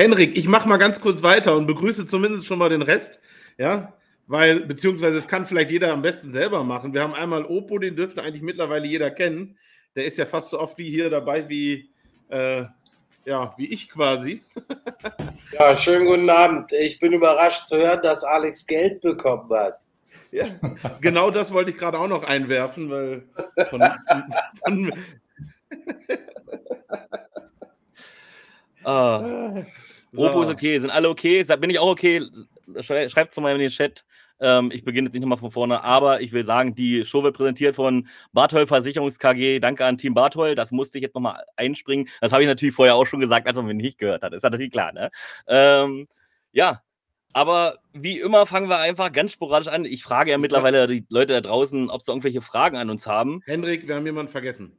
Henrik, ich mache mal ganz kurz weiter und begrüße zumindest schon mal den Rest. Ja, weil, beziehungsweise es kann vielleicht jeder am besten selber machen. Wir haben einmal Opo, den dürfte eigentlich mittlerweile jeder kennen. Der ist ja fast so oft wie hier dabei wie, äh, ja, wie ich quasi. ja, schönen guten Abend. Ich bin überrascht zu hören, dass Alex Geld bekommen hat. Ja, genau das wollte ich gerade auch noch einwerfen, weil von, von, Ah. Robo ist okay, sind alle okay? Bin ich auch okay? Schreibt es mal in den Chat. Ähm, ich beginne jetzt nicht nochmal von vorne, aber ich will sagen, die Show wird präsentiert von Bartol Versicherungs KG. Danke an Team Bartol. Das musste ich jetzt nochmal einspringen. Das habe ich natürlich vorher auch schon gesagt, als man mich nicht gehört hat. Ist natürlich klar, ne? Ähm, ja, aber wie immer fangen wir einfach ganz sporadisch an. Ich frage ja mittlerweile die Leute da draußen, ob sie irgendwelche Fragen an uns haben. Hendrik, wir haben jemanden vergessen.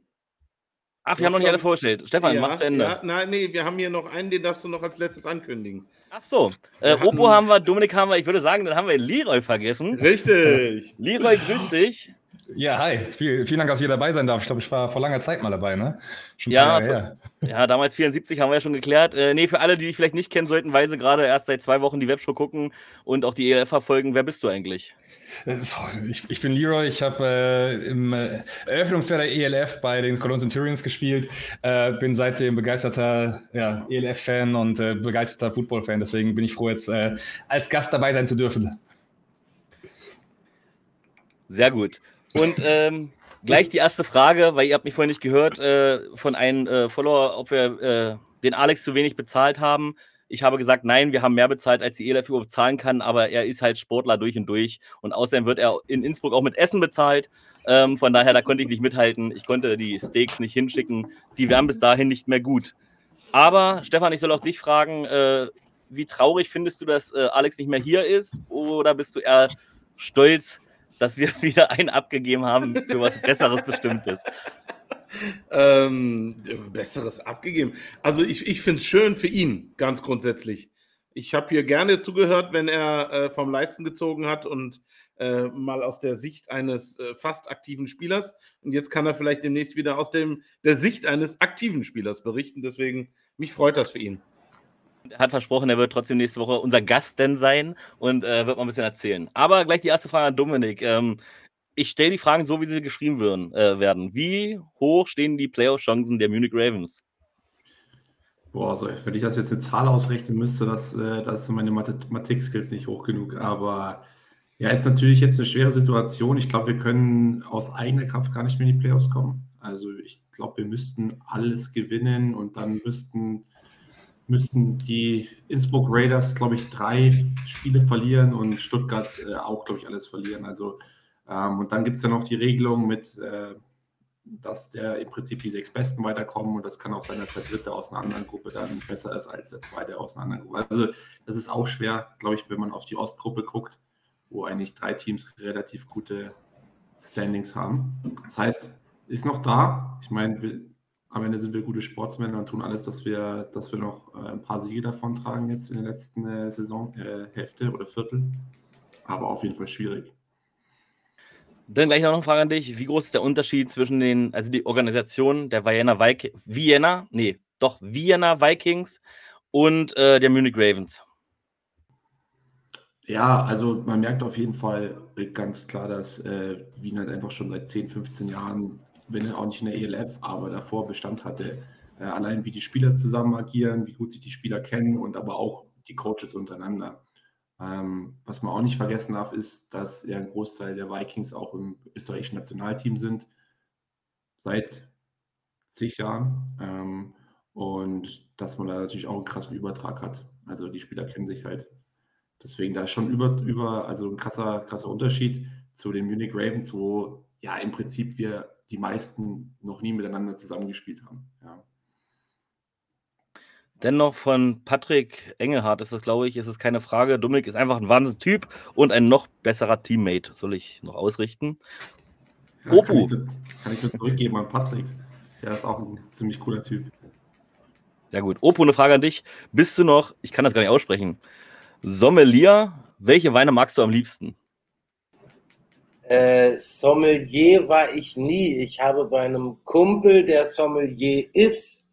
Ach, wir haben noch nicht alle vorgestellt. Stefan, ja, mach's zu Ende. Ja, nein, nee, wir haben hier noch einen, den darfst du noch als letztes ankündigen. Ach so. Äh, Opo haben wir, Dominik haben wir, ich würde sagen, dann haben wir Leroy vergessen. Richtig. Leroy, grüß dich. Ja, hi. Viel, vielen Dank, dass ich hier dabei sein darf. Ich glaube, ich war vor langer Zeit mal dabei, ne? Schon ja, ja, damals 74 haben wir ja schon geklärt. Äh, nee, für alle, die dich vielleicht nicht kennen sollten, weil sie gerade erst seit zwei Wochen die Webshow gucken und auch die ELF verfolgen, wer bist du eigentlich? Äh, ich, ich bin Leroy, ich habe äh, im äh, Eröffnungsjahr der ELF bei den Cologne Centurions gespielt, äh, bin seitdem begeisterter ja, ELF-Fan und äh, begeisterter Football-Fan, deswegen bin ich froh, jetzt als Gast dabei sein zu dürfen. Sehr gut. Und ähm, gleich die erste Frage, weil ihr habt mich vorhin nicht gehört, äh, von einem äh, Follower, ob wir äh, den Alex zu wenig bezahlt haben. Ich habe gesagt, nein, wir haben mehr bezahlt, als die ELF überhaupt bezahlen kann, aber er ist halt Sportler durch und durch. Und außerdem wird er in Innsbruck auch mit Essen bezahlt. Ähm, von daher, da konnte ich nicht mithalten. Ich konnte die Steaks nicht hinschicken. Die wären bis dahin nicht mehr gut. Aber Stefan, ich soll auch dich fragen, äh, wie traurig findest du, dass äh, Alex nicht mehr hier ist? Oder bist du eher stolz, dass wir wieder einen abgegeben haben für was Besseres Bestimmtes. Ähm, Besseres abgegeben. Also ich, ich finde es schön für ihn, ganz grundsätzlich. Ich habe hier gerne zugehört, wenn er äh, vom Leisten gezogen hat und äh, mal aus der Sicht eines äh, fast aktiven Spielers. Und jetzt kann er vielleicht demnächst wieder aus dem, der Sicht eines aktiven Spielers berichten. Deswegen, mich freut das für ihn. Hat versprochen, er wird trotzdem nächste Woche unser Gast denn sein und äh, wird mal ein bisschen erzählen. Aber gleich die erste Frage an Dominik. Ähm, ich stelle die Fragen so, wie sie geschrieben würden, äh, werden. Wie hoch stehen die Playoff-Chancen der Munich Ravens? Boah, also wenn ich das jetzt eine Zahl ausrechnen müsste, das, äh, das sind meine Mathematik-Skills nicht hoch genug. Aber ja, ist natürlich jetzt eine schwere Situation. Ich glaube, wir können aus eigener Kraft gar nicht mehr in die Playoffs kommen. Also ich glaube, wir müssten alles gewinnen und dann müssten müssten die Innsbruck Raiders, glaube ich, drei Spiele verlieren und Stuttgart äh, auch, glaube ich, alles verlieren. Also, ähm, und dann gibt es ja noch die Regelung mit, äh, dass der im Prinzip die sechs Besten weiterkommen und das kann auch sein, dass der dritte aus einer anderen Gruppe dann besser ist als der zweite aus einer anderen Gruppe. Also, das ist auch schwer, glaube ich, wenn man auf die Ostgruppe guckt, wo eigentlich drei Teams relativ gute Standings haben. Das heißt, ist noch da. Ich meine, am Ende sind wir gute Sportsmänner und tun alles, dass wir, dass wir noch äh, ein paar Siege davon tragen jetzt in der letzten äh, Saisonhälfte äh, oder Viertel. Aber auf jeden Fall schwierig. Dann gleich noch eine Frage an dich. Wie groß ist der Unterschied zwischen den, also die Organisation der Vienna Vikings, Vienna, nee, doch Vienna Vikings und äh, der Munich Ravens? Ja, also man merkt auf jeden Fall ganz klar, dass äh, Wien halt einfach schon seit 10, 15 Jahren wenn er auch nicht in der ELF, aber davor Bestand hatte. Äh, allein wie die Spieler zusammen agieren, wie gut sich die Spieler kennen und aber auch die Coaches untereinander. Ähm, was man auch nicht vergessen darf, ist, dass ja ein Großteil der Vikings auch im österreichischen Nationalteam sind, seit zig Jahren. Ähm, und dass man da natürlich auch einen krassen Übertrag hat. Also die Spieler kennen sich halt. Deswegen da schon über, über also ein krasser, krasser Unterschied zu den Munich Ravens, wo ja im Prinzip wir die meisten noch nie miteinander zusammengespielt haben. Ja. Dennoch von Patrick Engelhardt ist das, glaube ich, ist es keine Frage. Dominik ist einfach ein Wahnsinnstyp und ein noch besserer Teammate, soll ich noch ausrichten. Ja, Opu. Kann ich, das, kann ich nur zurückgeben an Patrick. Der ist auch ein ziemlich cooler Typ. Sehr gut. Opu, eine Frage an dich. Bist du noch, ich kann das gar nicht aussprechen, Sommelier, welche Weine magst du am liebsten? Äh, Sommelier war ich nie. Ich habe bei einem Kumpel, der Sommelier ist,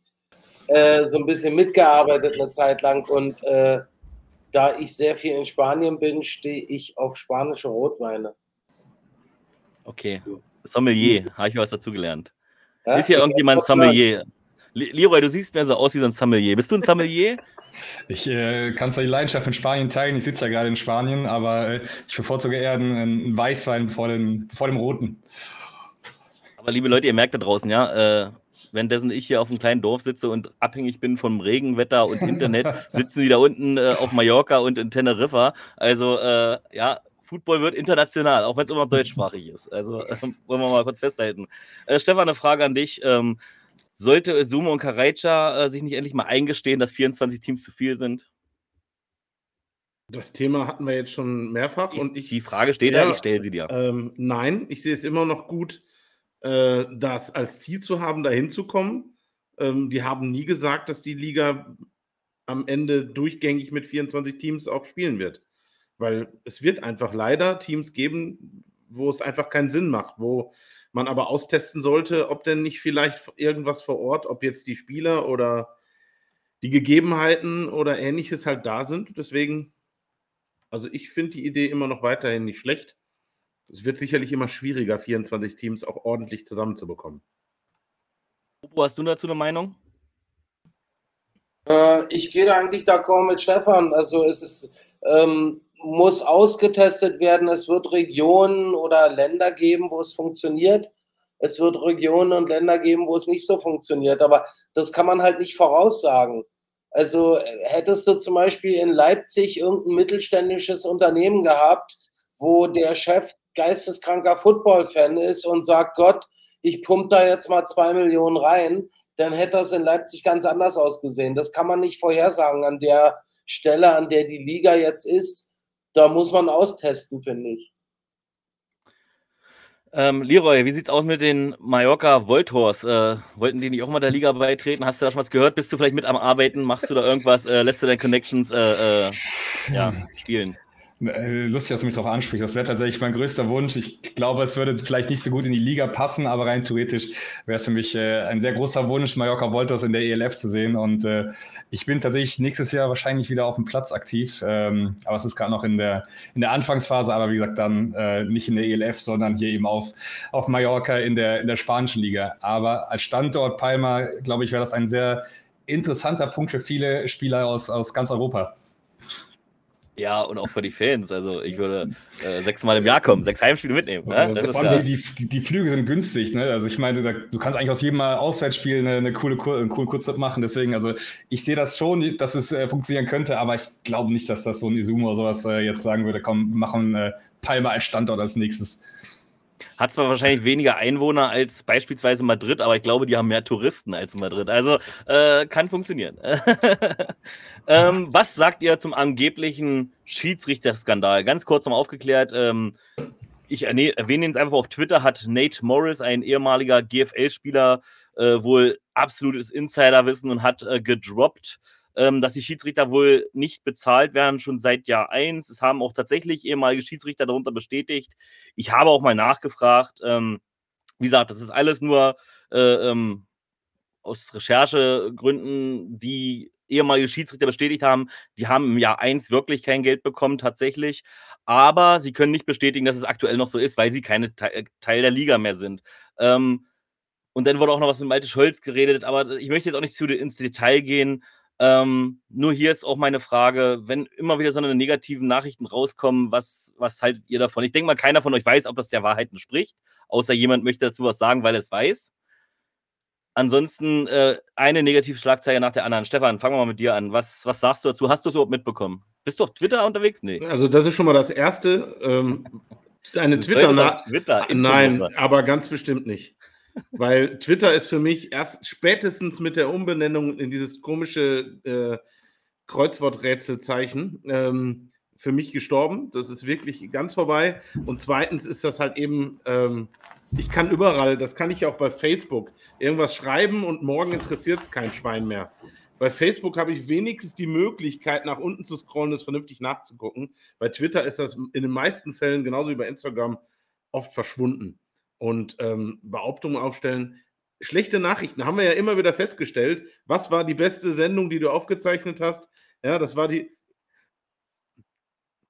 äh, so ein bisschen mitgearbeitet eine Zeit lang und äh, da ich sehr viel in Spanien bin, stehe ich auf spanische Rotweine. Okay. Sommelier, habe ich was dazugelernt. Ja? Ist hier irgendjemand Sommelier? Leroy, du siehst mir so aus wie so ein Sommelier. Bist du ein Sommelier? Ich äh, kann zwar die Leidenschaft in Spanien teilen, ich sitze ja gerade in Spanien, aber äh, ich bevorzuge eher einen, Weißwein vor dem, vor dem Roten. Aber liebe Leute, ihr merkt da draußen, ja, äh, währenddessen ich hier auf einem kleinen Dorf sitze und abhängig bin vom Regenwetter und Internet, sitzen die da unten äh, auf Mallorca und in Teneriffa. Also, äh, ja, Football wird international, auch wenn es immer deutschsprachig ist. Also, wollen wir mal kurz festhalten. Äh, Stefan, eine Frage an dich. Ähm, sollte Sumo und Karaicha äh, sich nicht endlich mal eingestehen, dass 24 Teams zu viel sind? Das Thema hatten wir jetzt schon mehrfach. Die, und ich, die Frage steht ja, da, ich stelle sie dir. Ähm, nein, ich sehe es immer noch gut, äh, das als Ziel zu haben, dahin zu kommen. Ähm, die haben nie gesagt, dass die Liga am Ende durchgängig mit 24 Teams auch spielen wird. Weil es wird einfach leider Teams geben, wo es einfach keinen Sinn macht, wo man aber austesten sollte, ob denn nicht vielleicht irgendwas vor Ort, ob jetzt die Spieler oder die Gegebenheiten oder ähnliches halt da sind. Deswegen, also ich finde die Idee immer noch weiterhin nicht schlecht. Es wird sicherlich immer schwieriger, 24 Teams auch ordentlich zusammenzubekommen. Wo hast du dazu eine Meinung? Äh, ich gehe da eigentlich d'accord mit Stefan. Also es ist, ähm, muss ausgetestet werden. Es wird Regionen oder Länder geben, wo es funktioniert. Es wird Regionen und Länder geben, wo es nicht so funktioniert. Aber das kann man halt nicht voraussagen. Also hättest du zum Beispiel in Leipzig irgendein mittelständisches Unternehmen gehabt, wo der Chef geisteskranker Football-Fan ist und sagt, Gott, ich pumpe da jetzt mal zwei Millionen rein, dann hätte das in Leipzig ganz anders ausgesehen. Das kann man nicht vorhersagen an der Stelle, an der die Liga jetzt ist da muss man austesten, finde ich. Ähm, Leroy, wie sieht's aus mit den Mallorca Voltors? Äh, wollten die nicht auch mal der Liga beitreten? Hast du da schon was gehört? Bist du vielleicht mit am Arbeiten? Machst du da irgendwas? Äh, lässt du deine Connections äh, äh ja, spielen? Äh, lustig, dass du mich darauf ansprichst. Das wäre tatsächlich mein größter Wunsch. Ich glaube, es würde vielleicht nicht so gut in die Liga passen, aber rein theoretisch wäre es für mich äh, ein sehr großer Wunsch, Mallorca Voltos in der ELF zu sehen. Und äh, ich bin tatsächlich nächstes Jahr wahrscheinlich wieder auf dem Platz aktiv. Ähm, aber es ist gerade noch in der, in der Anfangsphase, aber wie gesagt, dann äh, nicht in der ELF, sondern hier eben auf, auf Mallorca in der, in der spanischen Liga. Aber als Standort Palma, glaube ich, wäre das ein sehr interessanter Punkt für viele Spieler aus, aus ganz Europa. Ja, und auch für die Fans. Also ich würde äh, sechsmal im Jahr kommen, sechs Heimspiele mitnehmen. Ne? Das ja die, die, Flüge sind günstig. Ne? Also ich meine, du kannst eigentlich aus jedem Mal Auswärtsspiel eine, eine coole, einen coolen Kurzzeit machen. Deswegen, also ich sehe das schon, dass es äh, funktionieren könnte, aber ich glaube nicht, dass das so ein Izumo oder sowas äh, jetzt sagen würde, komm, machen äh, Palma als Standort als nächstes. Hat zwar wahrscheinlich weniger Einwohner als beispielsweise Madrid, aber ich glaube, die haben mehr Touristen als Madrid. Also äh, kann funktionieren. ähm, was sagt ihr zum angeblichen Schiedsrichterskandal? Ganz kurz noch aufgeklärt. Ähm, ich erwähne ihn jetzt einfach auf Twitter, hat Nate Morris, ein ehemaliger GFL-Spieler, äh, wohl absolutes Insiderwissen und hat äh, gedroppt, ähm, dass die Schiedsrichter wohl nicht bezahlt werden, schon seit Jahr 1. Es haben auch tatsächlich ehemalige Schiedsrichter darunter bestätigt. Ich habe auch mal nachgefragt. Ähm, wie gesagt, das ist alles nur äh, ähm, aus Recherchegründen, die ehemalige Schiedsrichter bestätigt haben, die haben im Jahr 1 wirklich kein Geld bekommen, tatsächlich. Aber sie können nicht bestätigen, dass es aktuell noch so ist, weil sie keine Te äh, Teil der Liga mehr sind. Ähm, und dann wurde auch noch was mit Malte Scholz geredet, aber ich möchte jetzt auch nicht zu ins Detail gehen. Ähm, nur hier ist auch meine Frage, wenn immer wieder so eine negativen Nachrichten rauskommen, was, was haltet ihr davon? Ich denke mal, keiner von euch weiß, ob das der Wahrheit entspricht, außer jemand möchte dazu was sagen, weil er es weiß. Ansonsten äh, eine Negativschlagzeile nach der anderen. Stefan, fangen wir mal mit dir an. Was, was sagst du dazu? Hast du es überhaupt mitbekommen? Bist du auf Twitter unterwegs? Nee. Also, das ist schon mal das Erste. Ähm, eine Twitter-Nachricht. Twitter, Nein, aber ganz bestimmt nicht. Weil Twitter ist für mich erst spätestens mit der Umbenennung in dieses komische äh, Kreuzworträtselzeichen ähm, für mich gestorben. Das ist wirklich ganz vorbei. Und zweitens ist das halt eben, ähm, ich kann überall, das kann ich auch bei Facebook, irgendwas schreiben und morgen interessiert es kein Schwein mehr. Bei Facebook habe ich wenigstens die Möglichkeit, nach unten zu scrollen, das vernünftig nachzugucken. Bei Twitter ist das in den meisten Fällen, genauso wie bei Instagram, oft verschwunden und ähm, Behauptungen aufstellen. schlechte Nachrichten haben wir ja immer wieder festgestellt. Was war die beste Sendung, die du aufgezeichnet hast? Ja, das war die.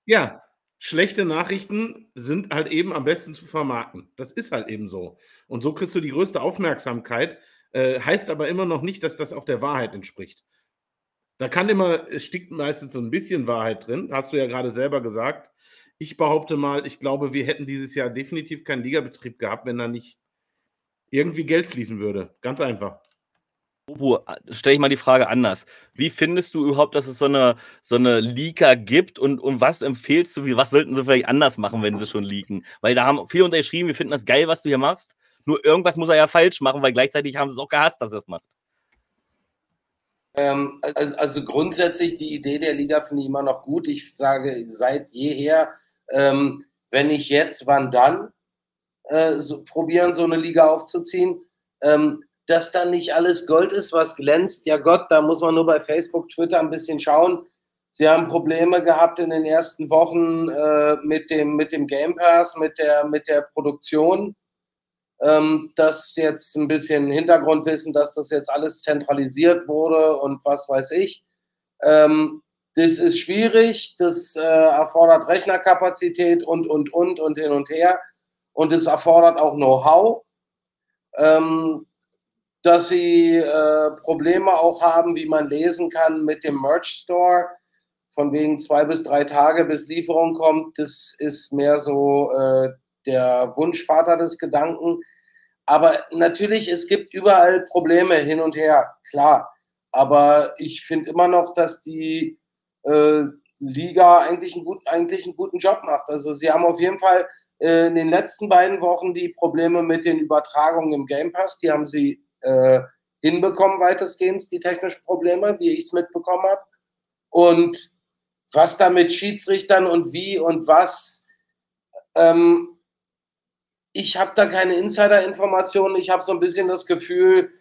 Ja, schlechte Nachrichten sind halt eben am besten zu vermarkten. Das ist halt eben so. Und so kriegst du die größte Aufmerksamkeit. Äh, heißt aber immer noch nicht, dass das auch der Wahrheit entspricht. Da kann immer, es steckt meistens so ein bisschen Wahrheit drin, hast du ja gerade selber gesagt. Ich behaupte mal, ich glaube, wir hätten dieses Jahr definitiv keinen Ligabetrieb gehabt, wenn da nicht irgendwie Geld fließen würde. Ganz einfach. Bobo, stelle ich mal die Frage anders. Wie findest du überhaupt, dass es so eine, so eine Leaker gibt und, und was empfehlst du, wie, was sollten sie vielleicht anders machen, wenn sie schon leaken? Weil da haben viele unterschrieben, wir finden das geil, was du hier machst. Nur irgendwas muss er ja falsch machen, weil gleichzeitig haben sie es auch gehasst, dass er es macht. Ähm, also, also, grundsätzlich die Idee der Liga finde ich immer noch gut. Ich sage seit jeher, ähm, wenn nicht jetzt, wann dann? Äh, so, probieren, so eine Liga aufzuziehen. Ähm, dass da nicht alles Gold ist, was glänzt. Ja Gott, da muss man nur bei Facebook, Twitter ein bisschen schauen. Sie haben Probleme gehabt in den ersten Wochen äh, mit, dem, mit dem Game Pass, mit der, mit der Produktion. Ähm, das jetzt ein bisschen Hintergrundwissen, dass das jetzt alles zentralisiert wurde und was weiß ich. Ähm, das ist schwierig, das äh, erfordert Rechnerkapazität und, und, und und hin und her. Und es erfordert auch Know-how. Ähm, dass sie äh, Probleme auch haben, wie man lesen kann, mit dem Merch Store. Von wegen zwei bis drei Tage, bis Lieferung kommt. Das ist mehr so äh, der Wunschvater des Gedanken. Aber natürlich, es gibt überall Probleme hin und her, klar. Aber ich finde immer noch, dass die äh, Liga eigentlich einen, guten, eigentlich einen guten Job macht. Also sie haben auf jeden Fall äh, in den letzten beiden Wochen die Probleme mit den Übertragungen im Game Pass, die haben sie äh, hinbekommen, weitestgehend, die technischen Probleme, wie ich es mitbekommen habe. Und was da mit Schiedsrichtern und wie und was, ähm, ich habe da keine Insider-Informationen. Ich habe so ein bisschen das Gefühl,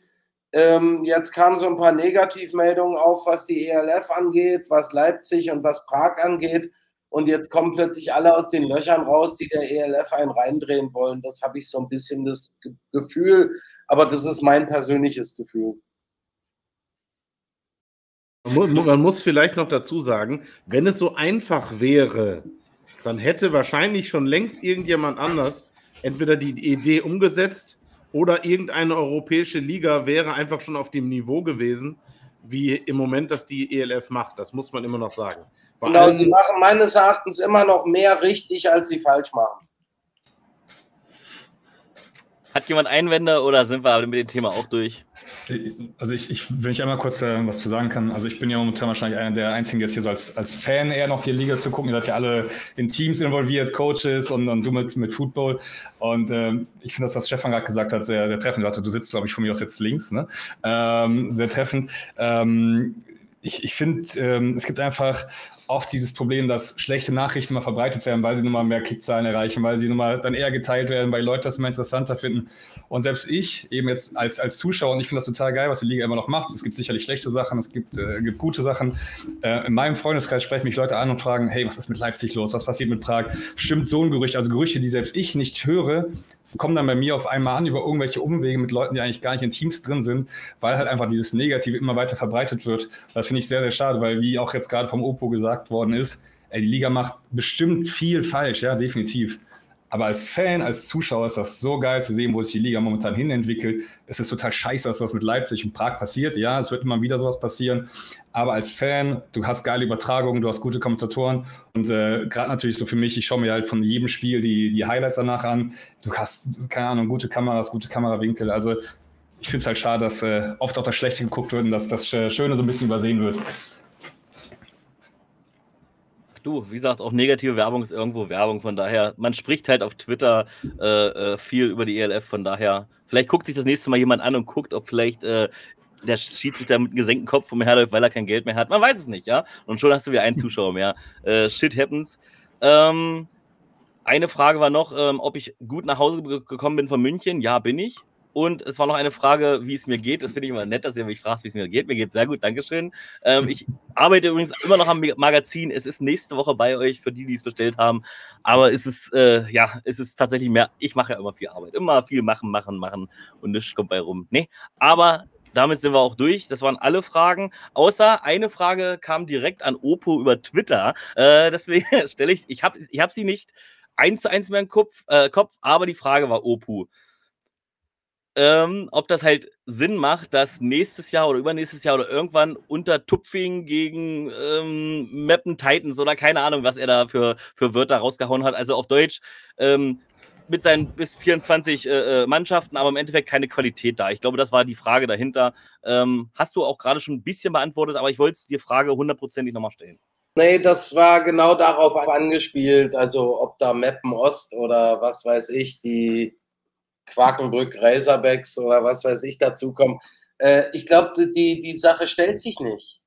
ähm, jetzt kamen so ein paar Negativmeldungen auf, was die ELF angeht, was Leipzig und was Prag angeht. Und jetzt kommen plötzlich alle aus den Löchern raus, die der ELF einen reindrehen wollen. Das habe ich so ein bisschen das Gefühl, aber das ist mein persönliches Gefühl. Man muss vielleicht noch dazu sagen, wenn es so einfach wäre, dann hätte wahrscheinlich schon längst irgendjemand anders entweder die Idee umgesetzt oder irgendeine europäische Liga wäre einfach schon auf dem Niveau gewesen, wie im Moment das die ELF macht. Das muss man immer noch sagen. genau, sie machen meines Erachtens immer noch mehr richtig, als sie falsch machen. Hat jemand Einwände oder sind wir mit dem Thema auch durch? Also ich, ich wenn ich einmal kurz äh, was zu sagen kann, also ich bin ja momentan wahrscheinlich einer der Einzigen, der jetzt hier so als, als Fan eher noch die Liga zu gucken. Ihr seid ja alle in Teams involviert, Coaches und, und du mit, mit Football. Und ähm, ich finde das, was Stefan gerade gesagt hat, sehr, sehr treffend. Also, du sitzt, glaube ich, von mir aus jetzt links, ne? Ähm, sehr treffend. Ähm, ich, ich finde, ähm, es gibt einfach oft dieses Problem, dass schlechte Nachrichten mal verbreitet werden, weil sie nun mal mehr Klickzahlen erreichen, weil sie nun mal dann eher geteilt werden, weil Leute das immer interessanter finden. Und selbst ich, eben jetzt als, als Zuschauer, und ich finde das total geil, was die Liga immer noch macht. Es gibt sicherlich schlechte Sachen, es gibt, äh, gibt gute Sachen. Äh, in meinem Freundeskreis sprechen mich Leute an und fragen, hey, was ist mit Leipzig los? Was passiert mit Prag? Stimmt so ein Gerücht? Also Gerüchte, die selbst ich nicht höre, kommen dann bei mir auf einmal an über irgendwelche Umwege mit Leuten, die eigentlich gar nicht in Teams drin sind, weil halt einfach dieses Negative immer weiter verbreitet wird. Das finde ich sehr, sehr schade, weil wie auch jetzt gerade vom Opo gesagt worden ist, ey, die Liga macht bestimmt viel falsch, ja, definitiv. Aber als Fan, als Zuschauer ist das so geil zu sehen, wo sich die Liga momentan hin entwickelt. Es ist total scheiße, dass was mit Leipzig und Prag passiert. Ja, es wird immer wieder sowas passieren. Aber als Fan, du hast geile Übertragungen, du hast gute Kommentatoren. Und äh, gerade natürlich so für mich, ich schaue mir halt von jedem Spiel die, die Highlights danach an. Du hast, keine Ahnung, gute Kameras, gute Kamerawinkel. Also ich finde es halt schade, dass äh, oft auch das Schlechte geguckt wird und dass das Schöne so ein bisschen übersehen wird. Du, wie gesagt, auch negative Werbung ist irgendwo Werbung. Von daher, man spricht halt auf Twitter äh, äh, viel über die ELF. Von daher, vielleicht guckt sich das nächste Mal jemand an und guckt, ob vielleicht äh, der Schiedsrichter mit einem gesenkten Kopf umherläuft, weil er kein Geld mehr hat. Man weiß es nicht, ja. Und schon hast du wieder einen Zuschauer mehr. Äh, shit happens. Ähm, eine Frage war noch, ähm, ob ich gut nach Hause gekommen bin von München. Ja, bin ich. Und es war noch eine Frage, wie es mir geht. Das finde ich immer nett, dass ihr mich fragt, wie es mir geht. Mir geht sehr gut, Dankeschön. Ähm, ich arbeite übrigens immer noch am Magazin. Es ist nächste Woche bei euch, für die, die es bestellt haben. Aber es ist, äh, ja, es ist tatsächlich mehr. Ich mache ja immer viel Arbeit. Immer viel machen, machen, machen. Und nichts kommt bei rum. Nee, aber damit sind wir auch durch. Das waren alle Fragen. Außer eine Frage kam direkt an Oppo über Twitter. Äh, deswegen stelle ich, ich habe ich hab sie nicht eins zu eins mehr im Kopf, äh, Kopf, aber die Frage war Oppo ähm, ob das halt Sinn macht, dass nächstes Jahr oder übernächstes Jahr oder irgendwann unter Tupfing gegen ähm, Mappen Titans oder keine Ahnung, was er da für, für Wörter rausgehauen hat. Also auf Deutsch ähm, mit seinen bis 24 äh, äh, Mannschaften, aber im Endeffekt keine Qualität da. Ich glaube, das war die Frage dahinter. Ähm, hast du auch gerade schon ein bisschen beantwortet, aber ich wollte die Frage hundertprozentig nochmal stellen. Nee, das war genau darauf angespielt. Also ob da Meppen Ost oder was weiß ich, die Quakenbrück, Razorbacks oder was weiß ich dazukommen. Äh, ich glaube, die, die Sache stellt sich nicht.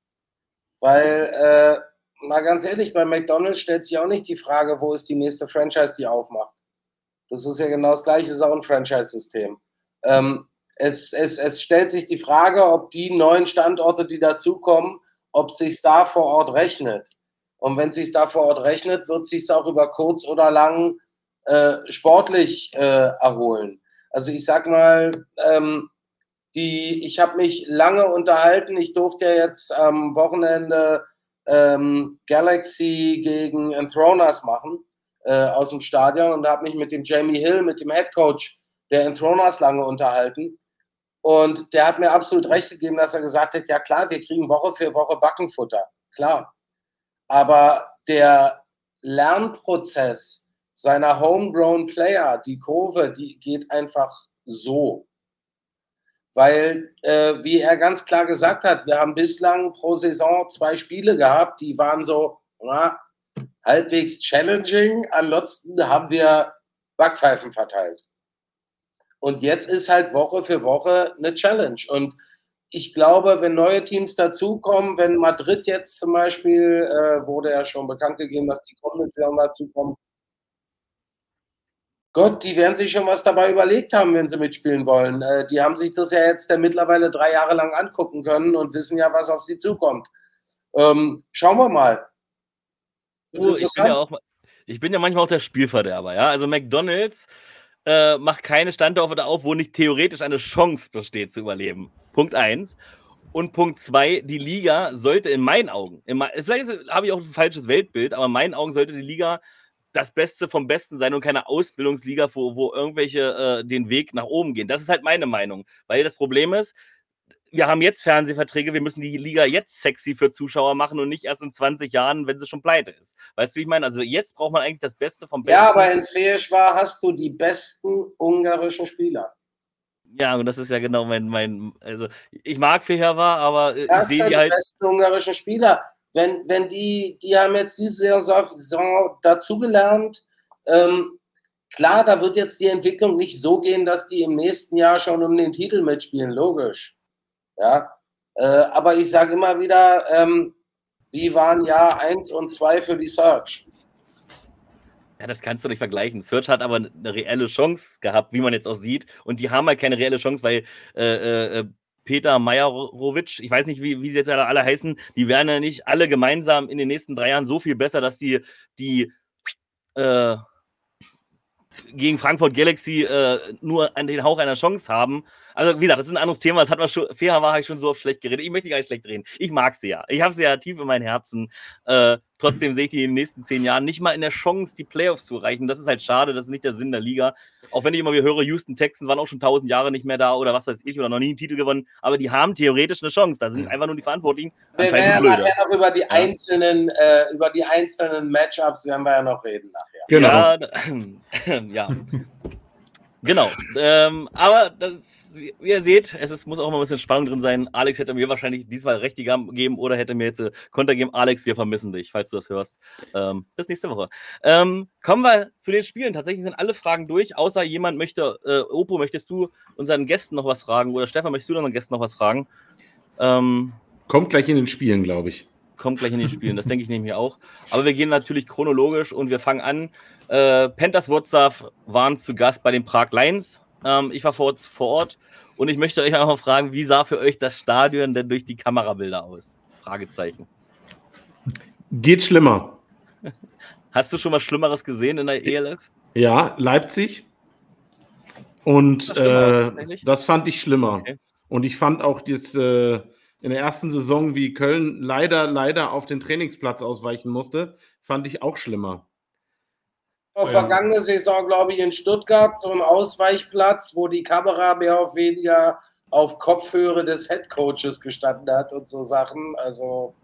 Weil, äh, mal ganz ehrlich, bei McDonalds stellt sich auch nicht die Frage, wo ist die nächste Franchise, die aufmacht. Das ist ja genau das gleiche, ist auch ein Franchise-System. Ähm, es, es, es stellt sich die Frage, ob die neuen Standorte, die dazukommen, ob sich da vor Ort rechnet. Und wenn sich da vor Ort rechnet, wird sich auch über kurz oder lang äh, sportlich äh, erholen. Also ich sag mal, ähm, die, ich habe mich lange unterhalten. Ich durfte ja jetzt am Wochenende ähm, Galaxy gegen Enthroners machen äh, aus dem Stadion und habe mich mit dem Jamie Hill, mit dem Head Coach der Enthroners lange unterhalten. Und der hat mir absolut recht gegeben, dass er gesagt hat, ja klar, wir kriegen Woche für Woche Backenfutter, klar. Aber der Lernprozess seiner Homegrown Player, die Kurve, die geht einfach so. Weil, äh, wie er ganz klar gesagt hat, wir haben bislang pro Saison zwei Spiele gehabt, die waren so na, halbwegs challenging. Ansonsten haben wir Backpfeifen verteilt. Und jetzt ist halt Woche für Woche eine Challenge. Und ich glaube, wenn neue Teams dazukommen, wenn Madrid jetzt zum Beispiel, äh, wurde ja schon bekannt gegeben, dass die kommende Saison dazukommen, Gott, die werden sich schon was dabei überlegt haben, wenn sie mitspielen wollen. Äh, die haben sich das ja jetzt ja mittlerweile drei Jahre lang angucken können und wissen ja, was auf sie zukommt. Ähm, schauen wir mal. Du, ich, bin ja auch, ich bin ja manchmal auch der Spielverderber. Ja? Also McDonalds äh, macht keine Standorte auf, wo nicht theoretisch eine Chance besteht zu überleben. Punkt eins. Und Punkt zwei, die Liga sollte in meinen Augen, in mein, vielleicht habe ich auch ein falsches Weltbild, aber in meinen Augen sollte die Liga das Beste vom Besten sein und keine Ausbildungsliga, wo, wo irgendwelche äh, den Weg nach oben gehen. Das ist halt meine Meinung. Weil das Problem ist, wir haben jetzt Fernsehverträge, wir müssen die Liga jetzt sexy für Zuschauer machen und nicht erst in 20 Jahren, wenn sie schon pleite ist. Weißt du, wie ich meine? Also jetzt braucht man eigentlich das Beste vom Besten. Ja, aber in Feeschwar hast du die besten ungarischen Spieler. Ja, und das ist ja genau mein, mein also ich mag Feherwa, aber äh, ich sehe die halt. Die besten ungarischen Spieler wenn, wenn die, die haben jetzt diese Saison dazugelernt, ähm, klar, da wird jetzt die Entwicklung nicht so gehen, dass die im nächsten Jahr schon um den Titel mitspielen, logisch. Ja, äh, aber ich sage immer wieder, ähm, wie waren Jahr 1 und 2 für die Search? Ja, das kannst du nicht vergleichen. Search hat aber eine reelle Chance gehabt, wie man jetzt auch sieht. Und die haben halt keine reelle Chance, weil äh, äh, Peter Mejerowitsch, ich weiß nicht, wie, wie sie jetzt alle heißen, die werden ja nicht alle gemeinsam in den nächsten drei Jahren so viel besser, dass die, die äh, gegen Frankfurt Galaxy äh, nur an den Hauch einer Chance haben. Also, wie gesagt, das ist ein anderes Thema. Das hat man schon, fair war ich schon so oft schlecht geredet. Ich möchte gar nicht schlecht reden. Ich mag sie ja. Ich habe sie ja tief in meinem Herzen. Äh, trotzdem sehe ich die in den nächsten zehn Jahren nicht mal in der Chance, die Playoffs zu erreichen. Das ist halt schade. Das ist nicht der Sinn der Liga. Auch wenn ich immer wieder höre, Houston Texans waren auch schon tausend Jahre nicht mehr da oder was weiß ich oder noch nie einen Titel gewonnen. Aber die haben theoretisch eine Chance. Da sind einfach nur die Verantwortlichen. Wir werden ja nachher noch über die einzelnen, äh, über die einzelnen Matchups werden wir ja noch reden nachher. Genau. Ja, ja. Genau. Ähm, aber das, wie ihr seht, es ist, muss auch immer ein bisschen Spannung drin sein. Alex hätte mir wahrscheinlich diesmal recht gegeben oder hätte mir jetzt äh, Konter geben. Alex, wir vermissen dich, falls du das hörst. Ähm, bis nächste Woche. Ähm, kommen wir zu den Spielen. Tatsächlich sind alle Fragen durch, außer jemand möchte, äh, Opo, möchtest du unseren Gästen noch was fragen oder Stefan, möchtest du unseren Gästen noch was fragen? Ähm, Kommt gleich in den Spielen, glaube ich kommt gleich in den Spielen. Das denke ich nämlich auch. Aber wir gehen natürlich chronologisch und wir fangen an. Äh, Panthers Wurzav waren zu Gast bei den Prag Lions. Ähm, ich war vor, vor Ort und ich möchte euch einfach fragen, wie sah für euch das Stadion denn durch die Kamerabilder aus? Fragezeichen. Geht schlimmer. Hast du schon was Schlimmeres gesehen in der ELF? Ja, Leipzig. Und das, äh, das fand ich schlimmer. Okay. Und ich fand auch das, äh, in der ersten Saison, wie Köln leider, leider auf den Trainingsplatz ausweichen musste, fand ich auch schlimmer. Auch vergangene Saison, glaube ich, in Stuttgart, so ein Ausweichplatz, wo die Kamera mehr oder weniger auf Kopfhöre des Headcoaches gestanden hat und so Sachen. Also.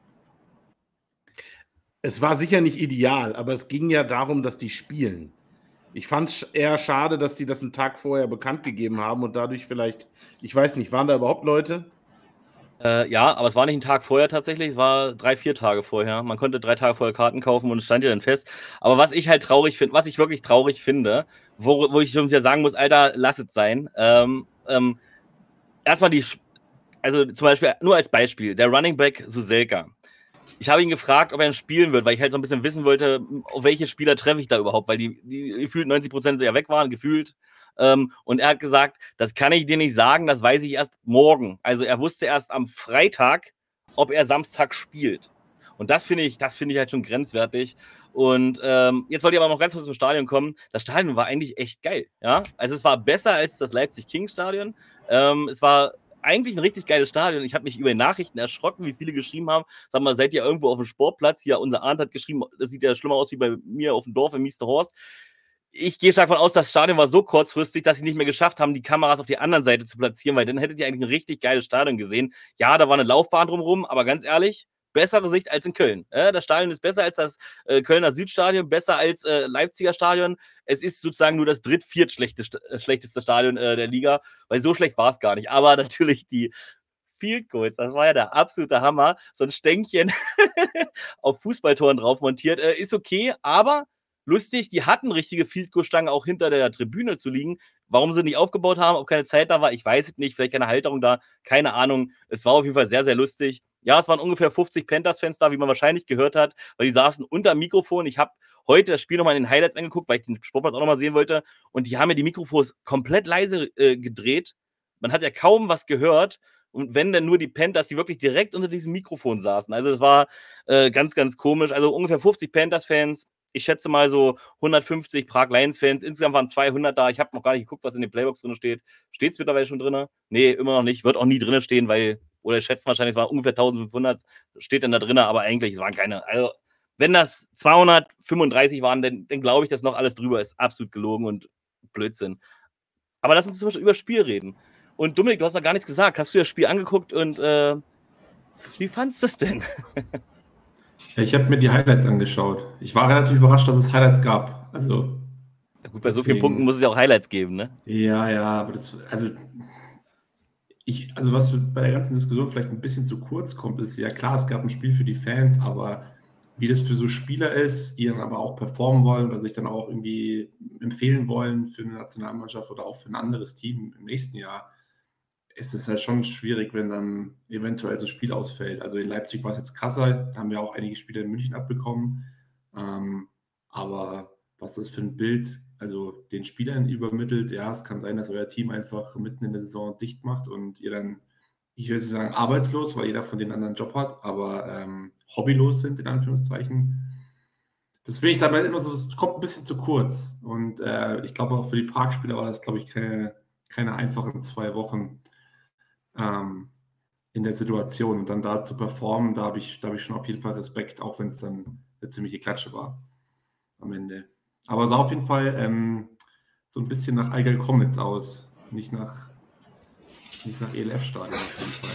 Es war sicher nicht ideal, aber es ging ja darum, dass die spielen. Ich fand es eher schade, dass die das einen Tag vorher bekannt gegeben haben und dadurch vielleicht, ich weiß nicht, waren da überhaupt Leute? Äh, ja, aber es war nicht ein Tag vorher tatsächlich, es war drei, vier Tage vorher. Man konnte drei Tage vorher Karten kaufen und es stand ja dann fest. Aber was ich halt traurig finde, was ich wirklich traurig finde, wo, wo ich schon wieder sagen muss, Alter, lass es sein. Ähm, ähm, erstmal die, also zum Beispiel, nur als Beispiel, der Running Back Suselka. Ich habe ihn gefragt, ob er ihn spielen wird, weil ich halt so ein bisschen wissen wollte, auf welche Spieler treffe ich da überhaupt, weil die, die gefühlt 90 Prozent ja weg waren, gefühlt. Ähm, und er hat gesagt, das kann ich dir nicht sagen, das weiß ich erst morgen. Also er wusste erst am Freitag, ob er Samstag spielt. Und das finde ich, das finde ich halt schon grenzwertig. Und ähm, jetzt wollte ich aber noch ganz kurz zum Stadion kommen. Das Stadion war eigentlich echt geil. Ja, also es war besser als das Leipzig King Stadion. Ähm, es war eigentlich ein richtig geiles Stadion. Ich habe mich über die Nachrichten erschrocken, wie viele geschrieben haben. Sag mal, seid ihr irgendwo auf dem Sportplatz? Hier, unser Arndt hat geschrieben, das sieht ja schlimmer aus wie bei mir auf dem Dorf in Miesterhorst ich gehe stark davon aus, das Stadion war so kurzfristig, dass sie nicht mehr geschafft haben, die Kameras auf die anderen Seite zu platzieren, weil dann hättet ihr eigentlich ein richtig geiles Stadion gesehen. Ja, da war eine Laufbahn drumherum, aber ganz ehrlich, bessere Sicht als in Köln. Das Stadion ist besser als das äh, Kölner Südstadion, besser als äh, Leipziger Stadion. Es ist sozusagen nur das dritt-, viert schlechteste, äh, schlechteste Stadion der Liga, weil so schlecht war es gar nicht. Aber natürlich die Field Goals, das war ja der absolute Hammer. So ein Stänkchen auf Fußballtoren drauf montiert, ist okay, aber lustig, die hatten richtige Field Goal Stangen auch hinter der Tribüne zu liegen. Warum sie nicht aufgebaut haben, ob keine Zeit da war, ich weiß es nicht, vielleicht keine Halterung da, keine Ahnung. Es war auf jeden Fall sehr, sehr lustig. Ja, es waren ungefähr 50 Panthers-Fans da, wie man wahrscheinlich gehört hat, weil die saßen unter Mikrofon. Ich habe heute das Spiel nochmal in den Highlights angeguckt, weil ich den Sportplatz auch nochmal sehen wollte. Und die haben ja die Mikrofons komplett leise äh, gedreht. Man hat ja kaum was gehört. Und wenn dann nur die Panthers, die wirklich direkt unter diesem Mikrofon saßen. Also es war äh, ganz, ganz komisch. Also ungefähr 50 Panthers-Fans, ich schätze mal so 150 Prag Lions-Fans. Insgesamt waren 200 da. Ich habe noch gar nicht geguckt, was in den Playbox drin steht. Steht es mittlerweile schon drin? Nee, immer noch nicht. Wird auch nie drin stehen, weil, oder ich schätze wahrscheinlich, es waren ungefähr 1500. Steht dann da drin, aber eigentlich, es waren keine. Also, wenn das 235 waren, dann, dann glaube ich, dass noch alles drüber ist. Absolut gelogen und Blödsinn. Aber lass uns zum Beispiel über das Spiel reden. Und Dominik, du hast noch gar nichts gesagt. Hast du das Spiel angeguckt und äh, wie fandest du es denn? Ich habe mir die Highlights angeschaut. Ich war relativ überrascht, dass es Highlights gab. Also. Ja, gut, bei so vielen Punkten muss es ja auch Highlights geben, ne? Ja, ja, aber das, also. Ich, also was bei der ganzen Diskussion vielleicht ein bisschen zu kurz kommt, ist ja klar, es gab ein Spiel für die Fans, aber wie das für so Spieler ist, die dann aber auch performen wollen oder sich dann auch irgendwie empfehlen wollen für eine Nationalmannschaft oder auch für ein anderes Team im nächsten Jahr, ist es halt schon schwierig, wenn dann eventuell so ein Spiel ausfällt. Also in Leipzig war es jetzt krasser, da haben wir auch einige Spiele in München abbekommen. Ähm, aber was das für ein Bild, also den Spielern übermittelt, ja, es kann sein, dass euer Team einfach mitten in der Saison dicht macht und ihr dann, ich würde sagen, arbeitslos, weil jeder von den anderen Job hat, aber ähm, hobbylos sind, in Anführungszeichen. Das finde ich dabei immer so, es kommt ein bisschen zu kurz. Und äh, ich glaube auch für die Prag-Spieler war das, glaube ich, keine, keine einfachen zwei Wochen ähm, in der Situation und dann da zu performen, da habe ich, hab ich schon auf jeden Fall Respekt, auch wenn es dann eine ziemliche Klatsche war am Ende. Aber es sah auf jeden Fall ähm, so ein bisschen nach Eiger Comets aus, nicht nach, nicht nach ELF-Stadion auf jeden Fall.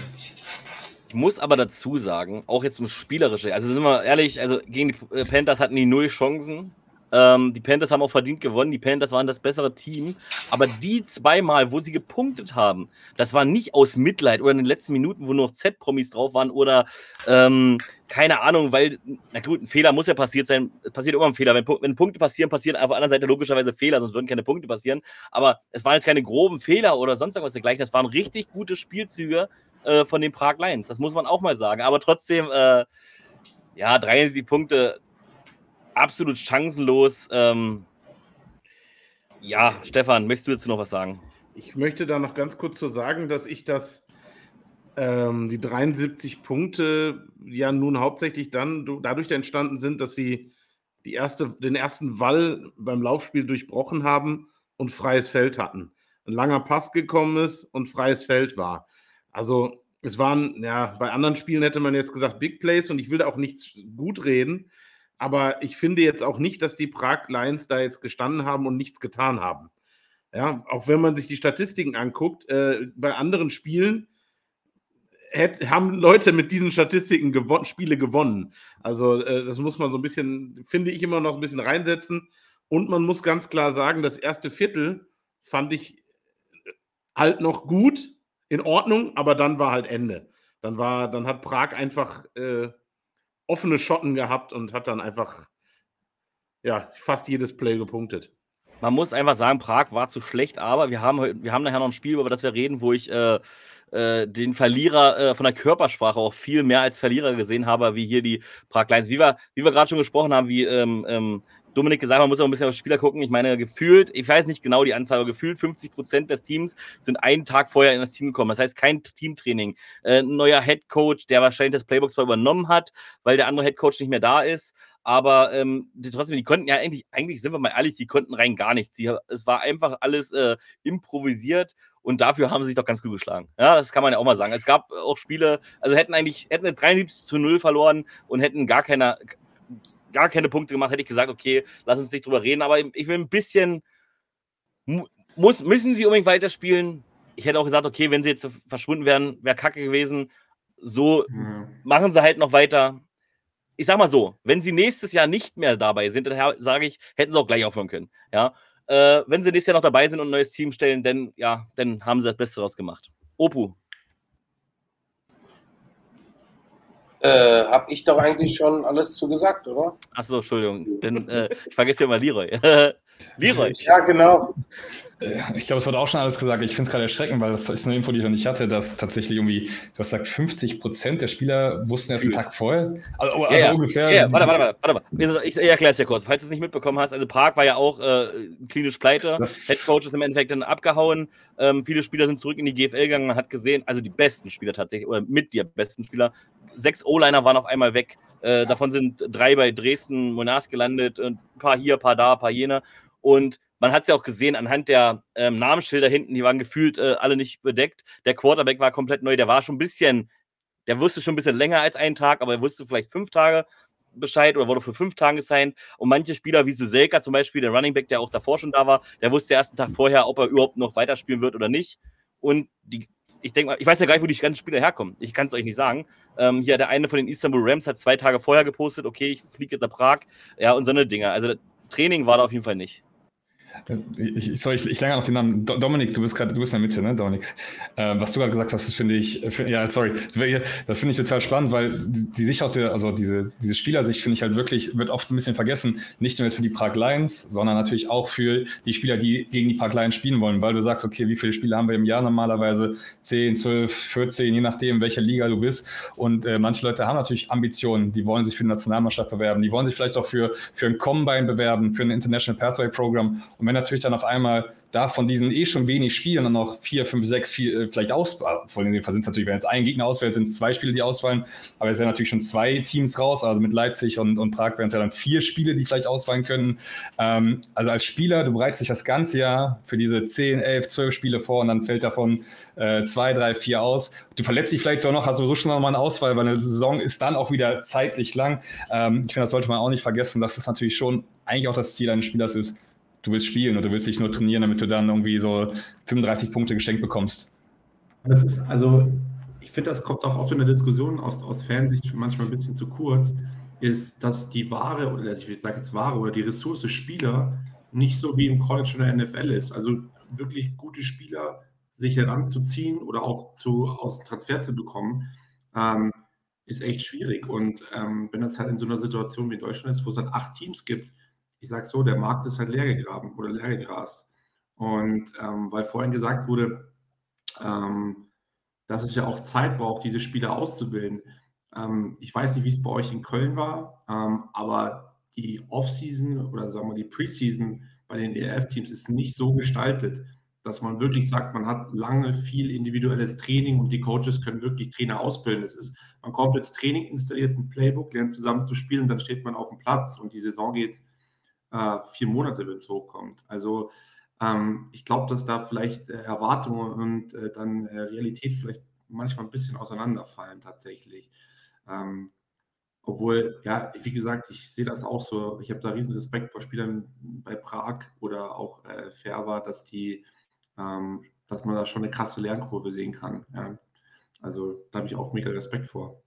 Ich muss aber dazu sagen, auch jetzt um Spielerische, also sind wir ehrlich, also gegen die äh, Panthers hatten die null Chancen. Ähm, die Panthers haben auch verdient gewonnen. Die Panthers waren das bessere Team. Aber die zweimal, wo sie gepunktet haben, das war nicht aus Mitleid oder in den letzten Minuten, wo nur noch Z-Promis drauf waren oder ähm, keine Ahnung, weil, na gut, ein Fehler muss ja passiert sein. Es passiert immer ein Fehler. Wenn, wenn, Punkte passieren, passieren auf der anderen Seite logischerweise Fehler, sonst würden keine Punkte passieren. Aber es waren jetzt keine groben Fehler oder sonst irgendwas dergleichen. Das waren richtig gute Spielzüge äh, von den Prag Lions. Das muss man auch mal sagen. Aber trotzdem, äh, ja, 73 Punkte, absolut chancenlos. Ähm, ja, Stefan, möchtest du jetzt noch was sagen? Ich möchte da noch ganz kurz zu sagen, dass ich das, ähm, die 73 Punkte ja nun hauptsächlich dann dadurch entstanden sind, dass sie die erste, den ersten Wall beim Laufspiel durchbrochen haben und freies Feld hatten. Ein langer Pass gekommen ist und freies Feld war. Also es waren, ja, bei anderen Spielen hätte man jetzt gesagt Big Plays und ich will da auch nichts gut reden, aber ich finde jetzt auch nicht, dass die Prag Lions da jetzt gestanden haben und nichts getan haben. Ja, auch wenn man sich die Statistiken anguckt, äh, bei anderen Spielen hätt, haben Leute mit diesen Statistiken gewon Spiele gewonnen. Also äh, das muss man so ein bisschen, finde ich, immer noch ein bisschen reinsetzen. Und man muss ganz klar sagen, das erste Viertel fand ich halt noch gut, in Ordnung, aber dann war halt Ende. Dann war, dann hat Prag einfach äh, offene Schotten gehabt und hat dann einfach ja, fast jedes Play gepunktet. Man muss einfach sagen, Prag war zu schlecht, aber wir haben, wir haben nachher noch ein Spiel, über das wir reden, wo ich äh, äh, den Verlierer äh, von der Körpersprache auch viel mehr als Verlierer gesehen habe, wie hier die Prag Lions. Wie wir, wie wir gerade schon gesprochen haben, wie ähm, ähm, Dominik gesagt, man muss auch ein bisschen auf Spieler gucken. Ich meine, gefühlt, ich weiß nicht genau die Anzahl, aber gefühlt 50 Prozent des Teams sind einen Tag vorher in das Team gekommen. Das heißt, kein Teamtraining. Äh, ein neuer Head Coach, der wahrscheinlich das Playbook zwar übernommen hat, weil der andere Head Coach nicht mehr da ist. Aber ähm, die, trotzdem, die konnten ja eigentlich, eigentlich sind wir mal ehrlich, die konnten rein gar nichts. Die, es war einfach alles äh, improvisiert und dafür haben sie sich doch ganz gut geschlagen. Ja, das kann man ja auch mal sagen. Es gab auch Spiele, also hätten eigentlich, hätten 73 zu 0 verloren und hätten gar keine, gar keine Punkte gemacht, hätte ich gesagt, okay, lass uns nicht drüber reden, aber ich will ein bisschen, muss, müssen sie unbedingt weiterspielen. Ich hätte auch gesagt, okay, wenn sie jetzt verschwunden wären, wäre kacke gewesen. So mhm. machen sie halt noch weiter. Ich sag mal so, wenn sie nächstes Jahr nicht mehr dabei sind, dann sage ich, hätten sie auch gleich aufhören können. Ja, äh, wenn sie nächstes Jahr noch dabei sind und ein neues Team stellen, dann ja, dann haben sie das Beste daraus gemacht. Opu, Äh, hab ich doch eigentlich schon alles zu gesagt, oder? Achso, Entschuldigung. Denn, äh, ich vergesse ja mal Leroy. Leroy. Ja, genau. Ich glaube, es wurde auch schon alles gesagt. Ich finde es gerade erschreckend, weil das ist eine Info, die ich noch nicht hatte, dass tatsächlich irgendwie, du hast gesagt, 50 Prozent der Spieler wussten erst einen Tag vorher. Also, also ja, ungefähr. Ja, warte, warte, warte, warte. Ich, erkläre es dir kurz. Falls du es nicht mitbekommen hast, also Prag war ja auch äh, klinisch pleite. Head Coach ist im Endeffekt dann abgehauen. Ähm, viele Spieler sind zurück in die GFL gegangen. Man hat gesehen, also die besten Spieler tatsächlich, oder mit die besten Spieler. Sechs O-Liner waren auf einmal weg. Äh, davon sind drei bei Dresden, Monars gelandet, ein paar hier, ein paar da, ein paar jene. Und man hat es ja auch gesehen anhand der ähm, Namensschilder hinten, die waren gefühlt äh, alle nicht bedeckt. Der Quarterback war komplett neu, der war schon ein bisschen, der wusste schon ein bisschen länger als einen Tag, aber er wusste vielleicht fünf Tage Bescheid oder wurde für fünf Tage gesigned. Und manche Spieler wie Suselka zum Beispiel, der Running Back, der auch davor schon da war, der wusste den ersten Tag vorher, ob er überhaupt noch weiterspielen wird oder nicht. Und die, ich denke mal, ich weiß ja gar nicht, wo die ganzen Spieler herkommen. Ich kann es euch nicht sagen. Ähm, hier, der eine von den Istanbul Rams hat zwei Tage vorher gepostet, okay, ich fliege jetzt nach Prag. Ja, und so eine Dinge. Also Training war da auf jeden Fall nicht. Ich, sorry, ich, ich lerne noch den Namen. Dominik, du bist gerade, du bist in der Mitte, ne, Dominik? Äh, was du gerade gesagt hast, das finde ich, find, ja, sorry, das finde ich total spannend, weil die, die Sicht aus der, also diese, diese Spielersicht finde ich halt wirklich, wird oft ein bisschen vergessen. Nicht nur jetzt für die Prag Lions, sondern natürlich auch für die Spieler, die gegen die Prag Lions spielen wollen, weil du sagst, okay, wie viele Spiele haben wir im Jahr normalerweise? 10, 12, 14, je nachdem, welcher Liga du bist. Und äh, manche Leute haben natürlich Ambitionen, die wollen sich für eine Nationalmannschaft bewerben, die wollen sich vielleicht auch für, für ein Combine bewerben, für ein International Pathway Program. Und wenn natürlich dann auf einmal da von diesen eh schon wenig Spielen dann noch vier, fünf, sechs, vier, äh, vielleicht ausfallen, vor in dem Fall sind es natürlich, wenn jetzt ein Gegner ausfällt, sind es zwei Spiele, die ausfallen, aber jetzt werden natürlich schon zwei Teams raus, also mit Leipzig und, und Prag wären es ja dann vier Spiele, die vielleicht ausfallen können. Ähm, also als Spieler, du bereitest dich das ganze Jahr für diese zehn, elf, zwölf Spiele vor und dann fällt davon äh, zwei, drei, vier aus. Du verletzt dich vielleicht sogar noch, hast du so schon nochmal einen Ausfall, weil eine Saison ist dann auch wieder zeitlich lang. Ähm, ich finde, das sollte man auch nicht vergessen, dass das natürlich schon eigentlich auch das Ziel eines Spielers ist, du willst spielen oder du willst nicht nur trainieren, damit du dann irgendwie so 35 Punkte geschenkt bekommst. Das ist, also, ich finde, das kommt auch oft in der Diskussion aus, aus Fansicht manchmal ein bisschen zu kurz, ist, dass die Ware, oder ich sage jetzt Ware, oder die Ressource Spieler nicht so wie im College oder NFL ist. Also wirklich gute Spieler sich heranzuziehen oder auch zu, aus Transfer zu bekommen, ähm, ist echt schwierig. Und ähm, wenn das halt in so einer Situation wie in Deutschland ist, wo es halt acht Teams gibt, ich sage so, der Markt ist halt leer gegraben oder leer gegrast. Und ähm, weil vorhin gesagt wurde, ähm, dass es ja auch Zeit braucht, diese Spieler auszubilden. Ähm, ich weiß nicht, wie es bei euch in Köln war, ähm, aber die Offseason oder sagen wir die Preseason bei den ELF-Teams ist nicht so gestaltet, dass man wirklich sagt, man hat lange viel individuelles Training und die Coaches können wirklich Trainer ausbilden. Es ist, man kommt ins Training, installiert ein Playbook, lernt zusammen zu spielen und dann steht man auf dem Platz und die Saison geht äh, vier Monate, wenn es hochkommt. Also ähm, ich glaube, dass da vielleicht äh, Erwartungen und äh, dann äh, Realität vielleicht manchmal ein bisschen auseinanderfallen tatsächlich. Ähm, obwohl, ja, wie gesagt, ich sehe das auch so. Ich habe da riesen Respekt vor Spielern bei Prag oder auch äh, Ferber, dass die ähm, dass man da schon eine krasse Lernkurve sehen kann. Ja. Also da habe ich auch mega Respekt vor.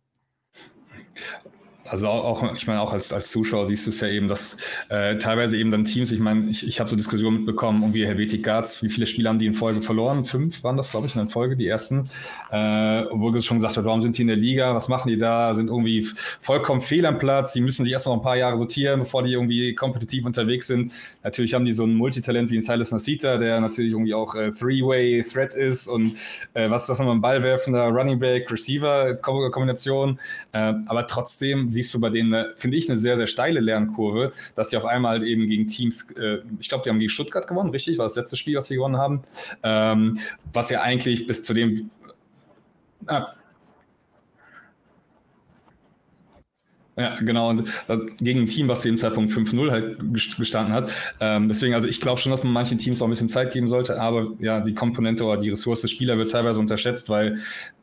Also auch, ich meine, auch als, als Zuschauer siehst du es ja eben, dass äh, teilweise eben dann Teams, ich meine, ich, ich habe so Diskussionen mitbekommen, irgendwie Helvetic Guards, wie viele Spiele haben die in Folge verloren? Fünf waren das, glaube ich, in Folge, die ersten. Äh, obwohl es schon gesagt hat, warum sind die in der Liga? Was machen die da? Sind irgendwie vollkommen fehl am Platz. Die müssen sich erst noch ein paar Jahre sortieren, bevor die irgendwie kompetitiv unterwegs sind. Natürlich haben die so ein Multitalent wie ein Silas Nasita, der natürlich irgendwie auch äh, Three-Way-Threat ist und äh, was ist das nochmal, ein Ballwerfender Running Back, Receiver-Kombination. Äh, aber trotzdem siehst du bei denen, finde ich, eine sehr, sehr steile Lernkurve, dass sie auf einmal eben gegen Teams, äh, ich glaube, die haben gegen Stuttgart gewonnen, richtig? War das letzte Spiel, was sie gewonnen haben. Ähm, was ja eigentlich bis zu dem. Ah, Ja, genau. Und gegen ein Team, was zu dem Zeitpunkt 5-0 halt gestanden hat. Ähm, deswegen, also ich glaube schon, dass man manchen Teams auch ein bisschen Zeit geben sollte, aber ja, die Komponente oder die Ressource Spieler wird teilweise unterschätzt, weil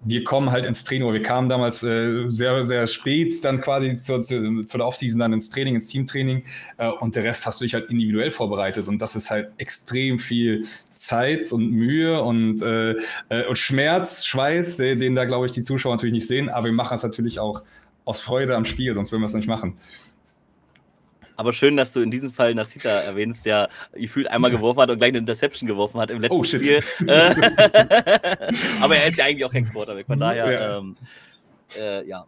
wir kommen halt ins Training, wir kamen damals äh, sehr, sehr spät dann quasi zur, zur, zur Offseason dann ins Training, ins Teamtraining äh, und der Rest hast du dich halt individuell vorbereitet und das ist halt extrem viel Zeit und Mühe und, äh, äh und Schmerz, Schweiß, den da glaube ich die Zuschauer natürlich nicht sehen, aber wir machen es natürlich auch aus Freude am Spiel, sonst würden wir es nicht machen. Aber schön, dass du in diesem Fall Nasita erwähnst, der gefühlt einmal geworfen hat und gleich eine Interception geworfen hat im letzten oh, Spiel. Aber er ist ja eigentlich auch kein Quarterback, von daher, ja. Ähm, äh, ja.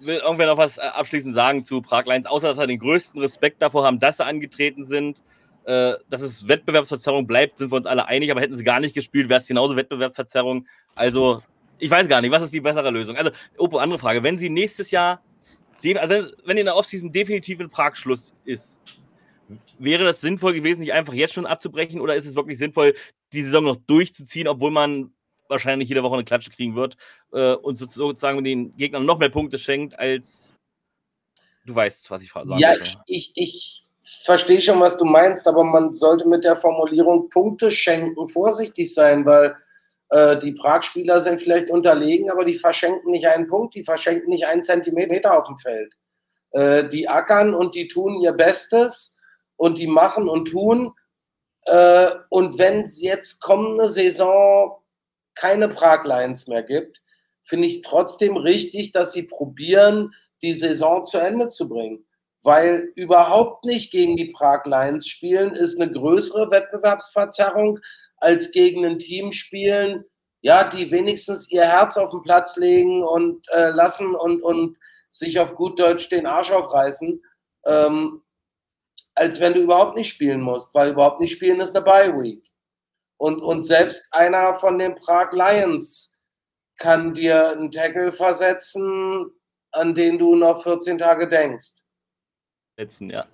Will irgendwer noch was äh, abschließend sagen zu Prag Lions, außer dass wir den größten Respekt davor haben, dass sie angetreten sind. Äh, dass es Wettbewerbsverzerrung bleibt, sind wir uns alle einig, aber hätten sie gar nicht gespielt, wäre es genauso Wettbewerbsverzerrung. Also ich weiß gar nicht, was ist die bessere Lösung? Also, Opo, andere Frage. Wenn sie nächstes Jahr, also wenn in der Offseason definitiv in Prag Schluss ist, wäre das sinnvoll gewesen, nicht einfach jetzt schon abzubrechen oder ist es wirklich sinnvoll, die Saison noch durchzuziehen, obwohl man wahrscheinlich jede Woche eine Klatsche kriegen wird äh, und sozusagen den Gegnern noch mehr Punkte schenkt, als du weißt, was ich frage. Ja, ich, ich verstehe schon, was du meinst, aber man sollte mit der Formulierung Punkte schenken vorsichtig sein, weil die Prag-Spieler sind vielleicht unterlegen, aber die verschenken nicht einen Punkt, die verschenken nicht einen Zentimeter auf dem Feld. Äh, die ackern und die tun ihr Bestes und die machen und tun. Äh, und wenn es jetzt kommende Saison keine Prag Lions mehr gibt, finde ich es trotzdem richtig, dass sie probieren, die Saison zu Ende zu bringen. Weil überhaupt nicht gegen die Prag Lions spielen ist eine größere Wettbewerbsverzerrung, als gegen ein Team spielen, ja, die wenigstens ihr Herz auf den Platz legen und äh, lassen und, und sich auf gut Deutsch den Arsch aufreißen, ähm, als wenn du überhaupt nicht spielen musst, weil überhaupt nicht spielen ist eine Bye Week. Und, und selbst einer von den Prag Lions kann dir einen Tackle versetzen, an den du noch 14 Tage denkst. Verletzen, ja.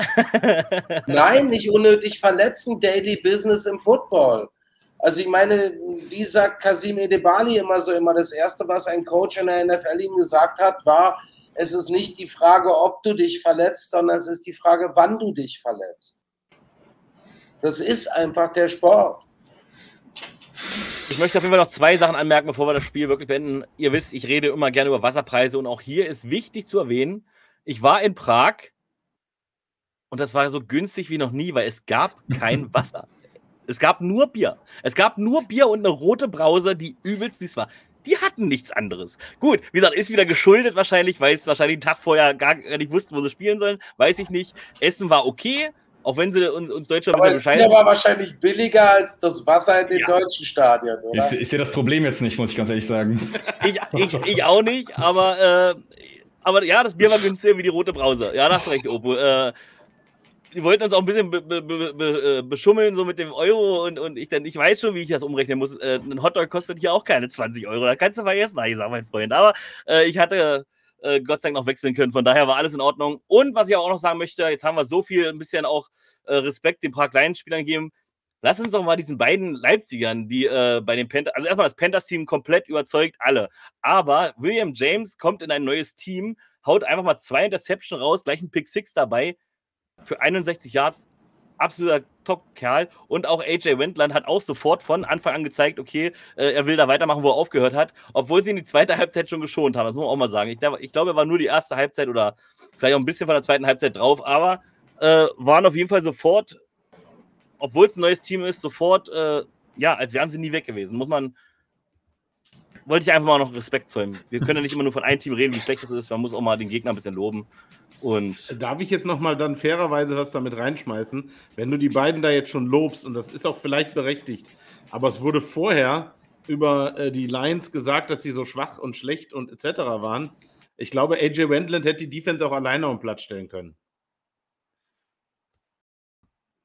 Nein, nicht unnötig verletzen. Daily Business im Football. Also ich meine, wie sagt Kasim Edebali immer so immer, das Erste, was ein Coach in der NFL ihm gesagt hat, war, es ist nicht die Frage, ob du dich verletzt, sondern es ist die Frage, wann du dich verletzt. Das ist einfach der Sport. Ich möchte auf jeden Fall noch zwei Sachen anmerken, bevor wir das Spiel wirklich beenden. Ihr wisst, ich rede immer gerne über Wasserpreise und auch hier ist wichtig zu erwähnen, ich war in Prag und das war so günstig wie noch nie, weil es gab kein Wasser. Es gab nur Bier. Es gab nur Bier und eine rote Brause, die übelst süß war. Die hatten nichts anderes. Gut, wie gesagt, ist wieder geschuldet wahrscheinlich, weil es wahrscheinlich einen Tag vorher gar nicht wussten, wo sie spielen sollen. Weiß ich nicht. Essen war okay, auch wenn sie uns, uns Deutscher Aber das Bier war wahrscheinlich billiger als das Wasser in den ja. deutschen Stadien, oder? Ist, ist ja das Problem jetzt nicht, muss ich ganz ehrlich sagen. ich, ich, ich auch nicht, aber, äh, aber ja, das Bier war günstiger wie die rote Brause. Ja, das hast recht, Opo. Äh, die wollten uns auch ein bisschen be, be, be, äh, beschummeln, so mit dem Euro und, und ich dann, ich weiß schon, wie ich das umrechnen muss. Äh, ein Hotdog kostet hier auch keine 20 Euro. Da kannst du vergessen, ich sag mein Freund. Aber äh, ich hatte äh, Gott sei Dank noch wechseln können. Von daher war alles in Ordnung. Und was ich auch noch sagen möchte, jetzt haben wir so viel, ein bisschen auch äh, Respekt den Prag Lions Spielern gegeben. lass uns doch mal diesen beiden Leipzigern, die äh, bei den Panthers, also erstmal das Panthers-Team komplett überzeugt, alle. Aber William James kommt in ein neues Team, haut einfach mal zwei Interception raus, gleich ein Pick Six dabei für 61 Yards. Absoluter Top-Kerl. Und auch AJ Wendland hat auch sofort von Anfang an gezeigt, okay, äh, er will da weitermachen, wo er aufgehört hat, obwohl sie in die zweite Halbzeit schon geschont haben. Das muss man auch mal sagen. Ich, ich glaube, er war nur die erste Halbzeit oder vielleicht auch ein bisschen von der zweiten Halbzeit drauf, aber äh, waren auf jeden Fall sofort, obwohl es ein neues Team ist, sofort, äh, ja, als wären sie nie weg gewesen. Muss man, wollte ich einfach mal noch Respekt zollen. Wir können ja nicht immer nur von einem Team reden, wie schlecht es ist. Man muss auch mal den Gegner ein bisschen loben. Und Darf ich jetzt nochmal dann fairerweise was damit reinschmeißen? Wenn du die beiden da jetzt schon lobst, und das ist auch vielleicht berechtigt, aber es wurde vorher über äh, die Lions gesagt, dass sie so schwach und schlecht und etc. waren. Ich glaube, AJ Wendland hätte die Defense auch alleine auf den Platz stellen können.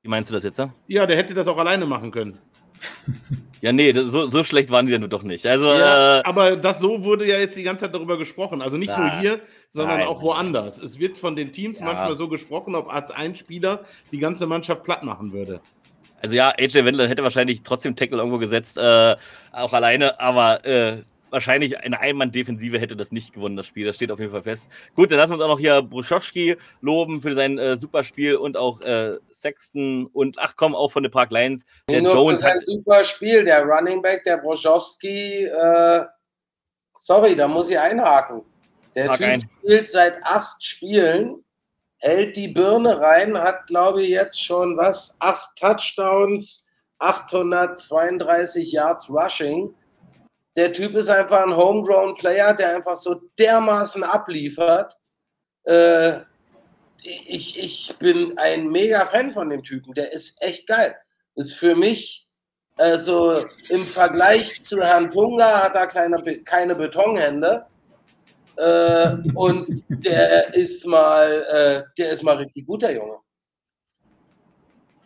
wie meinst du das jetzt? Ja, Ja, der hätte das auch alleine machen können. Ja nee, das, so, so schlecht waren die denn doch nicht. Also, Ja, äh, aber das so wurde ja jetzt die ganze Zeit darüber gesprochen. Also nicht nur Nein. hier, sondern Nein. auch woanders. Es wird von den Teams Ja. manchmal so gesprochen, ob als ein Spieler die ganze Mannschaft platt machen würde. Also ja, AJ Wendler hätte wahrscheinlich trotzdem Tackle irgendwo gesetzt, äh, auch alleine, aber äh, wahrscheinlich eine Einmann-Defensive hätte das nicht gewonnen, das Spiel. Das steht auf jeden Fall fest. Gut, dann lassen wir uns auch noch hier Bruschowski loben für sein äh, Superspiel und auch äh, Sexton und ach komm, auch von den Park Lions. Der Nur für Jones sein hat, super Spiel. Der Running Back, der Broschowski, äh, sorry, da muss ich einhaken. Der Hak Typ ein. spielt seit acht Spielen, hält die Birne rein, hat, glaube ich, jetzt schon was? Acht Touchdowns, 832 Yards Rushing. Der Typ ist einfach ein Homegrown Player, der einfach so dermaßen abliefert. Äh, ich, ich bin ein mega Fan von dem Typen. Der ist echt geil. Ist für mich, also im Vergleich zu Herrn Tunga hat er keine, keine Betonhände. Äh, und der ist mal, äh, der ist mal richtig gut, der Junge.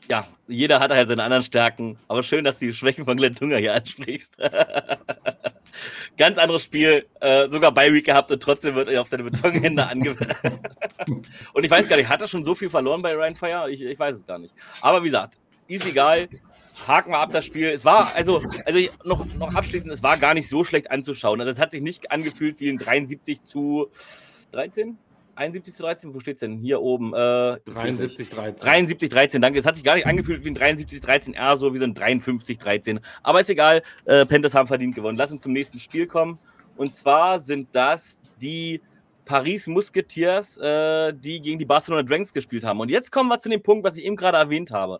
Ja, jeder hat halt seine anderen Stärken, aber schön, dass du die Schwächen von Glenn Tunger hier ansprichst. Ganz anderes Spiel, äh, sogar bei Week gehabt und trotzdem wird er auf seine Betonhände angewendet. und ich weiß gar nicht, hat er schon so viel verloren bei Ryan Fire? Ich, ich weiß es gar nicht. Aber wie gesagt, ist egal. Haken wir ab das Spiel. Es war, also, also noch, noch abschließend, es war gar nicht so schlecht anzuschauen. Also es hat sich nicht angefühlt wie ein 73 zu 13? 71 zu 13? Wo steht's denn? Hier oben. Äh, 73, 13. 73, 13, danke. Es hat sich gar nicht angefühlt wie ein 73, 13, eher so wie so ein 53, 13. Aber ist egal, äh, Panthers haben verdient gewonnen. Lass uns zum nächsten Spiel kommen. Und zwar sind das die Paris Musketeers, äh, die gegen die Barcelona Dragons gespielt haben. Und jetzt kommen wir zu dem Punkt, was ich eben gerade erwähnt habe.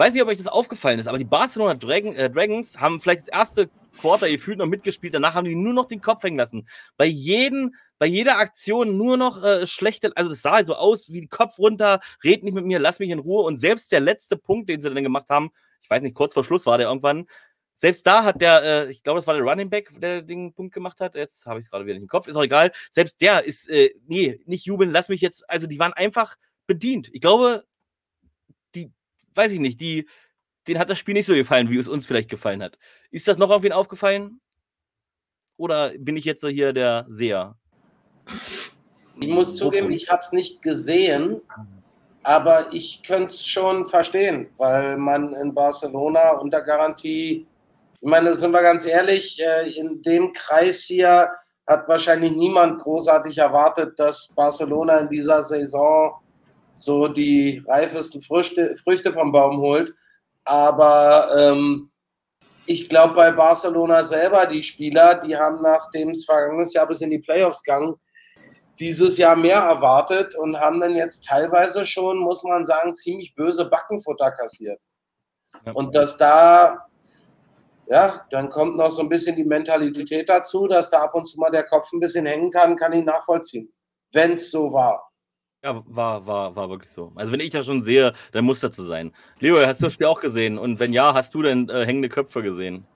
Weiß nicht, ob euch das aufgefallen ist, aber die Barcelona Dragon, äh, Dragons haben vielleicht das erste Quarter gefühlt noch mitgespielt. Danach haben die nur noch den Kopf hängen lassen. Bei jedem, bei jeder Aktion nur noch äh, schlechte, also das sah so aus wie Kopf runter, red nicht mit mir, lass mich in Ruhe. Und selbst der letzte Punkt, den sie dann gemacht haben, ich weiß nicht, kurz vor Schluss war der irgendwann, selbst da hat der, äh, ich glaube, das war der Running Back, der den Punkt gemacht hat. Jetzt habe ich es gerade wieder nicht im Kopf, ist auch egal. Selbst der ist, äh, nee, nicht jubeln, lass mich jetzt, also die waren einfach bedient. Ich glaube, weiß ich nicht, die, denen hat das Spiel nicht so gefallen, wie es uns vielleicht gefallen hat. Ist das noch irgendwen aufgefallen? Oder bin ich jetzt so hier der Seher? Ich muss zugeben, ich habe es nicht gesehen, aber ich könnte es schon verstehen, weil man in Barcelona unter Garantie, ich meine, sind wir ganz ehrlich, äh, in dem Kreis hier hat wahrscheinlich niemand großartig erwartet, dass Barcelona in dieser Saison so die reifesten Früchte, Früchte vom Baum holt. Aber ähm, ich glaube, bei Barcelona selber, die Spieler, die haben nachdem es vergangenes Jahr bis in die Playoffs gegangen, dieses Jahr mehr erwartet und haben dann jetzt teilweise schon, muss man sagen, ziemlich böse Backenfutter kassiert. Ja. Und dass da, ja, dann kommt noch so ein bisschen die Mentalität dazu, dass da ab und zu mal der Kopf ein bisschen hängen kann, kann ich nachvollziehen. Wenn es so war. Ja, war, war, war wirklich so. Also wenn ich das schon sehe, dann muss das so sein. Leo, hast du das Spiel auch gesehen? Und wenn ja, hast du denn äh, hängende Köpfe gesehen?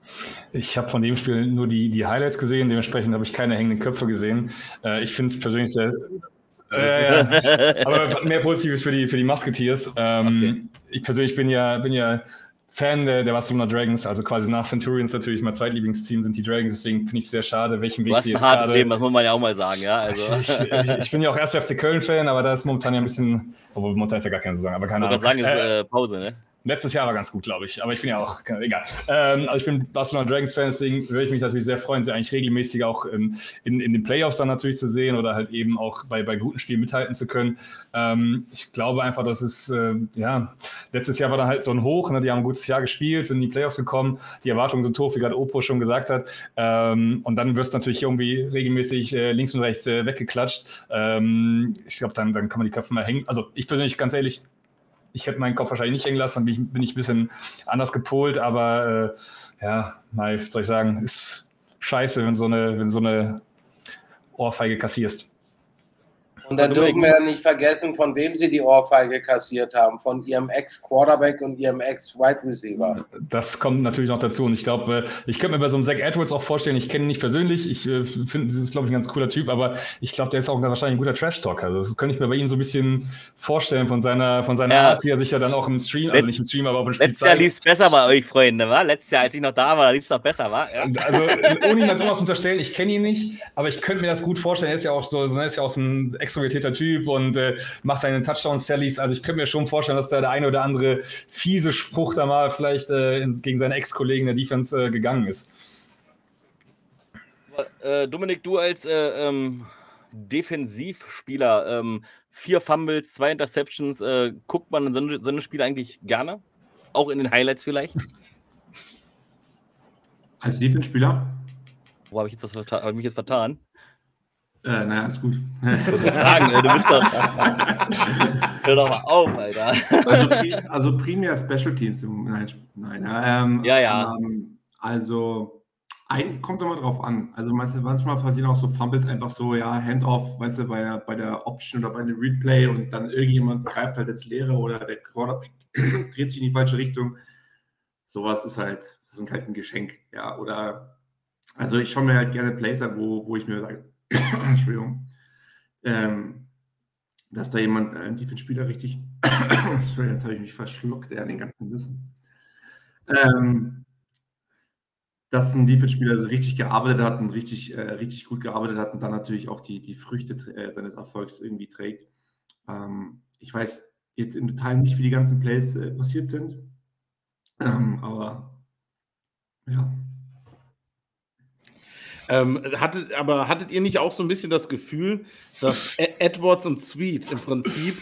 Ich habe von dem Spiel nur die, die Highlights gesehen, dementsprechend habe ich keine hängenden Köpfe gesehen. Äh, ich finde es persönlich sehr. Äh, aber mehr Positives für die, für die Musketeers. Ähm, Ich persönlich bin ja, bin ja Fan der, der Barcelona Dragons, also quasi nach Centurions natürlich mein zweitlieblingsteam sind die Dragons, deswegen finde ich es sehr schade, welchen Du Weg hast sie ein jetzt hartes gerade. Leben, das muss man ja auch mal sagen, ja. Also, Ich, ich, ich bin ja auch erst FC Köln-Fan, aber da ist momentan ja ein bisschen, obwohl momentan ist ja gar keine Saison, aber keine ich Ahnung. gerade sagen, ist Äh, äh, Pause, ne? Letztes Jahr war ganz gut, glaube ich. Aber ich bin ja auch, egal. Ähm, also ich bin Barcelona Dragons-Fan, deswegen würde ich mich natürlich sehr freuen, sie eigentlich regelmäßig auch in, in, in, den Playoffs dann natürlich zu sehen oder halt eben auch bei, bei guten Spielen mithalten zu können. Ähm, ich glaube einfach, dass es, äh, ja, letztes Jahr war da halt so ein Hoch, ne? die haben ein gutes Jahr gespielt, sind in die Playoffs gekommen, die Erwartungen sind hoch, wie gerade Opo schon gesagt hat. Ähm, und dann wirst du natürlich irgendwie regelmäßig äh, links und rechts äh, weggeklatscht. Ähm, ich glaube, dann, dann kann man die Köpfe mal hängen. Also ich persönlich, ganz ehrlich, ich hätte meinen Kopf wahrscheinlich nicht hängen lassen, dann bin ich, bin ich ein bisschen anders gepolt, aber äh, ja, mal, soll ich sagen, ist scheiße, wenn so eine, wenn so eine Ohrfeige kassierst. Und dann dürfen wir ja nicht vergessen, von wem sie die Ohrfeige kassiert haben. Von ihrem Ex-Quarterback und ihrem Ex-Wide Receiver. Das kommt natürlich noch dazu. Und ich glaube, äh, ich könnte mir bei so einem Zach Edwards auch vorstellen, ich kenne ihn nicht persönlich. Ich äh, finde, das ist, glaube ich, ein ganz cooler Typ. Aber ich glaube, der ist auch wahrscheinlich ein guter Trash-Talker. Also das könnte ich mir bei ihm so ein bisschen vorstellen von seiner, von seiner ja. Art, wie er sich ja dann auch im Stream, also nicht im Stream, aber auf dem Spiel Letztes Jahr lief es besser bei euch, Freunde, wa? Letztes Jahr, als ich noch da war, lief es noch besser, wa? Ja. Also, ohne ihm jetzt irgendwas unterstellen, ich kenne ihn nicht, aber ich könnte mir das gut vorstellen. Er ist ja auch so, er ist ja auch so ein extrovertierter Typ und äh, macht seine Touchdown-Sallies. Also ich könnte mir schon vorstellen, dass da der eine oder andere fiese Spruch da mal vielleicht äh, ins, gegen seine Ex-Kollegen der Defense äh, gegangen ist. Äh, Dominik, du als äh, ähm, Defensivspieler, ähm, vier Fumbles, zwei Interceptions, äh, guckt man so eine, so eine Spiele eigentlich gerne? Auch in den Highlights vielleicht? Als Defense-Spieler? Wo habe ich, hab ich mich jetzt vertan? Äh, naja, ist gut. sagen, du bist doch. Hör doch mal auf, Alter. Also, also primär Special Teams. Nein, nein. Ähm, ja, ja. Ähm, also, ein, kommt immer drauf an. Also manchmal verdienen auch so Fumbles einfach so, ja, Handoff, weißt du, bei der, bei der Option oder bei dem Replay und dann irgendjemand greift halt ins Leere oder der Quarterback dreht sich in die falsche Richtung. Sowas ist halt, das ist halt ein Geschenk, ja. Oder, also ich schaue mir halt gerne Plays an, wo, wo ich mir sage, Entschuldigung, ähm, dass da jemand, ein Defense-Spieler richtig, Entschuldigung, jetzt habe ich mich verschluckt, der den ganzen Wissen, ähm, dass ein Defense-Spieler so richtig gearbeitet hat und richtig, äh, richtig gut gearbeitet hat und dann natürlich auch die, die Früchte äh, seines Erfolgs irgendwie trägt. Ähm, ich weiß jetzt im Detail nicht, wie die ganzen Plays äh, passiert sind, ähm, aber ja, ähm, hattet, aber hattet ihr nicht auch so ein bisschen das Gefühl, dass e- Edwards und Sweet im Prinzip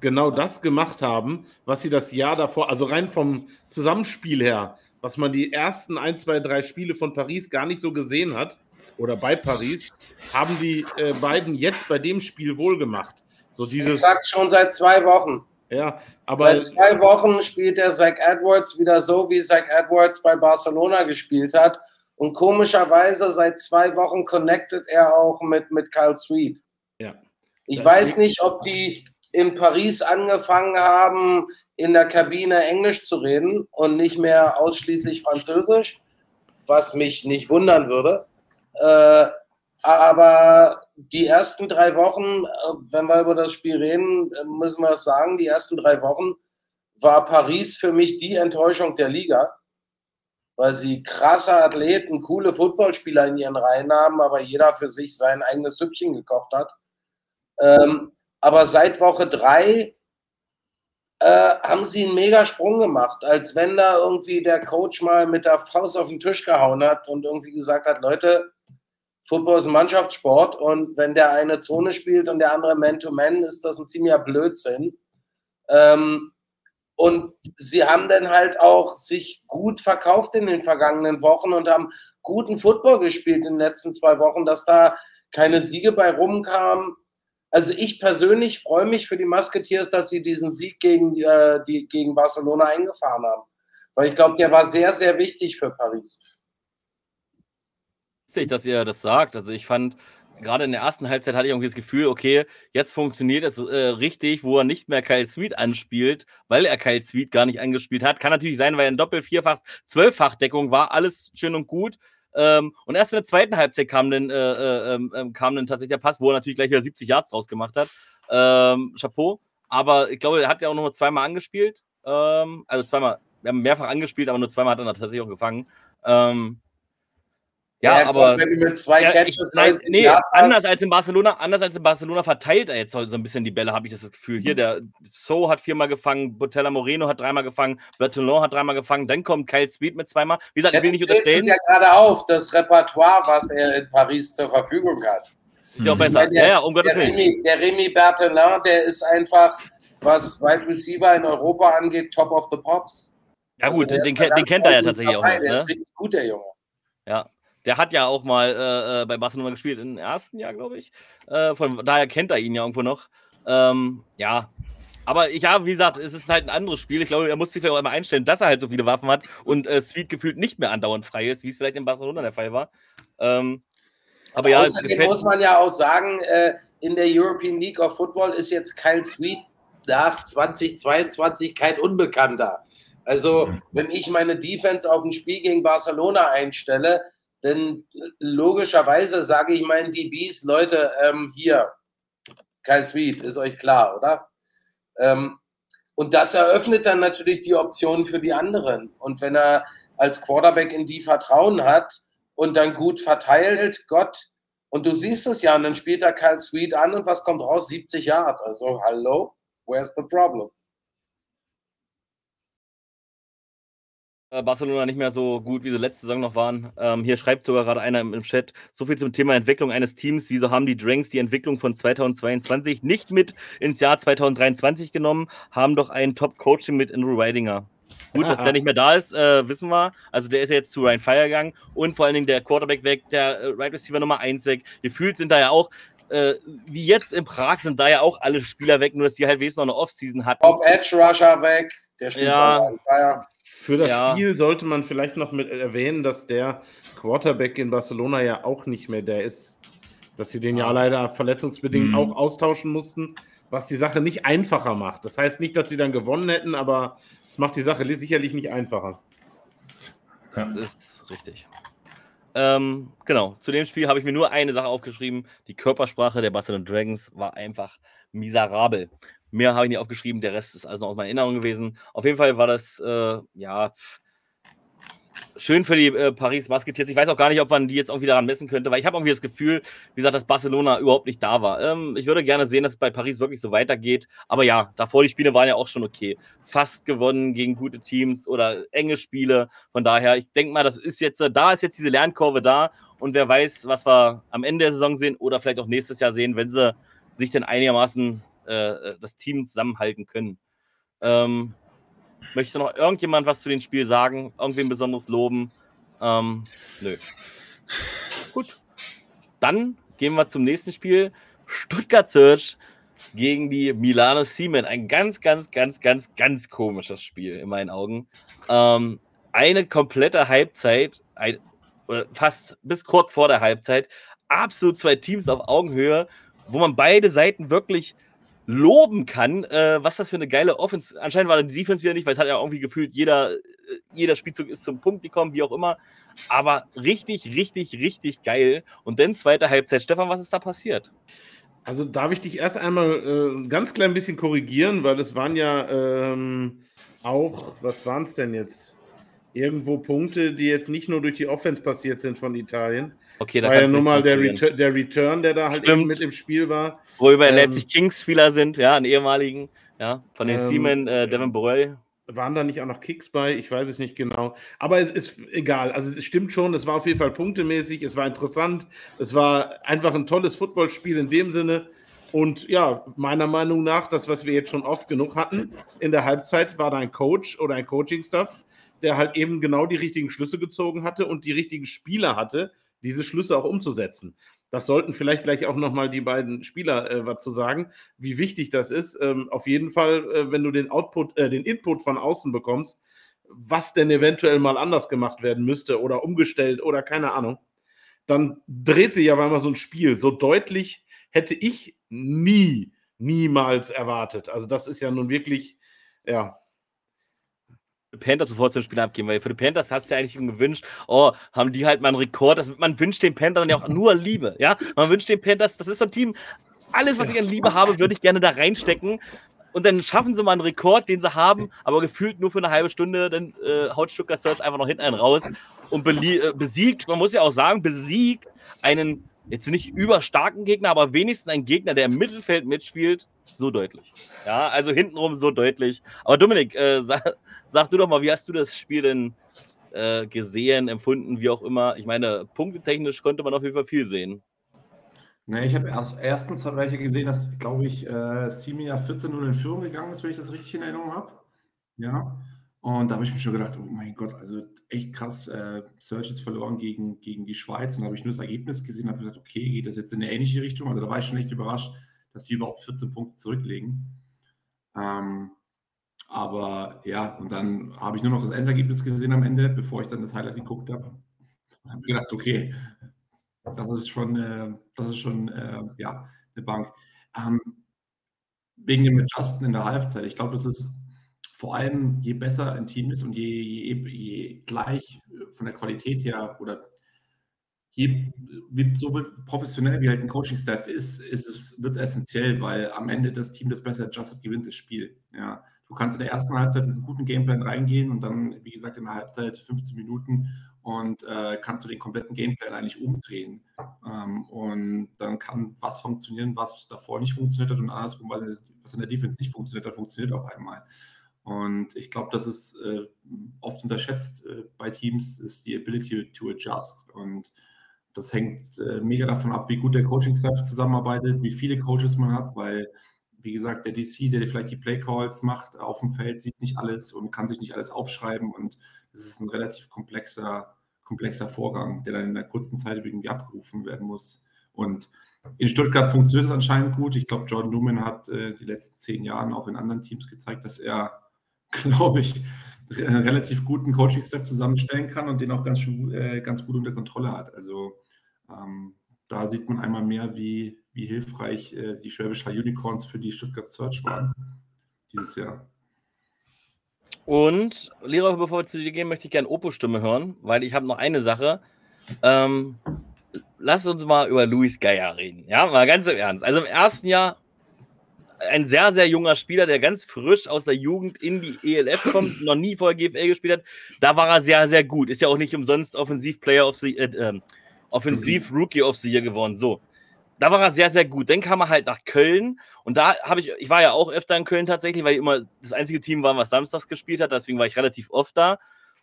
genau das gemacht haben, was sie das Jahr davor, also rein vom Zusammenspiel her, was man die ersten ein, zwei, drei Spiele von Paris gar nicht so gesehen hat, oder bei Paris, haben die äh, beiden jetzt bei dem Spiel wohl gemacht. So dieses, Exakt schon seit zwei Wochen. Ja, aber. Seit zwei Wochen spielt der Zach Edwards wieder so, wie Zach Edwards bei Barcelona gespielt hat. Und komischerweise seit zwei Wochen connectet er auch mit, mit Kyle Sweet. Ja. Ich weiß nicht, ob die in Paris angefangen haben, in der Kabine Englisch zu reden und nicht mehr ausschließlich Französisch, was mich nicht wundern würde. Äh, aber die ersten drei Wochen, äh, wenn wir über das Spiel reden, äh, müssen wir es sagen, die ersten drei Wochen war Paris für mich die Enttäuschung der Liga weil sie krasse Athleten, coole Footballspieler in ihren Reihen haben, aber jeder für sich sein eigenes Süppchen gekocht hat. Ähm, aber seit Woche drei äh, haben sie einen mega Sprung gemacht, als wenn da irgendwie der Coach mal mit der Faust auf den Tisch gehauen hat und irgendwie gesagt hat, Leute, Football ist ein Mannschaftssport und wenn der eine Zone spielt und der andere Man-to-Man, -Man, ist das ein ziemlicher Blödsinn. Ähm, und sie haben dann halt auch sich gut verkauft in den vergangenen Wochen und haben guten Football gespielt in den letzten zwei Wochen, dass da keine Siege bei rumkamen. Also ich persönlich freue mich für die Musketeers, dass sie diesen Sieg gegen, äh, die, gegen Barcelona eingefahren haben. Weil ich glaube, der war sehr, sehr wichtig für Paris. Witzig, dass ihr das sagt. Also ich fand, gerade in der ersten Halbzeit hatte ich irgendwie das Gefühl, okay, jetzt funktioniert es äh, richtig, wo er nicht mehr Kyle Sweet anspielt, weil er Kyle Sweet gar nicht angespielt hat. Kann natürlich sein, weil er in Doppel-, Vierfach-, Zwölffach-Deckung war, alles schön und gut. Ähm, und erst in der zweiten Halbzeit kam dann, äh, äh, ähm, ähm, kam tatsächlich der Pass, wo er natürlich gleich wieder 70 Yards draus gemacht hat. Ähm, Chapeau. Aber ich glaube, er hat ja auch nur zweimal angespielt. Ähm, also zweimal, wir haben mehrfach angespielt, aber nur zweimal hat er tatsächlich auch gefangen. Ähm, Ja, Ja, aber wenn du mit zwei ja, Catches nein, 90 nee, Yards anders hast, als in Barcelona, anders als in Barcelona verteilt er jetzt so ein bisschen die Bälle, habe ich das Gefühl. Hier, der So hat viermal gefangen, Botella Moreno hat dreimal gefangen, Bertolon hat dreimal gefangen, dann kommt Kyle Speed mit zweimal. Wie gesagt, ja, ich will nicht zählst es unterstellen, ja gerade auf, das Repertoire, was er in Paris zur Verfügung hat. ist ja auch besser. meine, Ja, ja, um Gottes Der Willen. Remy, der Remy Bertelin, der ist einfach, was Wide Receiver in Europa angeht, top of the pops. Ja, Also gut, der den, ist den kennt er ja tatsächlich auch dabei, noch. Der Ne? ist richtig gut, der Junge. Ja. Der hat ja auch mal äh, äh, bei Barcelona gespielt im ersten Jahr, glaube ich. Äh, von daher kennt er ihn ja irgendwo noch. Ähm, ja. Aber ich, ja, wie gesagt, es ist halt ein anderes Spiel. Ich glaube, er muss sich vielleicht auch immer einstellen, dass er halt so viele Waffen hat und äh, Speed gefühlt nicht mehr andauernd frei ist, wie es vielleicht in Barcelona der Fall war. Ähm, aber ja, es Außerdem muss man ja auch sagen, äh, in der European League of Football ist jetzt Kyle Sweet nach 2022 kein Unbekannter. Also, wenn ich meine Defense auf ein Spiel gegen Barcelona einstelle, dann logischerweise sage ich meinen DBs, Leute, ähm, hier, Kyle Sweet, ist euch klar, oder? Ähm, und das eröffnet dann natürlich die Optionen für die anderen. Und wenn er als Quarterback in die Vertrauen hat und dann gut verteilt, Gott, und du siehst es ja, und dann spielt er Kyle Sweet an und was kommt raus? 70 Yard. Also, hallo, where's the problem? Barcelona nicht mehr so gut, wie sie letzte Saison noch waren. Ähm, hier schreibt sogar gerade einer im, Chat, so viel zum Thema Entwicklung eines Teams. Wieso haben die Dranks die Entwicklung von 2022 nicht mit ins Jahr 2023 genommen? Haben doch ein Top-Coaching mit Andrew Weidinger. Gut, dass der nicht mehr da ist, äh, wissen wir. Also der ist ja jetzt zu Ryan Fire gegangen und vor allen Dingen der Quarterback weg, der äh, Right Receiver Nummer 1 weg. Gefühlt sind da ja auch, äh, wie jetzt in Prag, sind da ja auch alle Spieler weg, nur dass die halt wenigstens noch eine Offseason hatten. Top Edge Rusher weg, der spielt Ja. fire. Für das Ja. Spiel sollte man vielleicht noch mit erwähnen, dass der Quarterback in Barcelona ja auch nicht mehr der ist. Dass sie den ja leider verletzungsbedingt Mhm. auch austauschen mussten, was die Sache nicht einfacher macht. Das heißt nicht, dass sie dann gewonnen hätten, aber es macht die Sache sicherlich nicht einfacher. Das ist richtig. Ähm, genau, zu dem Spiel habe ich mir nur eine Sache aufgeschrieben. Die Körpersprache der Barcelona Dragons war einfach miserabel. Mehr habe ich nicht aufgeschrieben, der Rest ist also noch aus meiner Erinnerung gewesen. Auf jeden Fall war das, äh, ja, schön für die äh, Paris Musketeers. Ich weiß auch gar nicht, ob man die jetzt irgendwie daran messen könnte, weil ich habe irgendwie das Gefühl, wie gesagt, dass Barcelona überhaupt nicht da war. Ähm, ich würde gerne sehen, dass es bei Paris wirklich so weitergeht. Aber ja, davor die Spiele waren ja auch schon okay. Fast gewonnen gegen gute Teams oder enge Spiele. Von daher, ich denke mal, das ist jetzt, äh, da ist jetzt diese Lernkurve da. Und wer weiß, was wir am Ende der Saison sehen oder vielleicht auch nächstes Jahr sehen, wenn sie sich denn einigermaßen äh, das Team zusammenhalten können. Ähm, möchte noch irgendjemand was zu dem Spiel sagen? Irgendwen besonderes loben? Ähm, nö. Gut. Dann gehen wir zum nächsten Spiel. Stuttgart Search gegen die Milano Siemen. Ein ganz, ganz, ganz, ganz, ganz komisches Spiel in meinen Augen. Ähm, eine komplette Halbzeit, ein, oder fast bis kurz vor der Halbzeit, absolut zwei Teams auf Augenhöhe, wo man beide Seiten wirklich loben kann, äh, was das für eine geile Offense. Anscheinend war die Defense wieder nicht, weil es hat ja irgendwie gefühlt, jeder, äh, jeder Spielzug ist zum Punkt gekommen, wie auch immer. Aber richtig, richtig, richtig geil. Und dann zweite Halbzeit. Stefan, was ist da passiert? Also darf ich dich erst einmal äh, ganz klein bisschen korrigieren, weil es waren ja ähm, auch, was waren es denn jetzt? Irgendwo Punkte, die jetzt nicht nur durch die Offense passiert sind von Italien. Okay, Das war ja nun mal der. Retur der Return, der da halt Stimmt. eben mit im Spiel war. Wo wir bei ähm, Leipzig Kings Spieler sind, ja, einen ehemaligen, ja, von den Ähm, Siemen, äh, Devin Borrell. Waren da nicht auch noch Kicks bei? Ich weiß es nicht genau. Aber es ist egal. Also es stimmt schon, es war auf jeden Fall punktemäßig, es war interessant, es war einfach ein tolles Footballspiel in dem Sinne. Und ja, meiner Meinung nach, das, was wir jetzt schon oft genug hatten, in der Halbzeit war da ein Coach oder ein Coaching-Staff, der halt eben genau die richtigen Schlüsse gezogen hatte und die richtigen Spieler hatte, diese Schlüsse auch umzusetzen. Das sollten vielleicht gleich auch nochmal die beiden Spieler äh, was zu sagen, wie wichtig das ist. Ähm, auf jeden Fall, äh, wenn du den Output, äh, den Input von außen bekommst, was denn eventuell mal anders gemacht werden müsste oder umgestellt oder keine Ahnung, dann dreht sich ja einmal so ein Spiel. So deutlich hätte ich nie, niemals erwartet. Also das ist ja nun wirklich, ja, Panthers sofort zum Spiel abgeben, weil für die Panthers hast du ja eigentlich gewünscht, oh, haben die halt mal einen Rekord. Das, man wünscht den Panthers ja auch nur Liebe, ja. Man wünscht den Panthers, das ist so ein Team, alles, was ich an Liebe habe, würde ich gerne da reinstecken. und dann schaffen sie mal einen Rekord, den sie haben, aber gefühlt nur für eine halbe Stunde, dann äh, haut Stuttgart Search einfach noch hinten einen raus und äh, besiegt, man muss ja auch sagen, besiegt einen jetzt nicht überstarken Gegner, aber wenigstens einen Gegner, der im Mittelfeld mitspielt, so deutlich. Ja, also hintenrum so deutlich. Aber Dominik, äh, sag, sag, du doch mal, wie hast du das Spiel denn äh, gesehen, empfunden, wie auch immer? Ich meine, punktetechnisch konnte man auf jeden Fall viel sehen. Ne, ich habe erst erstens habe ich gesehen, dass, glaube ich, äh, Simia 14-0 in Führung gegangen ist, wenn ich das richtig in Erinnerung habe. Ja. Und da habe ich mir schon gedacht, oh mein Gott, also echt krass, äh, Search ist verloren gegen, gegen die Schweiz. Und da habe ich nur das Ergebnis gesehen und habe gesagt, okay, geht das jetzt in eine ähnliche Richtung? Also da war ich schon echt überrascht, dass die überhaupt 14 Punkte zurücklegen. Ähm, aber ja, und dann habe ich nur noch das Endergebnis gesehen am Ende, bevor ich dann das Highlight geguckt habe. Und habe gedacht, okay, das ist schon, äh, das ist schon äh, ja, eine Bank. Ähm, wegen dem Adjusten in der Halbzeit. Ich glaube, das ist vor allem, je besser ein Team ist und je, je, je gleich von der Qualität her oder je, wie, so professionell wie halt ein Coaching-Staff ist, ist es, wird es essentiell, weil am Ende das Team, das besser adjusted, gewinnt das Spiel. Ja. Du kannst in der ersten Halbzeit mit einem guten Gameplan reingehen und dann, wie gesagt, in der Halbzeit 15 Minuten und äh, kannst du den kompletten Gameplan eigentlich umdrehen. Ähm, und dann kann was funktionieren, was davor nicht funktioniert hat und andersrum, was in der Defense nicht funktioniert hat, funktioniert auf einmal. Und ich glaube, das ist äh, oft unterschätzt äh, bei Teams, ist die Ability to adjust. Und das hängt äh, mega davon ab, wie gut der Coaching-Staff zusammenarbeitet, wie viele Coaches man hat, weil, wie gesagt, der DC, der vielleicht die Play-Calls macht auf dem Feld, sieht nicht alles und kann sich nicht alles aufschreiben. Und es ist ein relativ komplexer komplexer Vorgang, der dann in einer kurzen Zeit irgendwie abgerufen werden muss. Und in Stuttgart funktioniert es anscheinend gut. Ich glaube, Jordan Newman hat äh, die letzten zehn Jahre auch in anderen Teams gezeigt, dass er, glaube ich, einen relativ guten Coaching-Staff zusammenstellen kann und den auch ganz, äh, ganz gut unter Kontrolle hat. Also ähm, da sieht man einmal mehr, wie, wie hilfreich äh, die Schwäbischer Unicorns für die Stuttgart Search waren dieses Jahr. Und, Lehrer, bevor wir zu dir gehen, möchte ich gerne Opus-Stimme hören, weil ich habe noch eine Sache. Ähm, lass uns mal über Luis Geier reden. Ja, mal ganz im Ernst. Also im ersten Jahr ein sehr, sehr junger Spieler, der ganz frisch aus der Jugend in die ELF kommt, noch nie vorher GFL gespielt hat. Da war er sehr, sehr gut. Ist ja auch nicht umsonst Offensiv-Player of the, äh, äh, Offensiv-Rookie of the Year geworden. So da war er sehr, sehr gut. Dann kam er halt nach Köln und da habe ich, ich war ja auch öfter in Köln tatsächlich, weil ich immer das einzige Team war, was samstags gespielt hat, deswegen war ich relativ oft da.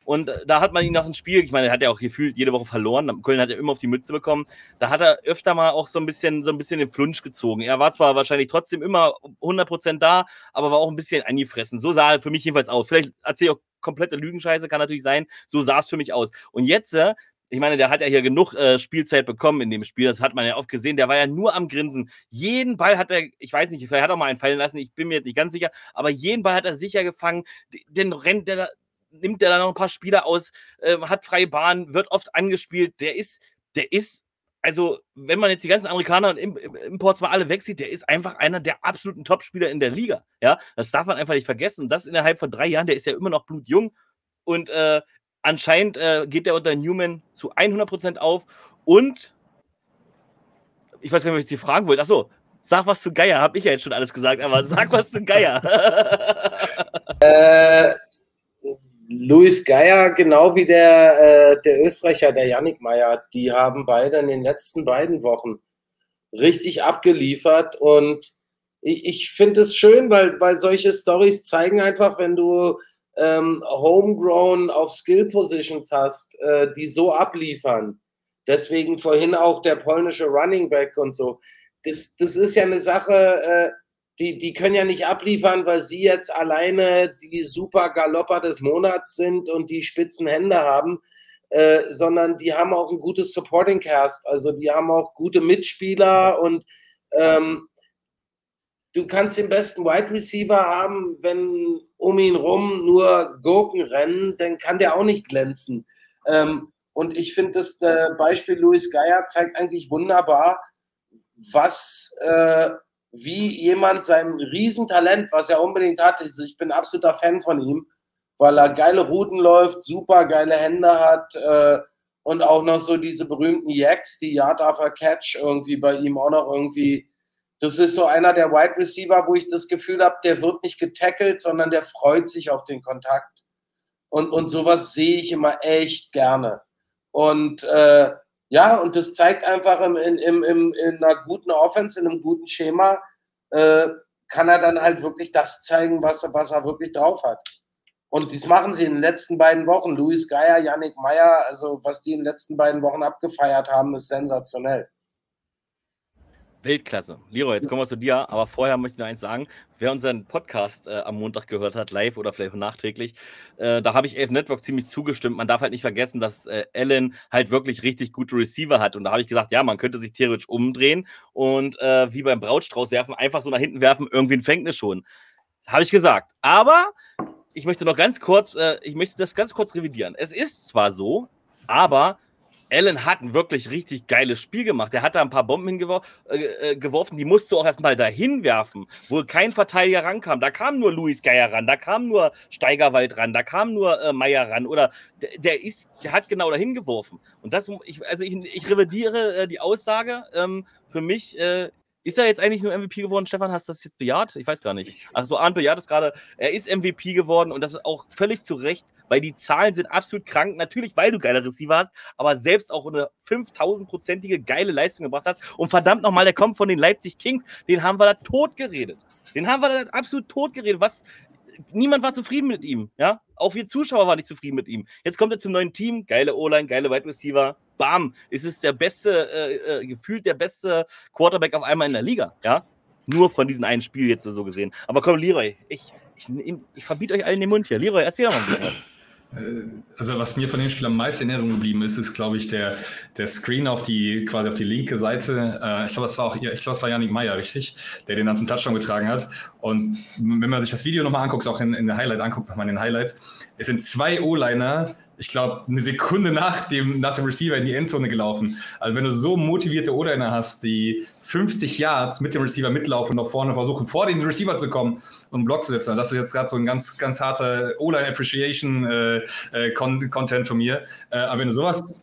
Und da hat man ihn nach einem Spiel, ich meine, er hat ja auch gefühlt jede Woche verloren. Köln hat ja immer auf die Mütze bekommen. Da hat er öfter mal auch so ein bisschen, so ein bisschen den Flunsch gezogen. Er war zwar wahrscheinlich trotzdem immer 100% da, aber war auch ein bisschen angefressen. So sah er für mich jedenfalls aus. Vielleicht erzähle ich auch komplette Lügenscheiße, kann natürlich sein. So sah es für mich aus. Und jetzt äh, ich meine, der hat ja hier genug äh, Spielzeit bekommen in dem Spiel. Das hat man ja oft gesehen. Der war ja nur am Grinsen. Jeden Ball hat er, ich weiß nicht, vielleicht hat er mal einen fallen lassen, ich bin mir jetzt nicht ganz sicher, aber jeden Ball hat er sicher gefangen. Den rennt der, nimmt der da noch ein paar Spieler aus, äh, hat freie Bahn, wird oft angespielt. Der ist, der ist, also, wenn man jetzt die ganzen Amerikaner und Imports mal alle wegsieht, der ist einfach einer der absoluten Topspieler in der Liga. Ja, das darf man einfach nicht vergessen. Und das innerhalb von drei Jahren, der ist ja immer noch blutjung. Und äh, Anscheinend äh, geht der unter Newman zu 100% auf und ich weiß gar nicht, was ich dir fragen wollte. Achso, sag was zu Geier, habe ich ja jetzt schon alles gesagt, aber sag was zu Geier. äh, Luis Geier, genau wie der, äh, der Österreicher, der Yannick Meyer, die haben beide in den letzten beiden Wochen richtig abgeliefert und ich, ich finde es schön, weil, weil solche Stories zeigen einfach, wenn du ähm, homegrown auf Skill Positions hast, äh, die so abliefern. Deswegen vorhin auch der polnische Running Back und so. Das, das ist ja eine Sache, äh, die, die können ja nicht abliefern, weil sie jetzt alleine die super Galopper des Monats sind und die spitzen Hände haben, äh, sondern die haben auch ein gutes Supporting Cast. Also die haben auch gute Mitspieler und ähm, du kannst den besten Wide Receiver haben, wenn um ihn rum nur Gurken rennen, dann kann der auch nicht glänzen. Ähm, und ich finde, das äh, Beispiel Luis Geier zeigt eigentlich wunderbar, was, äh, wie jemand sein Riesentalent, was er unbedingt hat, also ich bin absoluter Fan von ihm, weil er geile Routen läuft, super geile Hände hat äh, und auch noch so diese berühmten Yaks, die Yard after Catch irgendwie bei ihm auch noch irgendwie Das ist so einer der Wide Receiver, wo ich das Gefühl habe, der wird nicht getackelt, sondern der freut sich auf den Kontakt. Und, und sowas sehe ich immer echt gerne. Und äh, ja, und das zeigt einfach im, in, im, in einer guten Offense, in einem guten Schema, äh, kann er dann halt wirklich das zeigen, was, was er wirklich drauf hat. Und das machen sie in den letzten beiden Wochen. Luis Geier, Yannick Meyer, also was die in den letzten beiden Wochen abgefeiert haben, ist sensationell. Weltklasse. Leroy, jetzt kommen wir zu dir, aber vorher möchte ich noch eins sagen. Wer unseren Podcast äh, am Montag gehört hat, live oder vielleicht nachträglich, äh, da habe ich Elf Network ziemlich zugestimmt. Man darf halt nicht vergessen, dass äh, Allen halt wirklich richtig gute Receiver hat. Und da habe ich gesagt, ja, man könnte sich theoretisch umdrehen und äh, wie beim Brautstrauß werfen, einfach so nach hinten werfen, irgendwen fängt es schon. Habe ich gesagt. Aber ich möchte noch ganz kurz, äh, ich möchte das ganz kurz revidieren. Es ist zwar so, aber allen hat ein wirklich richtig geiles Spiel gemacht. Er hat da ein paar Bomben hingeworfen, äh, äh, geworfen, die musste auch erstmal dahin werfen, wo kein Verteidiger rankam. Da kam nur Luis Geier ran, da kam nur Steigerwald ran, da kam nur äh, Meier ran oder der, der, ist, der hat genau dahin geworfen. Und das, ich, also ich, ich revidiere äh, die Aussage. Ähm, für mich äh, ist er jetzt eigentlich nur MVP geworden, Stefan? Hast du das jetzt bejaht? Ich weiß gar nicht. Also Arndt bejaht es gerade. Er ist MVP geworden und das ist auch völlig zu Recht, weil die Zahlen sind absolut krank. Natürlich, weil du geile Receiver hast, aber selbst auch eine 5000-prozentige geile Leistung gebracht hast. Und verdammt nochmal, der kommt von den Leipzig Kings. Den haben wir da tot geredet. Den haben wir da absolut tot geredet. Was, niemand war zufrieden mit ihm. Ja? Auch wir Zuschauer waren nicht zufrieden mit ihm. Jetzt kommt er zum neuen Team. Geile O-Line, geile Wide Receiver bam, es ist der beste, äh, äh, gefühlt der beste Quarterback auf einmal in der Liga, ja. Nur von diesem einen Spiel jetzt so gesehen. Aber komm, Leroy, ich, ich, ich verbiete euch allen den Mund hier. Leroy, erzähl doch mal also was mir von dem Spiel am meisten in Erinnerung geblieben ist, ist, glaube ich, der, der Screen auf die, quasi auf die linke Seite. Äh, ich glaube, das war auch, ich glaube, das war Janik Meyer, richtig, der den dann zum Touchdown getragen hat. Und wenn man sich das Video nochmal anguckt, auch in, in der Highlight anguckt, nochmal in den Highlights, es sind zwei O-Liner, ich glaube, eine Sekunde nach dem, nach dem Receiver in die Endzone gelaufen. Also wenn du so motivierte O-Liner hast, die 50 Yards mit dem Receiver mitlaufen und nach vorne versuchen, vor den Receiver zu kommen und einen Block zu setzen. Das ist jetzt gerade so ein ganz, ganz harter O-Line Appreciation äh, äh, Content von mir. Äh, aber wenn du sowas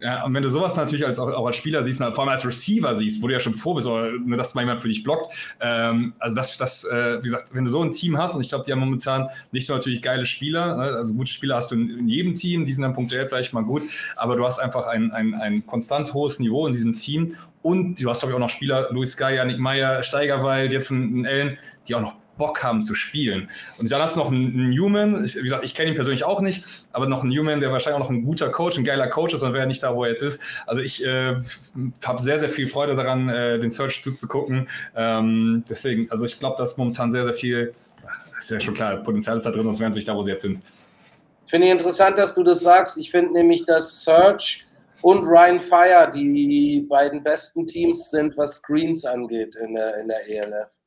ja, und wenn du sowas natürlich als, auch als Spieler siehst, vor allem als Receiver siehst, wo du ja schon vor bist, oder ne, dass mal jemand für dich blockt, ähm, also das, das äh, wie gesagt, wenn du so ein Team hast, und ich glaube, die haben momentan nicht nur natürlich geile Spieler, ne, also gute Spieler hast du in, in, jedem Team, die sind dann punktuell vielleicht mal gut, aber du hast einfach ein, ein, ein konstant hohes Niveau in diesem Team und du hast, glaube ich, auch noch Spieler, Luis Geier, Nick Meyer, Steigerwald, jetzt ein, ein Ellen, die auch noch Bock haben zu spielen. Und dann hast du noch einen Newman, ich, wie gesagt, ich kenne ihn persönlich auch nicht, aber noch einen Newman, der wahrscheinlich auch noch ein guter Coach, ein geiler Coach ist, sonst wäre er nicht da, wo er jetzt ist. Also ich äh, habe sehr, sehr viel Freude daran, äh, den Search zuzugucken. Ähm, deswegen, also ich glaube, dass momentan sehr, sehr viel, ist ja schon klar, Potenzial ist da drin, sonst wären sie nicht da, wo sie jetzt sind. Finde ich interessant, dass du das sagst. Ich finde nämlich, dass Search und Ryan Fire die beiden besten Teams sind, was Screens angeht in der, in der ELF.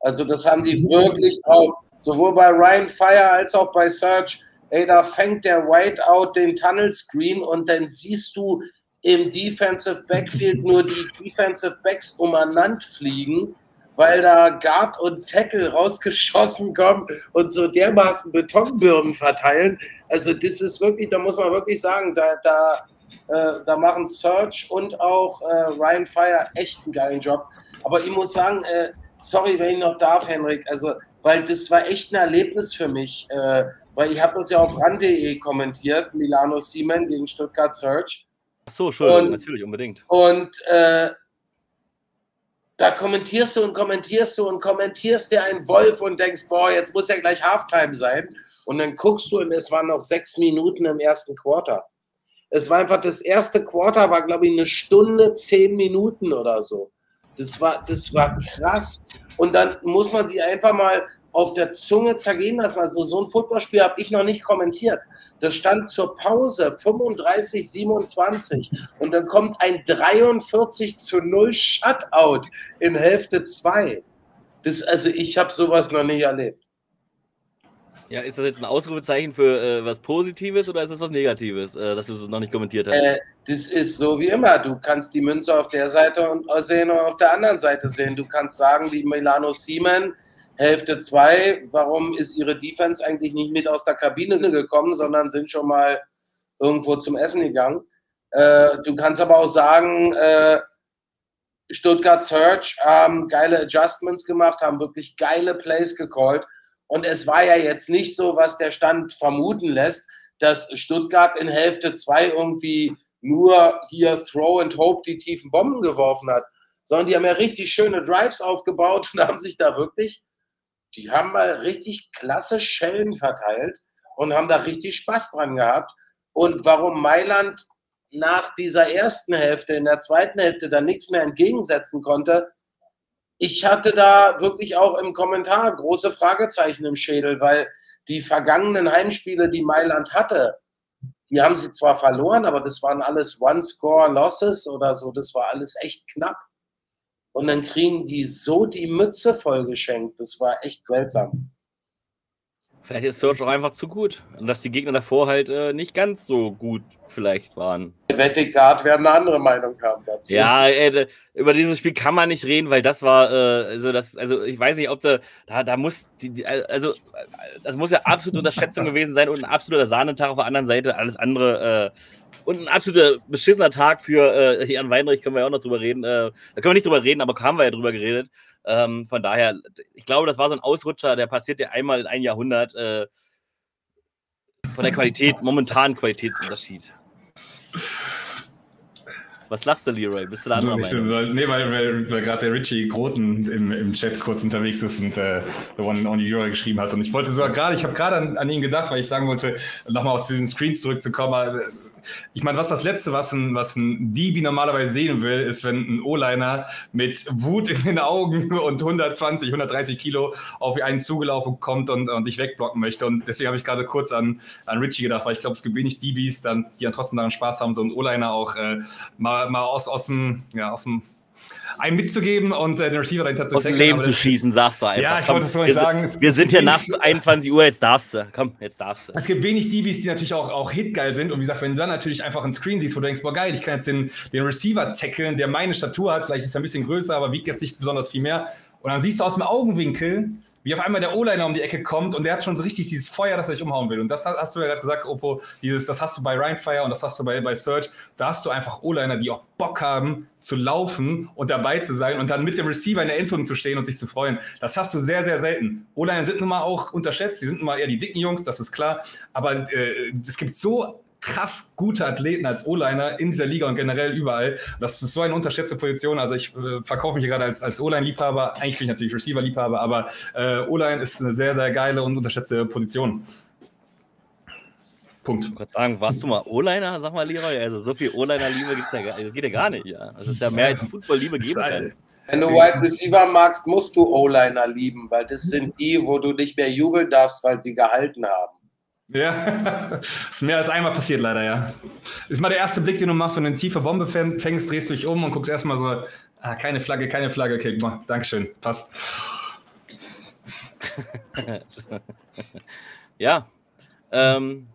Also das haben die wirklich drauf. Sowohl bei Ryan Fire als auch bei Search. Ey, da fängt der Whiteout den Tunnel Screen und dann siehst du im Defensive Backfield nur die Defensive Backs umeinander fliegen, weil da Guard und Tackle rausgeschossen kommen und so dermaßen Betonbirnen verteilen. Also das ist wirklich, da muss man wirklich sagen, da, da, äh, da machen Search und auch äh, Ryan Fire echt einen geilen Job. Aber ich muss sagen, äh, sorry, wenn ich noch darf, Henrik, also, weil das war echt ein Erlebnis für mich, äh, weil ich habe das ja auf ran.de kommentiert, Milano Siemen gegen Stuttgart Search. Ach so, Entschuldigung, natürlich, unbedingt. Und äh, da kommentierst du und kommentierst du und kommentierst dir einen Wolf und denkst, boah, jetzt muss ja gleich Halftime sein. Und dann guckst du und es waren noch sechs Minuten im ersten Quarter. Es war einfach, das erste Quarter war, glaube ich, eine Stunde, zehn Minuten oder so. Das war, das war krass. Und dann muss man sie einfach mal auf der Zunge zergehen lassen. Also so ein Footballspiel habe ich noch nicht kommentiert. Das stand zur Pause 35, 27 und dann kommt ein 43 zu 0 Shutout in Hälfte 2. Das, also ich habe sowas noch nicht erlebt. Ja, ist das jetzt ein Ausrufezeichen für äh, was Positives oder ist das was Negatives, äh, dass du es noch nicht kommentiert hast? Äh, das ist so wie immer. Du kannst die Münze auf der Seite und äh, sehen und auf der anderen Seite sehen. Du kannst sagen, die Milano Siemen, Hälfte 2, warum ist ihre Defense eigentlich nicht mit aus der Kabine gekommen, sondern sind schon mal irgendwo zum Essen gegangen. Äh, du kannst aber auch sagen, äh, Stuttgart Search haben geile Adjustments gemacht, haben wirklich geile Plays gecallt. Und es war ja jetzt nicht so, was der Stand vermuten lässt, dass Stuttgart in Hälfte 2 irgendwie nur hier Throw and Hope die tiefen Bomben geworfen hat, sondern die haben ja richtig schöne Drives aufgebaut und haben sich da wirklich, die haben mal richtig klasse Schellen verteilt und haben da richtig Spaß dran gehabt. Und warum Mailand nach dieser ersten Hälfte, in der zweiten Hälfte dann nichts mehr entgegensetzen konnte, ich hatte da wirklich auch im Kommentar große Fragezeichen im Schädel, weil die vergangenen Heimspiele, die Mailand hatte, die haben sie zwar verloren, aber das waren alles One-Score-Losses oder so, das war alles echt knapp. Und dann kriegen die so die Mütze vollgeschenkt, das war echt seltsam. Vielleicht ist Search auch einfach zu gut. Und dass die Gegner davor halt äh, nicht ganz so gut vielleicht waren. Vettigard werden eine andere Meinung haben dazu. Ja, äh, über dieses Spiel kann man nicht reden, weil das war, äh, also das, also ich weiß nicht, ob da, da, da muss, die, die, also das muss ja absolute Unterschätzung gewesen sein und ein absoluter Sahnentag auf der anderen Seite. Alles andere, äh, und ein absoluter beschissener Tag für äh, Jan Weinrich, können wir ja auch noch drüber reden. Äh, da können wir nicht drüber reden, aber haben wir ja drüber geredet. Ähm, von daher, ich glaube, das war so ein Ausrutscher, der passiert ja einmal in ein Jahrhundert. Äh, von der Qualität, momentanen Qualitätsunterschied. Was lachst du, Leroy? Bist du da anderer so, Meinung? Nee, weil, weil, weil gerade der Richie Groten im, im Chat kurz unterwegs ist und äh, The One on Leroy geschrieben hat. Und ich wollte sogar gerade, ich habe gerade an, an ihn gedacht, weil ich sagen wollte, nochmal auf diesen Screens zurückzukommen ich meine, was das Letzte, was ein, was ein DB normalerweise sehen will, ist, wenn ein O-Liner mit Wut in den Augen und 120, 130 Kilo auf einen zugelaufen kommt und, und dich wegblocken möchte. Und deswegen habe ich gerade kurz an, an Richie gedacht, weil ich glaube, es gibt wenig dann, die dann trotzdem daran Spaß haben, so einen O-Liner auch äh, mal, mal aus, aus dem, ja, aus dem einen mitzugeben und äh, den Receiver dahinter zu Aus dem Leben zu schießen, sagst du einfach. Ja, ich Komm, wollte es so nicht sagen. Es wir sind hier nach 21 Uhr, jetzt darfst du. Komm, jetzt darfst du. Es gibt wenig DBs, die natürlich auch, auch hitgeil sind. Und wie gesagt, wenn du dann natürlich einfach einen Screen siehst, wo du denkst, boah geil, ich kann jetzt den, den Receiver tackeln, der meine Statur hat, vielleicht ist er ein bisschen größer, aber wiegt jetzt nicht besonders viel mehr. Und dann siehst du aus dem Augenwinkel, wie auf einmal der O-Liner um die Ecke kommt und der hat schon so richtig dieses Feuer, das er sich umhauen will. Und das hast du ja gerade gesagt, Oppo, dieses, das hast du bei Rheinfire und das hast du bei, bei Search. Da hast du einfach O-Liner, die auch Bock haben zu laufen und dabei zu sein und dann mit dem Receiver in der Endzone zu stehen und sich zu freuen. Das hast du sehr, sehr selten. O-Liner sind nun mal auch unterschätzt, die sind nun mal eher die dicken Jungs, das ist klar. Aber äh, es gibt so krass gute Athleten als O-Liner in dieser Liga und generell überall. Das ist so eine unterschätzte Position. Also ich äh, verkaufe mich gerade als, als O-Line-Liebhaber. Eigentlich bin ich natürlich Receiver-Liebhaber, aber äh, O-Line ist eine sehr, sehr geile und unterschätzte Position. Punkt. Ich wollte sagen, warst du mal O-Liner? Sag mal, Leroy. Also so viel O-Liner-Liebe gibt's ja, das geht ja gar nicht. Ja. Das ist ja mehr als Football-Liebe geben kann. Wenn du Wide Receiver magst, musst du O-Liner lieben, weil das sind die, wo du nicht mehr jubeln darfst, weil sie gehalten haben. Ja, ist mehr als einmal passiert leider, ja. Ist mal der erste Blick, den du machst, wenn du eine tiefe Bombe fängst, drehst du dich um und guckst erstmal so, ah, keine Flagge, keine Flagge, okay, boah, Dankeschön, passt. ja, ähm,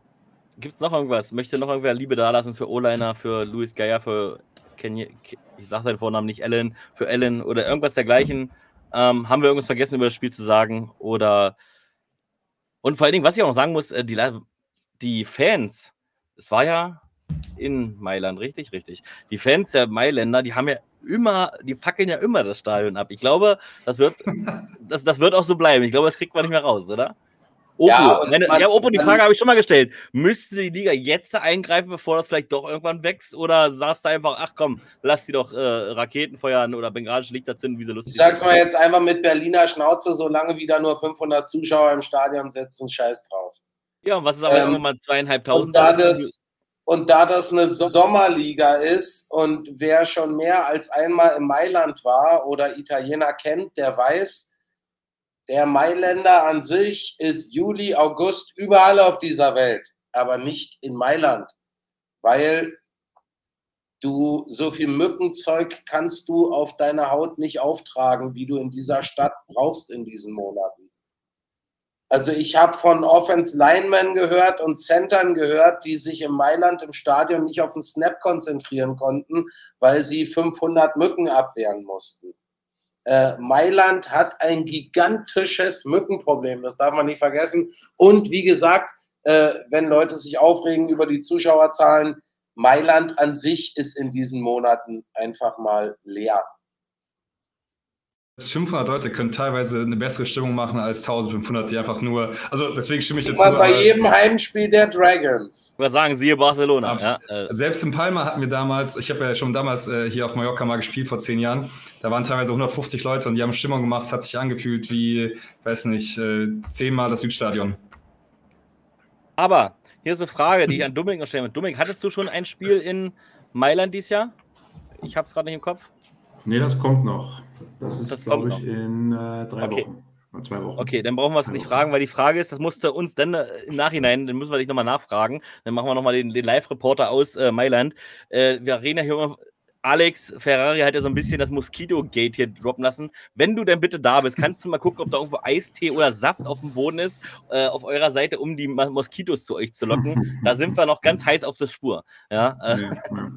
gibt es noch irgendwas? Möchte noch irgendwer Liebe dalassen für O-Liner, für Luis Geier, für Kenny, ich sage seinen Vornamen nicht, Ellen, für Ellen oder irgendwas dergleichen? Ähm, haben wir irgendwas vergessen über das Spiel zu sagen? Oder und vor allen Dingen, was ich auch noch sagen muss, äh, die, die Fans, es war ja in Mailand, richtig, richtig. Die Fans der Mailänder, die haben ja immer, die fackeln ja immer das Stadion ab. Ich glaube, das wird, das, das wird auch so bleiben. Ich glaube, das kriegt man nicht mehr raus, oder? Opo, ja, meine, man, ja, Opo, die Frage habe ich schon mal gestellt. Müsste die Liga jetzt eingreifen, bevor das vielleicht doch irgendwann wächst? Oder sagst du einfach, ach komm, lass die doch äh, Raketen feuern oder bengalische Lichter zünden, wie sie lustig Ich sag's mal jetzt einfach mit Berliner Schnauze, solange wieder nur 500 Zuschauer im Stadion sitzen, scheiß drauf. Ja, und was ist aber ähm, mal zweieinhalbtausend? Und da, das, und da das eine Sommerliga ist und wer schon mehr als einmal in Mailand war oder Italiener kennt, der weiß, der Mailänder an sich ist Juli, August überall auf dieser Welt, aber nicht in Mailand, weil du so viel Mückenzeug kannst du auf deine Haut nicht auftragen, wie du in dieser Stadt brauchst in diesen Monaten. Also ich habe von Offense Linemen gehört und Centern gehört, die sich in Mailand im Stadion nicht auf den Snap konzentrieren konnten, weil sie 500 Mücken abwehren mussten äh, Mailand hat ein gigantisches Mückenproblem, das darf man nicht vergessen. Und wie gesagt, äh, wenn Leute sich aufregen über die Zuschauerzahlen, Mailand an sich ist in diesen Monaten einfach mal leer. 500 Leute können teilweise eine bessere Stimmung machen als 1500, die einfach nur. Also deswegen stimme ich jetzt. Mal bei äh, jedem Heimspiel der Dragons. Würde sagen, siehe Barcelona. Abs- Ja, äh, Selbst in Palma hatten wir damals, ich habe ja schon damals äh, hier auf Mallorca mal gespielt vor zehn Jahren, da waren teilweise 150 Leute und die haben Stimmung gemacht, es hat sich angefühlt wie, weiß nicht, äh, zehnmal das Südstadion. aber hier ist eine Frage, die ich an stellen will. Dominik, hattest du schon ein Spiel in Mailand dieses Jahr? Ich habe es gerade nicht im Kopf. Nee, das kommt noch. Das ist, Das glaube ich, in äh, drei Okay. Wochen. Zwei Wochen. Okay, dann brauchen wir es nicht fragen, weil die Frage ist, das musste uns dann äh, im Nachhinein, dann müssen wir dich nochmal nachfragen. Dann machen wir nochmal den, den Live-Reporter aus äh, Mailand. Äh, wir reden ja hier immer. Alex Ferrari hat ja so ein bisschen das Mosquito-Gate hier droppen lassen. Wenn du denn bitte da bist, kannst du mal gucken, ob da irgendwo Eistee oder Saft auf dem Boden ist, äh, auf eurer Seite, um die Moskitos zu euch zu locken. Da sind wir noch ganz heiß auf der Spur. Ja, äh, Ja, ja.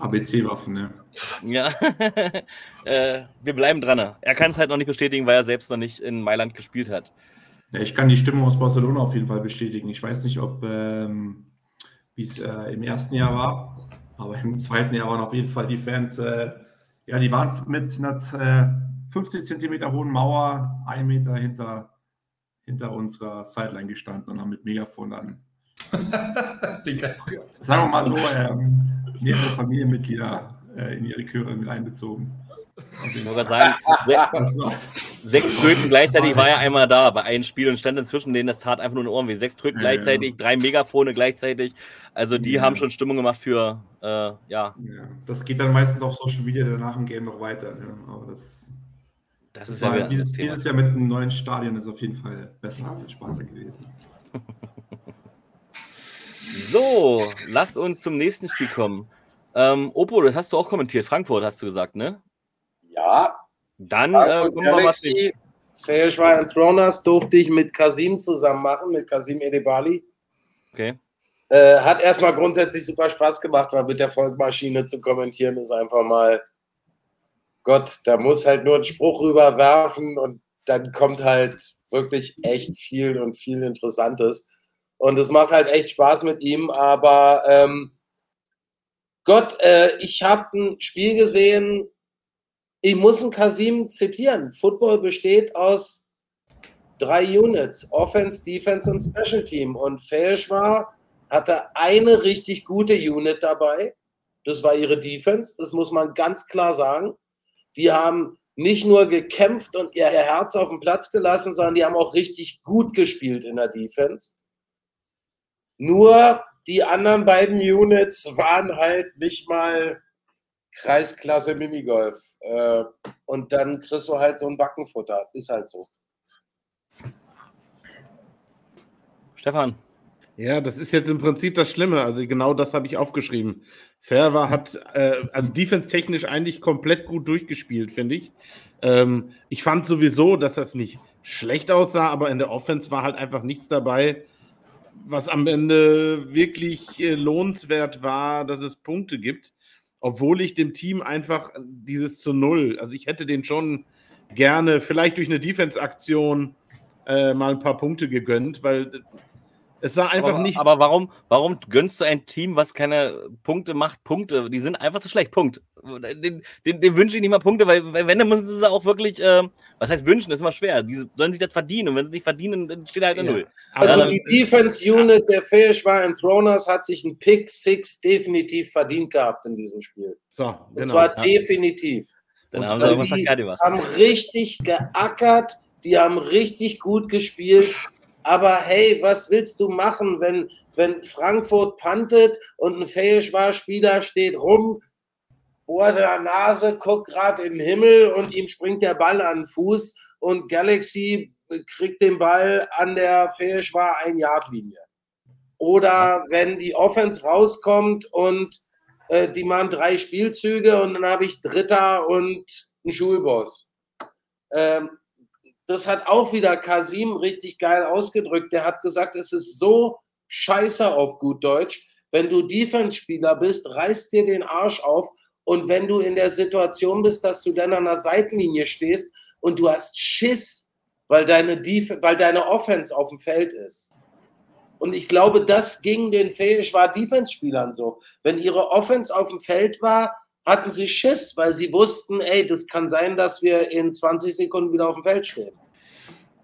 ABC-Waffen, ne? Ja. äh, wir bleiben dran. Er kann es halt noch nicht bestätigen, weil er selbst noch nicht in Mailand gespielt hat. Ja, ich kann die Stimmung aus Barcelona auf jeden Fall bestätigen. Ich weiß nicht, ob ähm, wie es äh, im ersten Jahr war, aber im zweiten Jahr waren auf jeden Fall die Fans, äh, ja, die waren mit einer äh, 50 Zentimeter hohen Mauer ein Meter hinter, hinter unserer Sideline gestanden und haben mit Megafon dann, sagen wir mal so, ähm, mehrere Familienmitglieder äh, in ihre Chöre mit einbezogen. Ich gerade sagen, sechs Tröten gleichzeitig war ja einmal da bei einem Spiel und stand inzwischen denen, das tat einfach nur in den Ohren weh. Sechs Tröten Ja, ja. gleichzeitig, drei Megafone gleichzeitig. Also die Ja. haben schon Stimmung gemacht für, äh, ja, ja, das geht dann meistens auf Social Media danach im Game noch weiter. Ne? Aber das, das Das ist ja dieses, dieses Jahr mit einem neuen Stadion ist auf jeden Fall besser und spannender gewesen. So, lass uns zum nächsten Spiel kommen. Ähm, Opo, das hast du auch kommentiert. Frankfurt hast du gesagt, ne? Ja, Dann äh, Frankfurt zu Galaxy, Fairschwein und Throners durfte ich mit Kasim zusammen machen, mit Kasim Edebali. Okay. Äh, hat erstmal grundsätzlich super Spaß gemacht, weil mit der Volkmaschine zu kommentieren ist einfach mal Gott, da muss halt nur einen Spruch rüberwerfen und dann kommt halt wirklich echt viel und viel Interessantes. Und es macht halt echt Spaß mit ihm, aber ähm, Gott, äh, ich habe ein Spiel gesehen, ich muss einen Kasim zitieren. Football besteht aus drei Units: Offense, Defense und Special Team. Und Felschwar hatte eine richtig gute Unit dabei. Das war ihre Defense. Das muss man ganz klar sagen. Die haben nicht nur gekämpft und ihr Herz auf den Platz gelassen, sondern die haben auch richtig gut gespielt in der Defense. Nur die anderen beiden Units waren halt nicht mal Kreisklasse Minigolf. Äh, und dann kriegst du halt so ein Backenfutter. Ist halt so. Stefan. Ja, das ist jetzt im Prinzip das Schlimme. Also genau das habe ich aufgeschrieben. Ferber hat äh, also defense-technisch eigentlich komplett gut durchgespielt, finde ich. Ähm, ich fand sowieso, dass das nicht schlecht aussah, aber in der Offense war halt einfach nichts dabei, was am Ende wirklich äh, lohnenswert war, dass es Punkte gibt. Obwohl ich dem Team einfach dieses zu Null, also ich hätte den schon gerne vielleicht durch eine Defense-Aktion äh, mal ein paar Punkte gegönnt, weil es war einfach aber, nicht. Aber warum, warum gönnst du ein Team, was keine Punkte macht, Punkte? Die sind einfach zu schlecht. Punkt. Den, den, den wünsche ich nicht mal Punkte, weil, weil wenn, dann müssen sie auch wirklich, äh, was heißt wünschen, das ist immer schwer. Die sollen sich das verdienen und wenn sie nicht verdienen, dann steht halt eine Ja. Null. aber Also dann- die Defense-Unit der Feuerschwein Throners hat sich einen Pick Six definitiv verdient gehabt in diesem Spiel. so, Und genau. zwar ja. definitiv. Dann Und haben sie die haben richtig geackert, die haben richtig gut gespielt. Aber hey, was willst du machen, wenn, wenn Frankfurt pantet und ein Feuerschwein-Spieler steht rum, bohrt der Nase, guckt gerade den Himmel und ihm springt der Ball an den Fuß und Galaxy kriegt den Ball an der Feuerschwein ein Yard Linie. Oder wenn die Offense rauskommt und äh, die machen drei Spielzüge und dann habe ich Dritter und einen Schulboss. Ähm, das hat auch wieder Kasim richtig geil ausgedrückt. Der hat gesagt, es ist so scheiße auf gut Deutsch. Wenn du Defense-Spieler bist, reißt dir den Arsch auf. Und wenn du in der Situation bist, dass du dann an der Seitenlinie stehst und du hast Schiss, weil deine, Def weil deine Offense auf dem Feld ist. Und ich glaube, das ging den Fähisch war Defense-Spielern so. Wenn ihre Offense auf dem Feld war, hatten sie Schiss, weil sie wussten, ey, das kann sein, dass wir in 20 Sekunden wieder auf dem Feld stehen.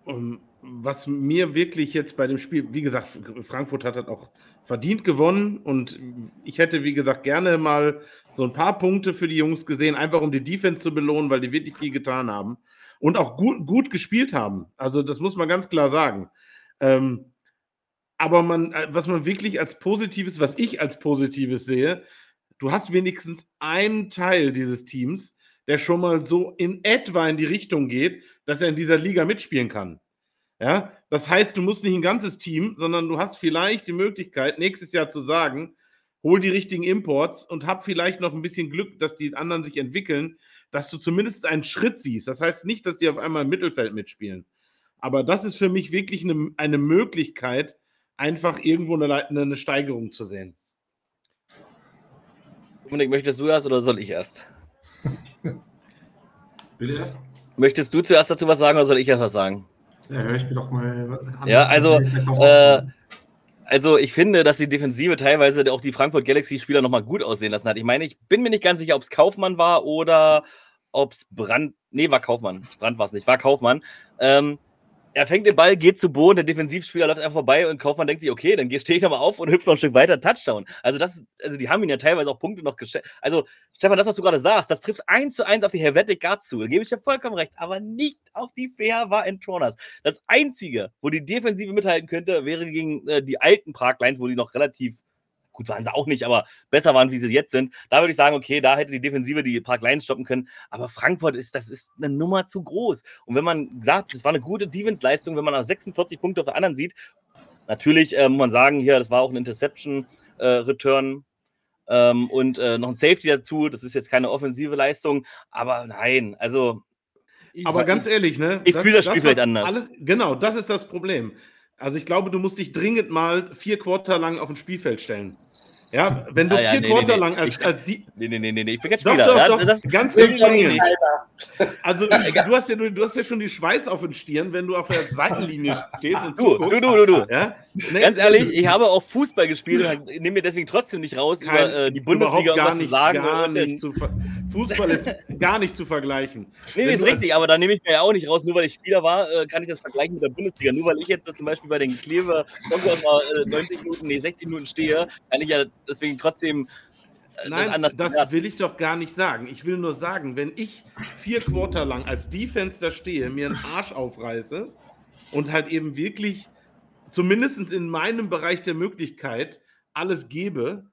Um, was mir wirklich jetzt bei dem Spiel, wie gesagt, Frankfurt hat das auch verdient gewonnen und ich hätte, wie gesagt, gerne mal so ein paar Punkte für die Jungs gesehen, einfach um die Defense zu belohnen, weil die wirklich viel getan haben und auch gut, gut gespielt haben. Also das muss man ganz klar sagen. Ähm, aber man, äh, was man wirklich als Positives, was ich als Positives sehe, du hast wenigstens einen Teil dieses Teams, der schon mal so in etwa in die Richtung geht, dass er in dieser Liga mitspielen kann. Ja, das heißt, du musst nicht ein ganzes Team, sondern du hast vielleicht die Möglichkeit, nächstes Jahr zu sagen, hol die richtigen Imports und hab vielleicht noch ein bisschen Glück, dass die anderen sich entwickeln, dass du zumindest einen Schritt siehst. Das heißt nicht, dass die auf einmal im Mittelfeld mitspielen. Aber das ist für mich wirklich eine, eine Möglichkeit, einfach irgendwo eine, eine Steigerung zu sehen. Dominik, möchtest du erst oder soll ich erst? Bitte? Möchtest du zuerst dazu was sagen oder soll ich erst was sagen? Ja, höre ich mir doch mal. Ja, also, äh, also ich finde, dass die Defensive teilweise auch die Frankfurt Galaxy-Spieler nochmal gut aussehen lassen hat. Ich meine, ich bin mir nicht ganz sicher, ob es Kaufmann war oder ob es Brand. Nee, war Kaufmann. Brand war es nicht, war Kaufmann. Ähm, er fängt den Ball, geht zu Boden, der Defensivspieler läuft einfach vorbei und Kaufmann denkt sich, okay, dann stehe ich nochmal auf und hüpfe noch ein Stück weiter, Touchdown. Also das, also die haben ihn ja teilweise auch Punkte noch geschenkt. Also Stefan, das, was du gerade sagst, das trifft eins zu eins auf die Helvetic Guards zu. Da gebe ich dir vollkommen recht, aber nicht auf die Fair war Entroners. Das Einzige, wo die Defensive mithalten könnte, wäre gegen äh, die alten Lines, wo die noch relativ Gut waren sie auch nicht, aber besser waren, wie sie jetzt sind. Da würde ich sagen, okay, da hätte die Defensive die Park Lions stoppen können. Aber Frankfurt ist, das ist eine Nummer zu groß. Und wenn man sagt, das war eine gute Defense-Leistung, wenn man nach 46 Punkte auf der anderen sieht, natürlich äh, muss man sagen, hier, das war auch ein Interception-Return. Äh, ähm, und äh, noch ein Safety dazu. Das ist jetzt keine offensive Leistung, aber nein, also. Aber ganz ehrlich, ne? Ich fühle das Spiel das, vielleicht anders. Alles, genau, das ist das Problem. Also ich glaube, du musst dich dringend mal vier Quarter lang auf ein Spielfeld stellen. Ja, wenn du ah, ja, vier nee, Quarter nee, lang als, ich, als die. Nee, nee, nee, nee, ich bin kein Spieler. Doch, doch, doch, das ist ganz dringend. Also, du hast, ja, du hast ja schon die Schweiß auf den Stirn, wenn du auf der Seitenlinie stehst und du, zuguckst. Du, du, du, du. Ja? Nee, ganz ehrlich, ich habe auch Fußball gespielt und nehme mir deswegen trotzdem nicht raus, über äh, die Bundesliga gar nicht, zu sagen. Gar nicht zu Fußball ist gar nicht zu vergleichen. Nee, nee ist richtig, aber da nehme ich mir ja auch nicht raus. Nur weil ich Spieler war, äh, kann ich das vergleichen mit der Bundesliga. Nur weil ich jetzt zum Beispiel bei den Kleber äh, 90 Minuten, nee, 60 Minuten stehe, kann ich ja deswegen trotzdem äh, Nein, das, das will ich doch gar nicht sagen. Ich will nur sagen, wenn ich vier Quarter lang als Defense da stehe, mir einen Arsch aufreiße und halt eben wirklich zumindest in meinem Bereich der Möglichkeit alles gebe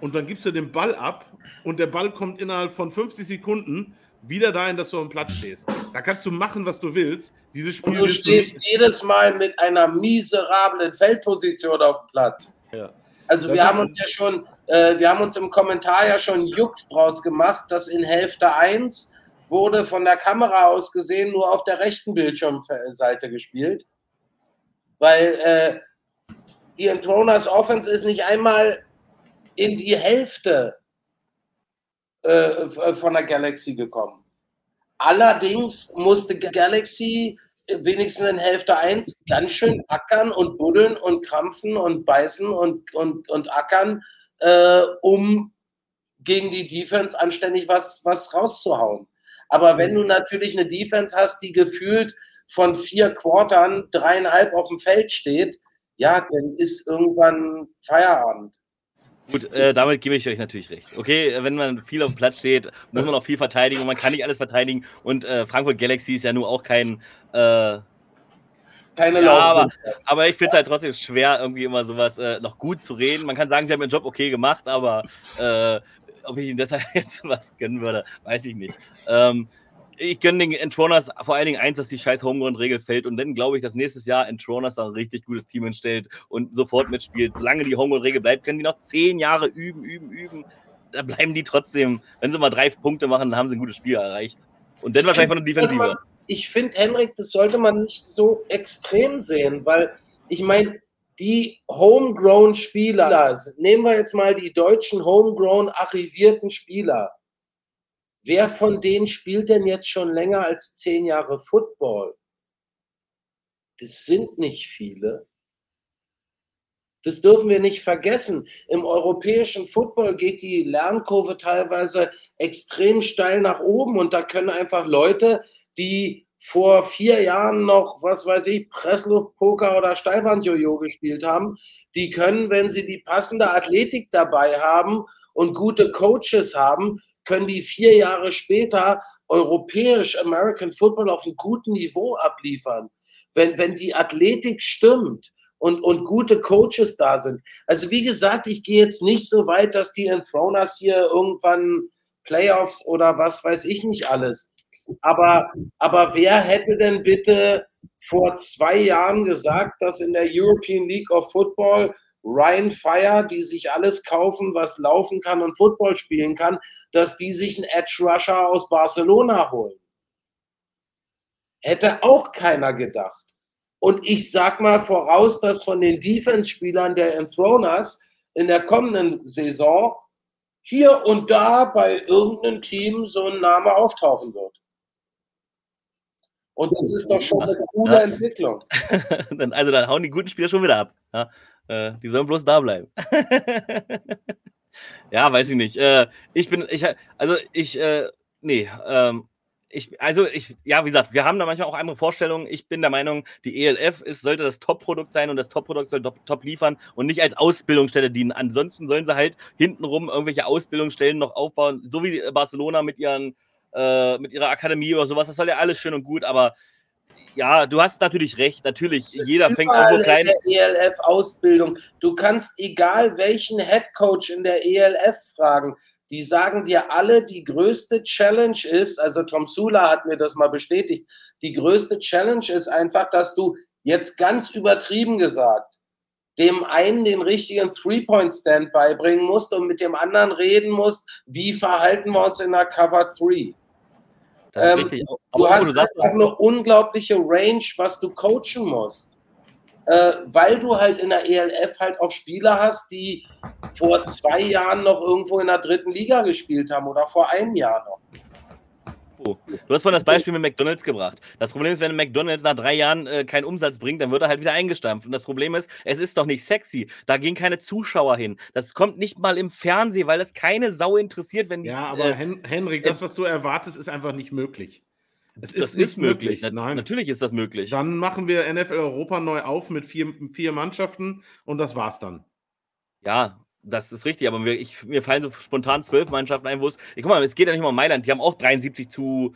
und dann gibst du den Ball ab und der Ball kommt innerhalb von 50 Sekunden wieder dahin, dass du am Platz stehst. Da kannst du machen, was du willst. Dieses Spiel und du stehst du jedes Mal mit einer miserablen Feldposition auf dem Platz. Ja. Also das wir haben uns ja schon, äh, wir haben uns im Kommentar ja schon Jux draus gemacht, dass in Hälfte 1 wurde von der Kamera aus gesehen nur auf der rechten Bildschirmseite gespielt. Weil äh, die Enthroners Offense ist nicht einmal in die Hälfte äh, von der Galaxy gekommen. Allerdings musste Galaxy wenigstens in Hälfte 1 ganz schön ackern und buddeln und krampfen und beißen und, und, und ackern, äh, um gegen die Defense anständig was, was rauszuhauen. Aber wenn du natürlich eine Defense hast, die gefühlt von vier Quartern dreieinhalb auf dem Feld steht, ja, dann ist irgendwann Feierabend. Gut, äh, damit gebe ich euch natürlich recht. Okay, wenn man viel auf dem Platz steht, muss man auch viel verteidigen und man kann nicht alles verteidigen. Und äh, Frankfurt Galaxy ist ja nur auch kein. Äh, keine ja, aber, aber ich finde es halt trotzdem schwer, irgendwie immer sowas äh, noch gut zu reden. Man kann sagen, sie haben ihren Job okay gemacht, aber äh, ob ich ihnen deshalb jetzt was gönnen würde, weiß ich nicht. Ähm, ich gönne den Entroners vor allen Dingen eins, dass die scheiß Homeground-Regel fällt und dann glaube ich, dass nächstes Jahr Entroners ein richtig gutes Team entstellt und sofort mitspielt. Solange die Homeground-Regel bleibt, können die noch zehn Jahre üben, üben, üben. Da bleiben die trotzdem, wenn sie mal drei Punkte machen, dann haben sie ein gutes Spiel erreicht. Und dann wahrscheinlich von der Defensive. Ich finde, Henrik, das sollte man nicht so extrem sehen, weil ich meine, die homegrown Spieler, nehmen wir jetzt mal die deutschen homegrown arrivierten Spieler, Wer von denen spielt denn jetzt schon länger als zehn Jahre Football? Das sind nicht viele. Das dürfen wir nicht vergessen. Im europäischen Football geht die Lernkurve teilweise extrem steil nach oben und da können einfach Leute, die vor vier Jahren noch, was weiß ich, Pressluftpoker oder Steilwandjojo gespielt haben, die können, wenn sie die passende Athletik dabei haben und gute Coaches haben, können die vier Jahre später europäisch American Football auf einem guten Niveau abliefern. Wenn, wenn die Athletik stimmt und, und gute Coaches da sind. Also wie gesagt, ich gehe jetzt nicht so weit, dass die Enthroners hier irgendwann Playoffs oder was weiß ich nicht alles aber, aber wer hätte denn bitte vor zwei Jahren gesagt, dass in der European League of Football Ryan Fire, die sich alles kaufen, was laufen kann und Football spielen kann, dass die sich einen Edge Rusher aus Barcelona holen? Hätte auch keiner gedacht. Und ich sag mal voraus, dass von den Defense-Spielern der Enthroners in der kommenden Saison hier und da bei irgendeinem Team so ein Name auftauchen wird. Und das ist doch schon eine coole. Entwicklung. also dann hauen die guten Spieler schon wieder ab. Ja, äh, die sollen bloß da bleiben. ja, weiß ich nicht. Äh, ich bin, ich, also ich, äh, nee, ähm, ich, also ich, ja, wie gesagt, wir haben da manchmal auch andere Vorstellungen. Ich bin der Meinung, die ELF ist, sollte das Top-Produkt sein und das Top-Produkt soll top, top, liefern und nicht als Ausbildungsstelle dienen. Ansonsten sollen sie halt hintenrum irgendwelche Ausbildungsstellen noch aufbauen, so wie Barcelona mit ihren äh, mit ihrer Akademie oder sowas. Das soll ja alles schön und gut, aber ja, du hast natürlich recht. Natürlich, jeder fängt an so klein. In der ELF-Ausbildung. Du kannst egal welchen Headcoach in der ELF fragen. Die sagen dir alle, die größte Challenge ist, also Tom Sula hat mir das mal bestätigt, die größte Challenge ist einfach, dass du jetzt ganz übertrieben gesagt, dem einen den richtigen Three-Point-Stand beibringen musst und mit dem anderen reden musst, wie verhalten wir uns in der Cover 3. Ähm, du hast du einfach eine unglaubliche Range, was du coachen musst. Äh, weil du halt in der ELF halt auch Spieler hast, die vor zwei Jahren noch irgendwo in der dritten Liga gespielt haben oder vor einem Jahr noch. Du hast vorhin das Beispiel mit McDonalds gebracht. Das Problem ist, wenn McDonalds nach drei Jahren äh, keinen Umsatz bringt, dann wird er halt wieder eingestampft. Und das Problem ist, es ist doch nicht sexy. Da gehen keine Zuschauer hin. Das kommt nicht mal im Fernsehen, weil es keine Sau interessiert, wenn die. Ja, aber äh, Hen Henrik, das, was du erwartest, ist einfach nicht möglich. Es das ist, ist möglich. möglich. Nein. Natürlich ist das möglich. Dann machen wir NFL Europa neu auf mit vier, vier Mannschaften und das war's dann. Ja, das ist richtig, aber mir, ich, mir fallen so spontan zwölf Mannschaften ein, wo es. Guck mal, es geht ja nicht mal um Mailand. Die haben auch 73 zu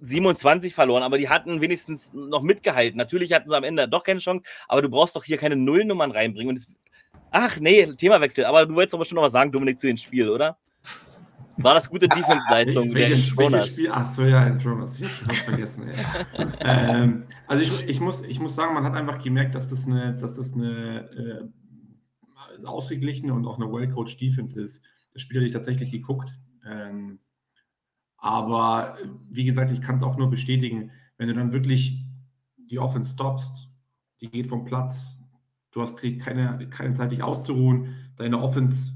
27 verloren, aber die hatten wenigstens noch mitgehalten. Natürlich hatten sie am Ende doch keine Chance, aber du brauchst doch hier keine Nullnummern reinbringen. Es, ach nee, Themawechsel. Aber du wolltest doch bestimmt noch was sagen, Dominik, zu dem Spiel, oder? War das gute Defense-Leistung? Welches, welches Spiel? Ach so, ja, in. Ich habe schon was vergessen. ähm, also ich, ich, muss, ich muss sagen, man hat einfach gemerkt, dass das eine, dass das eine äh, ausgeglichene und auch eine well-coached Defense ist. Das Spiel habe ich tatsächlich geguckt. Ähm, aber wie gesagt, ich kann es auch nur bestätigen, wenn du dann wirklich die Offense stoppst, die geht vom Platz, du hast keine, keine Zeit, dich auszuruhen, deine Offense,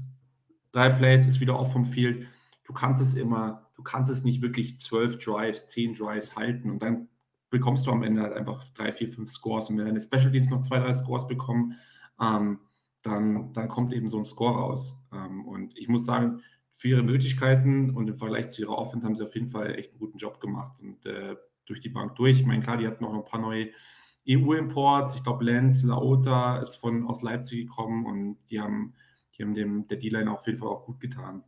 drei Plays ist wieder off vom Field, du kannst es immer, du kannst es nicht wirklich zwölf Drives, zehn Drives halten und dann bekommst du am Ende halt einfach drei, vier, fünf Scores und wenn deine Special Teams noch zwei, drei Scores bekommen, ähm, dann, dann kommt eben so ein Score raus. Ähm, und ich muss sagen, für ihre Möglichkeiten und im Vergleich zu ihrer Offense haben sie auf jeden Fall echt einen guten Job gemacht und äh, durch die Bank durch. Ich meine, klar, die hatten noch ein paar neue EU-Imports. Ich glaube, Lenz Laota ist von aus Leipzig gekommen und die haben, die haben dem, der D-Line auf jeden Fall auch gut getan.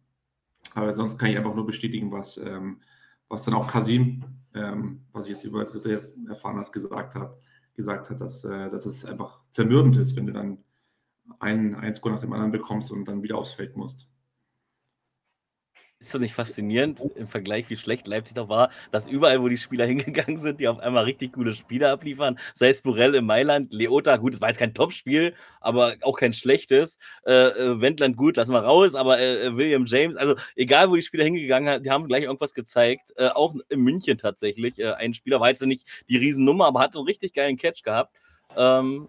Aber sonst kann ich einfach nur bestätigen, was, ähm, was dann auch Kasim, ähm, was ich jetzt über Dritte erfahren hat, gesagt hat, gesagt hat, dass, äh, dass es einfach zermürbend ist, wenn du dann einen, ein Score nach dem anderen bekommst und dann wieder aufs Feld musst. Ist das nicht faszinierend im Vergleich, wie schlecht Leipzig doch war, dass überall, wo die Spieler hingegangen sind, die auf einmal richtig gute Spieler abliefern? Sei es Burell in Mailand, Leota, gut, es war jetzt kein Topspiel, aber auch kein schlechtes. Äh, äh, Wendland, gut, lassen wir raus, aber äh, äh, William James, also egal, wo die Spieler hingegangen sind, die haben gleich irgendwas gezeigt. Äh, auch in München tatsächlich. Äh, ein Spieler war jetzt nicht die Riesennummer, aber hat einen richtig geilen Catch gehabt. Ähm,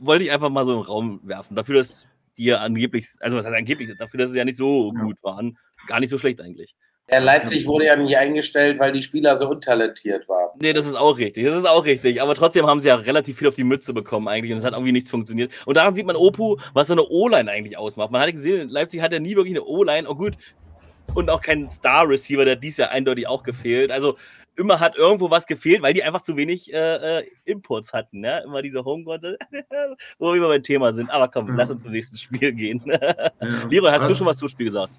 wollte ich einfach mal so im Raum werfen. Dafür, dass die ja angeblich, also was heißt angeblich, dafür, dass sie ja nicht so gut waren, gar nicht so schlecht eigentlich. Ja, Leipzig wurde ja nicht eingestellt, weil die Spieler so untalentiert waren. Nee, das ist auch richtig. Das ist auch richtig. Aber trotzdem haben sie ja relativ viel auf die Mütze bekommen eigentlich und es hat irgendwie nichts funktioniert. Und daran sieht man Opu, was so eine O-Line eigentlich ausmacht. Man hat gesehen, Leipzig hat ja nie wirklich eine O-Line. Oh gut. Und auch keinen Star-Receiver, der dies Jahr eindeutig auch gefehlt. Also immer hat irgendwo was gefehlt, weil die einfach zu wenig äh, äh Imports hatten. Ne? Immer diese Homegrown, wo wir beim Thema sind. Aber komm, ja. lass uns zum nächsten Spiel gehen. ja. Leroy, hast was? du schon was zum Spiel gesagt?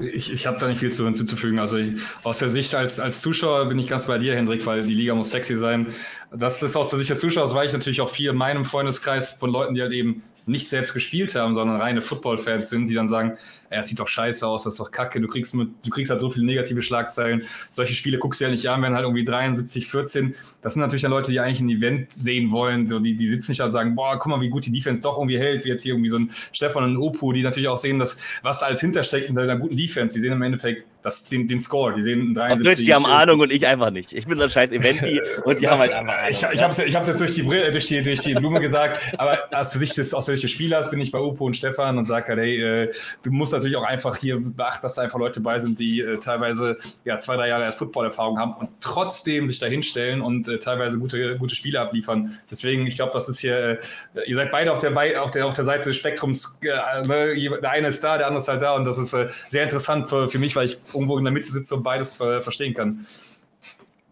Ich, ich habe da nicht viel zu hinzuzufügen. Also ich, aus der Sicht als, als Zuschauer bin ich ganz bei dir, Hendrik, weil die Liga muss sexy sein. Das ist aus der Sicht des Zuschauers, weil ich natürlich auch viel in meinem Freundeskreis von Leuten, die halt eben nicht selbst gespielt haben, sondern reine Football-Fans sind, die dann sagen, es sieht doch scheiße aus, das ist doch kacke, du kriegst, mit, du kriegst halt so viele negative Schlagzeilen. Solche Spiele guckst du ja nicht an, werden halt irgendwie 73, 14. Das sind natürlich dann Leute, die eigentlich ein Event sehen wollen. So, die, die sitzen nicht da und sagen, boah, guck mal, wie gut die Defense doch irgendwie hält, wie jetzt hier irgendwie so ein Stefan und ein Opu, die natürlich auch sehen, dass, was da alles hintersteckt in einer guten Defense. Die sehen im Endeffekt das, den, den Score, die sehen 73. Deutsch, die haben Ahnung und ich einfach nicht. Ich bin so ein scheiß Eventi und die das, haben halt einfach Ahnung. Ich, ich habe es ich jetzt durch die, Brille, durch, die, durch die Blume gesagt, aber aus der Sicht des, aus der Sicht des Spielers bin ich bei Opu und Stefan und sage halt, hey, äh, du musst natürlich auch einfach hier beachten, dass da einfach Leute bei sind, die äh, teilweise ja, zwei, drei Jahre erst Footballerfahrung haben und trotzdem sich da hinstellen und äh, teilweise gute, gute Spiele abliefern. Deswegen, ich glaube, das ist hier, äh, ihr seid beide auf der, auf der, auf der Seite des Spektrums. Äh, ne? Der eine ist da, der andere ist halt da und das ist äh, sehr interessant für, für mich, weil ich irgendwo in der Mitte sitze und beides verstehen kann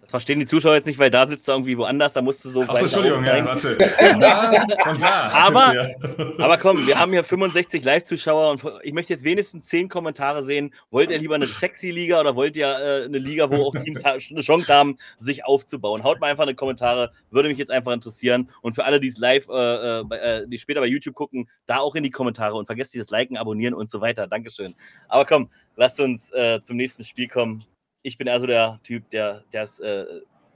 verstehen die Zuschauer jetzt nicht, weil da sitzt er irgendwie woanders, da musst du so. Achso, Entschuldigung, ja, warte. da und da. Aber, aber komm, wir haben hier 65 Live-Zuschauer und ich möchte jetzt wenigstens 10 Kommentare sehen. Wollt ihr lieber eine sexy Liga oder wollt ihr äh, eine Liga, wo auch Teams eine Chance haben, sich aufzubauen? Haut mal einfach eine Kommentare, würde mich jetzt einfach interessieren. Und für alle, die es live, äh, äh, die später bei YouTube gucken, da auch in die Kommentare und vergesst nicht das Liken, Abonnieren und so weiter. Dankeschön. Aber komm, lasst uns äh, zum nächsten Spiel kommen ich bin also der Typ, der das äh,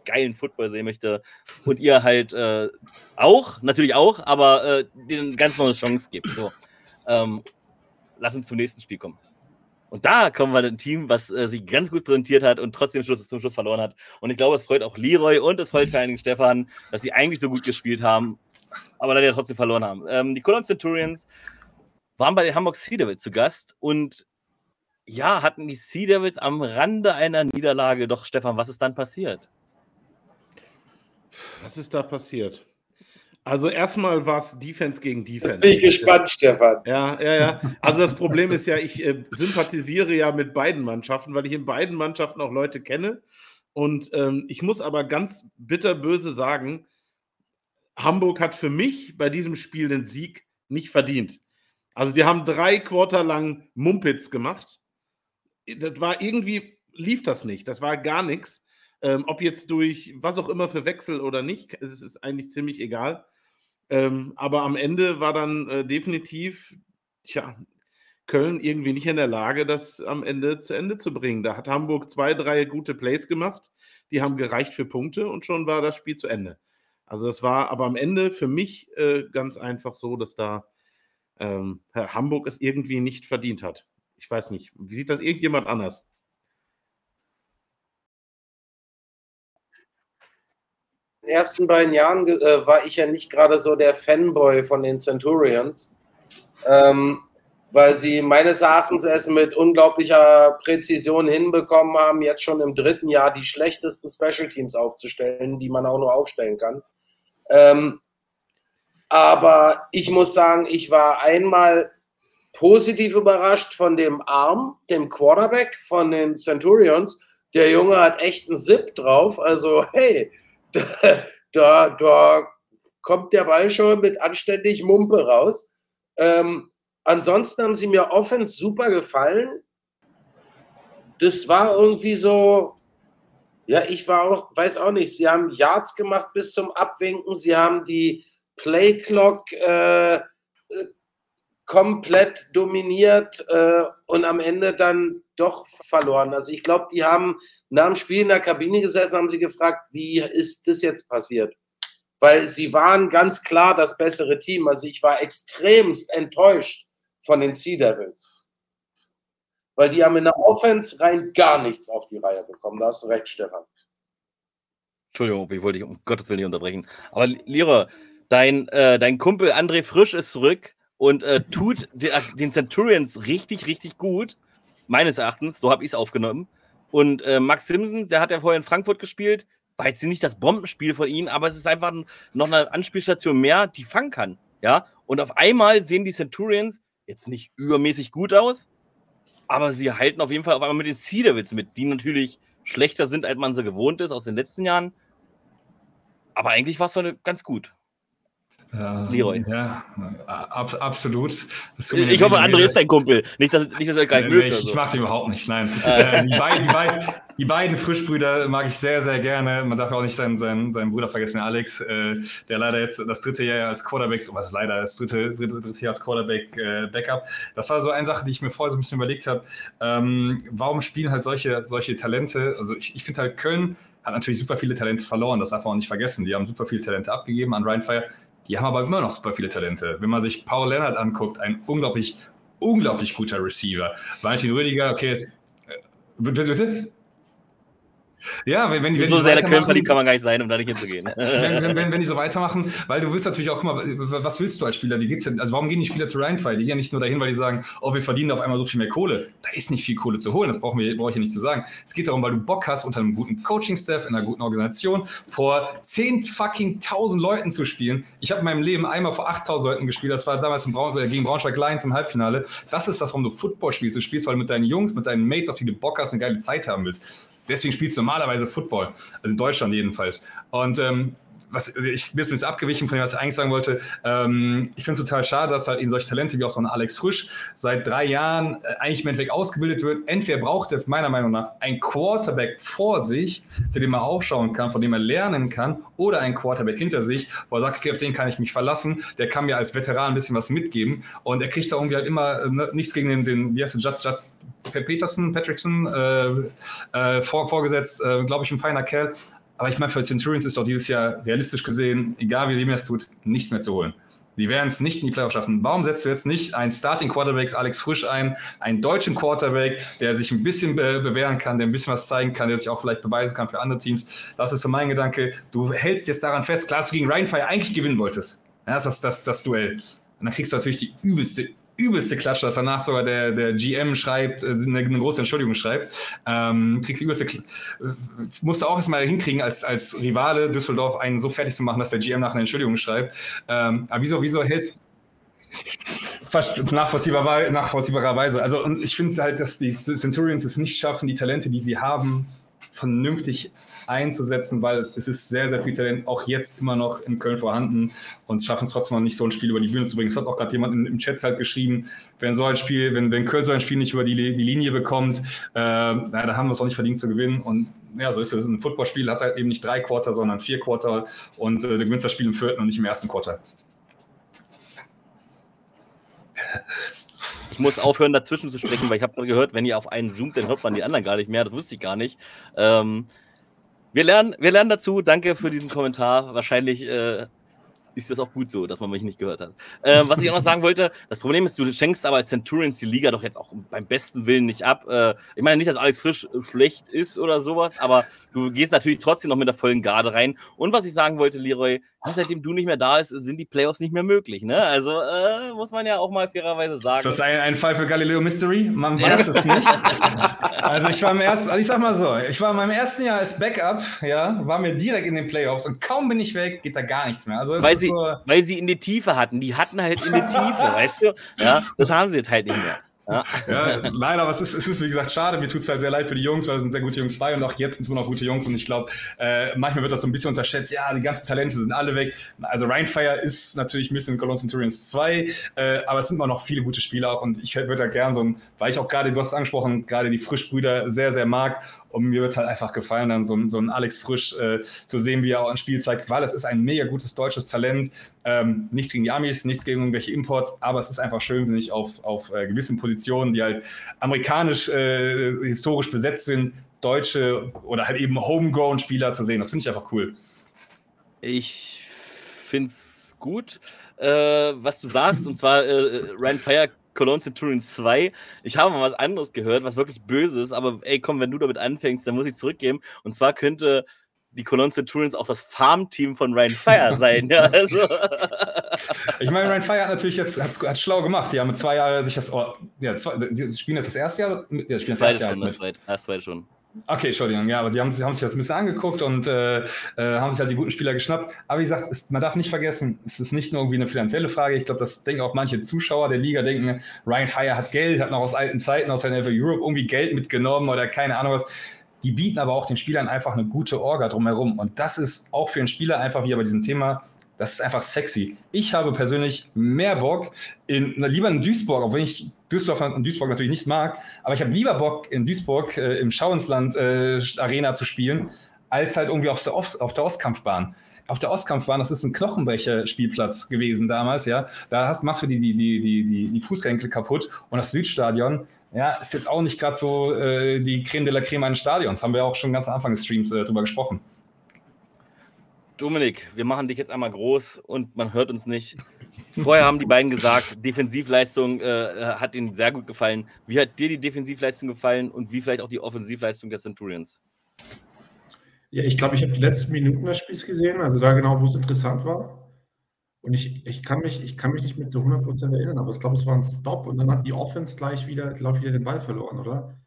geilen Football sehen möchte und ihr halt äh, auch, natürlich auch, aber äh, denen ganz neue Chance gibt. So, ähm, lass uns zum nächsten Spiel kommen. Und da kommen wir ein Team, was äh, sich ganz gut präsentiert hat und trotzdem Schluss, zum Schluss verloren hat. Und ich glaube, es freut auch Leroy und es freut vor allen Dingen Stefan, dass sie eigentlich so gut gespielt haben, aber leider trotzdem verloren haben. Ähm, die Cologne Centurions waren bei den Hamburg Devils zu Gast und ja, hatten die Sea Devils am Rande einer Niederlage. Doch, Stefan, was ist dann passiert? Was ist da passiert? Also erstmal war es Defense gegen Defense. Jetzt bin ich gespannt, Stefan. Ja, ja, ja. Also das Problem ist ja, ich äh, sympathisiere ja mit beiden Mannschaften, weil ich in beiden Mannschaften auch Leute kenne. Und ähm, ich muss aber ganz bitterböse sagen, Hamburg hat für mich bei diesem Spiel den Sieg nicht verdient. Also die haben drei Quarter lang Mumpitz gemacht das war irgendwie, lief das nicht. Das war gar nichts. Ähm, ob jetzt durch was auch immer für Wechsel oder nicht, es ist eigentlich ziemlich egal. Ähm, aber am Ende war dann äh, definitiv, tja, Köln irgendwie nicht in der Lage, das am Ende zu Ende zu bringen. Da hat Hamburg zwei, drei gute Plays gemacht, die haben gereicht für Punkte und schon war das Spiel zu Ende. Also das war aber am Ende für mich äh, ganz einfach so, dass da ähm, Hamburg es irgendwie nicht verdient hat. Ich weiß nicht. Wie sieht das irgendjemand anders? In den ersten beiden Jahren äh, war ich ja nicht gerade so der Fanboy von den Centurions, ähm, weil sie meines Erachtens es mit unglaublicher Präzision hinbekommen haben, jetzt schon im dritten Jahr die schlechtesten Special Teams aufzustellen, die man auch nur aufstellen kann. Ähm, aber ich muss sagen, ich war einmal positiv überrascht von dem Arm, dem Quarterback von den Centurions. Der Junge hat echt einen Zip drauf. Also, hey, da, da, da kommt der Ball schon mit anständig Mumpe raus. Ähm, ansonsten haben sie mir offens super gefallen. Das war irgendwie so, ja, ich war auch, weiß auch nicht, sie haben Yards gemacht bis zum Abwinken, sie haben die Play Clock äh, komplett dominiert äh, und am Ende dann doch verloren. Also ich glaube, die haben nach dem Spiel in der Kabine gesessen, haben sie gefragt, wie ist das jetzt passiert? Weil sie waren ganz klar das bessere Team. Also ich war extremst enttäuscht von den Sea Devils. Weil die haben in der Offense rein gar nichts auf die Reihe bekommen. Da hast du recht, Stefan. Entschuldigung, ich wollte dich um Gottes Willen nicht unterbrechen. Aber Lira, dein, äh, dein Kumpel André Frisch ist zurück und äh, tut den Centurions richtig, richtig gut. Meines Erachtens, so habe ich es aufgenommen. Und äh, Max Simpson, der hat ja vorher in Frankfurt gespielt, war jetzt nicht das Bombenspiel von ihm, aber es ist einfach noch eine Anspielstation mehr, die fangen kann. Ja, und auf einmal sehen die Centurions jetzt nicht übermäßig gut aus, aber sie halten auf jeden Fall auf einmal mit den Sea Devils mit, die natürlich schlechter sind, als man sie gewohnt ist aus den letzten Jahren. Aber eigentlich war es ganz gut. Ja, Leroy. Ja, ab, absolut. Ich hoffe, André ist dein Kumpel. Nicht, dass, nicht, dass er keinen nee, mögt. Ich, so. mag den überhaupt nicht, nein. äh, die, beiden, die, beiden, die beiden Frischbrüder mag ich sehr, sehr gerne. Man darf auch nicht seinen, seinen, seinen Bruder vergessen, Alex, äh, der leider jetzt das dritte Jahr als Quarterback, was ist leider, das dritte, dritte, dritte Jahr als Quarterback äh, Backup. Das war so eine Sache, die ich mir vorher so ein bisschen überlegt habe. Ähm, warum spielen halt solche, solche Talente? Also ich, ich finde halt, Köln hat natürlich super viele Talente verloren, das darf man auch nicht vergessen. Die haben super viele Talente abgegeben an Ryan Fire die haben aber immer noch super viele Talente. Wenn man sich Paul Leonard anguckt, ein unglaublich, unglaublich guter Receiver. Valentin Rüdiger, okay, ist, bitte, bitte? Ja, wenn, wenn, wenn so sehr der kann man gar nicht sein, um da nicht hinzugehen. wenn, wenn, wenn, wenn, die so weitermachen, weil du willst natürlich auch, guck mal, was willst du als Spieler? Wie geht's denn? Also warum gehen die Spieler zu Rheinfire? Die gehen ja nicht nur dahin, weil die sagen, oh, wir verdienen auf einmal so viel mehr Kohle. Da ist nicht viel Kohle zu holen, das brauchen wir, brauche ich ja nicht zu sagen. Es geht darum, weil du Bock hast, unter einem guten Coaching-Staff, in einer guten Organisation, vor 10 fucking 1000 Leuten zu spielen. Ich habe in meinem Leben einmal vor 8000 Leuten gespielt, das war damals Braun, äh, gegen Braunschweig Lions im Halbfinale. Das ist das, warum du Football spielst. Du spielst, weil du mit deinen Jungs, mit deinen Mates, auf die du Bock hast, eine geile Zeit haben willst deswegen spielst du normalerweise Football. Also in Deutschland jedenfalls. Und ähm, was, ich bin jetzt abgewichen von dem, was ich eigentlich sagen wollte. Ähm, ich finde es total schade, dass halt eben solche Talente wie auch so ein Alex Frisch seit drei Jahren äh, eigentlich im Endeffekt ausgebildet wird. Entweder braucht er meiner Meinung nach ein Quarterback vor sich, zu dem er aufschauen kann, von dem er lernen kann, oder ein Quarterback hinter sich, wo er sagt, okay, auf den kann ich mich verlassen, der kann mir als Veteran ein bisschen was mitgeben und er kriegt da irgendwie halt immer äh, nichts gegen den, den wie heißt der, Judd, Judd Peterson, Patrickson äh, äh, vor, vorgesetzt, äh, glaube ich, ein feiner Kerl. Aber ich meine, für Centurions ist doch dieses Jahr realistisch gesehen, egal wie er es tut, nichts mehr zu holen. Die werden es nicht in die Playoffs schaffen. Warum setzt du jetzt nicht einen Starting Quarterback Alex Frisch ein, einen deutschen Quarterback, der sich ein bisschen be bewähren kann, der ein bisschen was zeigen kann, der sich auch vielleicht beweisen kann für andere Teams? Das ist so mein Gedanke. Du hältst jetzt daran fest, klar, dass du gegen Ryan Fire eigentlich gewinnen wolltest. Ja, das ist das, das Duell. Und dann kriegst du natürlich die übelste, übelste Klatsche, dass danach sogar der, der GM schreibt, äh, eine, eine große Entschuldigung schreibt. Ähm, kriegst du übelste, äh, musst du auch erstmal hinkriegen, als, als Rivale Düsseldorf einen so fertig zu machen, dass der GM nach einer Entschuldigung schreibt. Ähm, aber wieso, wieso hältst Fast nachvollziehbar, nachvollziehbarerweise. Also, und ich finde halt, dass die Centurions es nicht schaffen, die Talente, die sie haben, vernünftig einzusetzen, weil es ist sehr, sehr viel Talent auch jetzt immer noch in Köln vorhanden und schaffen es trotzdem noch nicht, so ein Spiel über die Bühne zu bringen. Es hat auch gerade jemand im Chat halt geschrieben, wenn so ein Spiel, wenn, wenn Köln so ein Spiel nicht über die, die Linie bekommt, äh, na, da haben wir es auch nicht verdient zu gewinnen. Und ja, so ist es. Ein Footballspiel hat halt eben nicht drei Quarter, sondern vier Quarter und äh, du gewinnst das Spiel im vierten und nicht im ersten Quarter. Ich muss aufhören, dazwischen zu sprechen, weil ich habe gehört, wenn ihr auf einen zoomt, dann hört man die anderen gar nicht mehr. Das wusste ich gar nicht. Ähm, wir lernen, wir lernen dazu. Danke für diesen Kommentar. Wahrscheinlich äh, ist das auch gut so, dass man mich nicht gehört hat. Äh, was ich auch noch sagen wollte, das Problem ist, du schenkst aber als Centurions die Liga doch jetzt auch beim besten Willen nicht ab. Äh, ich meine nicht, dass Alex Frisch schlecht ist oder sowas, aber du gehst natürlich trotzdem noch mit der vollen Garde rein. Und was ich sagen wollte, Leroy, seitdem du nicht mehr da bist, sind die Playoffs nicht mehr möglich. Ne? Also äh, muss man ja auch mal fairerweise sagen. Ist das ein, ein Fall für Galileo Mystery? Man weiß es nicht. also ich war im ersten, also ich sag mal so, ich war in meinem ersten Jahr als Backup, ja, war mir direkt in den Playoffs und kaum bin ich weg, geht da gar nichts mehr. Also weil, sie, so weil sie in die Tiefe hatten. Die hatten halt in die Tiefe, weißt du? Ja, das haben sie jetzt halt nicht mehr. Ja. ja, nein, aber es ist, es ist wie gesagt schade. Mir tut es halt sehr leid für die Jungs, weil es sind sehr gute Jungs bei und auch jetzt sind es noch gute Jungs. Und ich glaube, äh, manchmal wird das so ein bisschen unterschätzt. Ja, die ganzen Talente sind alle weg. Also Rheinfire ist natürlich ein bisschen Cologne Centurions 2, äh, aber es sind immer noch viele gute Spieler auch. Und ich würde da gern so ein, weil ich auch gerade, du hast es angesprochen, gerade die Frischbrüder sehr, sehr mag. Und mir wird es halt einfach gefallen, dann so, so ein Alex Frisch äh, zu sehen, wie er auch ein Spiel zeigt, weil es ist ein mega gutes deutsches Talent. Ähm, nichts gegen die Amis, nichts gegen irgendwelche Imports, aber es ist einfach schön, wenn ich auf, auf äh, gewissen Positionen, die halt amerikanisch äh, historisch besetzt sind, deutsche oder halt eben homegrown Spieler zu sehen. Das finde ich einfach cool. Ich finde es gut, äh, was du sagst, und zwar äh, Ryan Fire Cologne Centurion 2. Ich habe mal was anderes gehört, was wirklich böse ist, aber ey, komm, wenn du damit anfängst, dann muss ich zurückgeben. Und zwar könnte die Cologne Centurions auch das Farmteam von Ryan Fire sein. ja, also. Ich meine, Ryan Fire hat natürlich jetzt hat's, hat schlau gemacht. Die haben mit zwei Jahren sich das. Oh, ja, zwei, sie spielen jetzt das erste Jahr. Ja, spielen das, das erste Jahr. Schon, das, zweite, das zweite schon. Okay, Entschuldigung, ja, aber sie haben, haben sich das ein bisschen angeguckt und äh, äh, haben sich halt die guten Spieler geschnappt. Aber wie gesagt, es, man darf nicht vergessen, es ist nicht nur irgendwie eine finanzielle Frage. Ich glaube, das denken auch manche Zuschauer der Liga, denken, Ryan Fire hat Geld, hat noch aus alten Zeiten, aus seiner Europe irgendwie Geld mitgenommen oder keine Ahnung was. Die bieten aber auch den Spielern einfach eine gute Orga drumherum. Und das ist auch für einen Spieler einfach wieder bei diesem Thema das ist einfach sexy. Ich habe persönlich mehr Bock in, na, lieber in Duisburg, auch wenn ich Düsseldorf und Duisburg natürlich nicht mag, aber ich habe lieber Bock in Duisburg äh, im Schauensland äh, Arena zu spielen, als halt irgendwie auf der, Ost, auf der Ostkampfbahn auf der Ostkampfbahn, das ist ein Knochenbrecher-Spielplatz gewesen damals, ja. Da hast, machst du die, die, die, die, die Fußgelenke kaputt und das Südstadion, ja, ist jetzt auch nicht gerade so äh, die Creme de la Creme eines Stadions. Haben wir auch schon ganz am Anfang des Streams äh, drüber gesprochen. Dominik, wir machen dich jetzt einmal groß und man hört uns nicht. Vorher haben die beiden gesagt, Defensivleistung äh, hat ihnen sehr gut gefallen. Wie hat dir die Defensivleistung gefallen und wie vielleicht auch die Offensivleistung der Centurions? Ja, ich glaube, ich habe die letzten Minuten des Spiels gesehen, also da genau, wo es interessant war. Und ich, ich, kann, mich, ich kann mich nicht mehr zu 100% erinnern, aber ich glaube, es war ein Stop und dann hat die Offense gleich wieder, glaube wieder den Ball verloren, oder?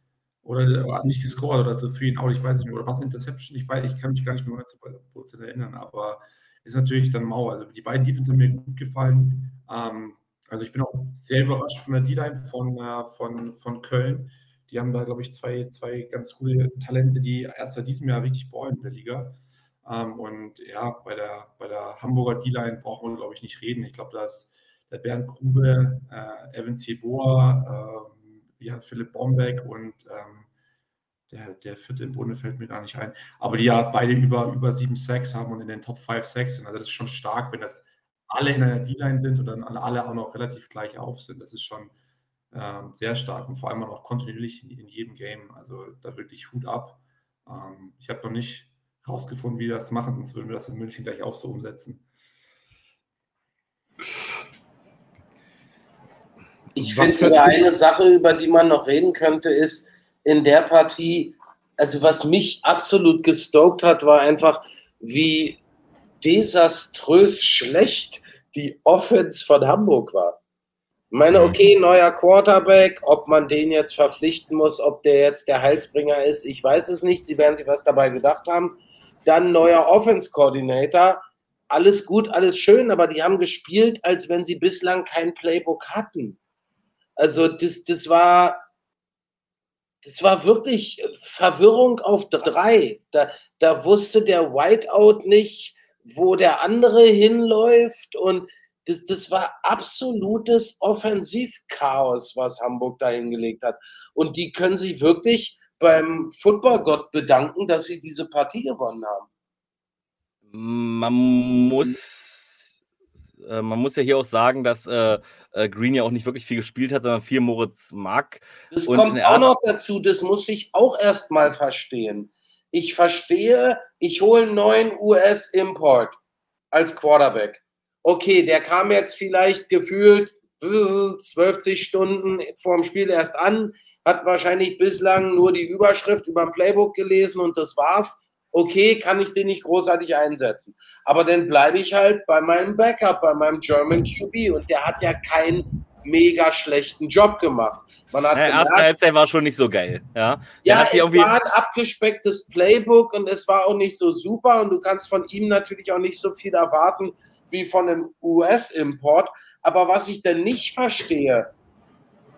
Oder, nicht gescored oder zu free out, ich weiß nicht mehr. Oder was Interception, ich weiß, ich kann mich gar nicht mehr 100% erinnern, aber ist natürlich dann mau. Also die beiden Defense haben mir gut gefallen. Ähm, also ich bin auch sehr überrascht von der D-Line von, äh, von, von Köln. Die haben da, glaube ich, zwei, zwei ganz coole Talente, die erst seit diesem Jahr richtig ballen in der Liga. Ähm, und ja, bei der, bei der Hamburger D-Line brauchen wir, glaube ich, nicht reden. Ich glaube, da ist der Bernd Grube, äh, Evan Ceboa, äh, Jan Philipp Bombeck und ähm, der, der vierte im Bunde fällt mir gar nicht ein. Aber die ja beide über, über 7 Sacks haben und in den Top 5 Sacks sind. Also das ist schon stark, wenn das alle in einer D-Line sind und dann alle auch noch relativ gleich auf sind. Das ist schon ähm, sehr stark und vor allem auch kontinuierlich in, in, jedem Game. Also da wirklich Hut ab. Ähm, ich habe noch nicht rausgefunden, wie wir das machen, sonst würden wir das in München gleich auch so umsetzen. Ich finde, eine Sache, über die man noch reden könnte, ist in der Partie, also was mich absolut gestoked hat, war einfach, wie desaströs schlecht die Offense von Hamburg war. Ich meine, mhm. okay, neuer Quarterback, ob man den jetzt verpflichten muss, ob der jetzt der Heilsbringer ist, ich weiß es nicht. Sie werden sich was dabei gedacht haben. Dann neuer Offense-Coordinator. Alles gut, alles schön, aber die haben gespielt, als wenn sie bislang kein Playbook hatten. Also das, das war das war wirklich Verwirrung auf drei. Da, da wusste der Whiteout nicht, wo der andere hinläuft und das, das war absolutes Offensivchaos, was Hamburg da hingelegt hat. Und die können sich wirklich beim Footballgott bedanken, dass sie diese Partie gewonnen haben. Man muss äh, man muss ja hier auch sagen, dass äh, äh, Green ja auch nicht wirklich viel gespielt hat, sondern viel Moritz Mark. Das und kommt auch noch dazu, das muss ich auch erstmal verstehen. Ich verstehe, ich hole einen neuen US-Import als Quarterback. Okay, der kam jetzt vielleicht gefühlt 12 Stunden vorm Spiel erst an, hat wahrscheinlich bislang nur die Überschrift über dem Playbook gelesen und das war's okay, kann ich den nicht großartig einsetzen. Aber dann bleibe ich halt bei meinem Backup, bei meinem German QB und der hat ja keinen mega schlechten Job gemacht. Man hat ja, erste Halbzeit war schon nicht so geil. Ja, ja es war ein abgespecktes Playbook und es war auch nicht so super und du kannst von ihm natürlich auch nicht so viel erwarten wie von einem US-Import. Aber was ich denn nicht verstehe,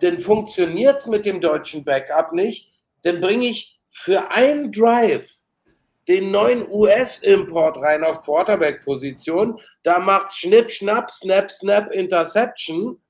denn funktioniert es mit dem deutschen Backup nicht, dann bringe ich für einen Drive den neuen US-Import rein auf Quarterback-Position. Da macht's Schnipp, Schnapp, Snap, Snap, Interception.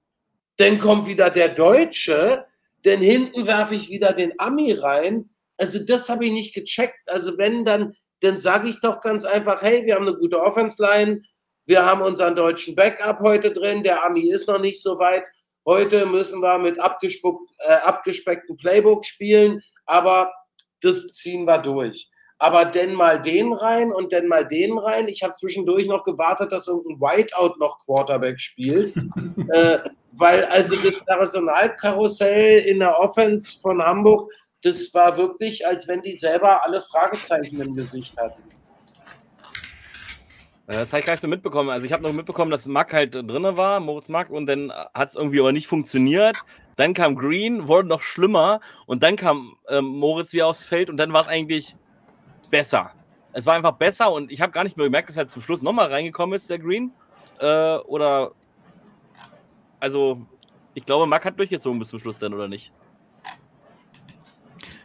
Dann kommt wieder der Deutsche. Denn hinten werfe ich wieder den Ami rein. Also das habe ich nicht gecheckt. Also wenn dann, dann sage ich doch ganz einfach, hey, wir haben eine gute Offense-Line. Wir haben unseren deutschen Backup heute drin. Der Ami ist noch nicht so weit. Heute müssen wir mit äh, abgespeckten Playbook spielen. Aber das ziehen wir durch aber denn mal den rein und denn mal den rein. Ich habe zwischendurch noch gewartet, dass irgendein Whiteout noch Quarterback spielt. äh, weil also das Personalkarussell in der Offense von Hamburg, das war wirklich, als wenn die selber alle Fragezeichen im Gesicht hatten. Das habe ich gar nicht so mitbekommen. Also ich habe noch mitbekommen, dass Mack halt drin war, Moritz Mack, und dann hat es irgendwie aber nicht funktioniert. Dann kam Green, wurde noch schlimmer und dann kam ähm, Moritz wieder aufs Feld und dann war es eigentlich besser. Es war einfach besser und ich habe gar nicht mehr gemerkt, dass er zum Schluss nochmal reingekommen ist, der Green. Äh, oder also ich glaube, Mack hat durchgezogen bis zum Schluss dann, oder nicht?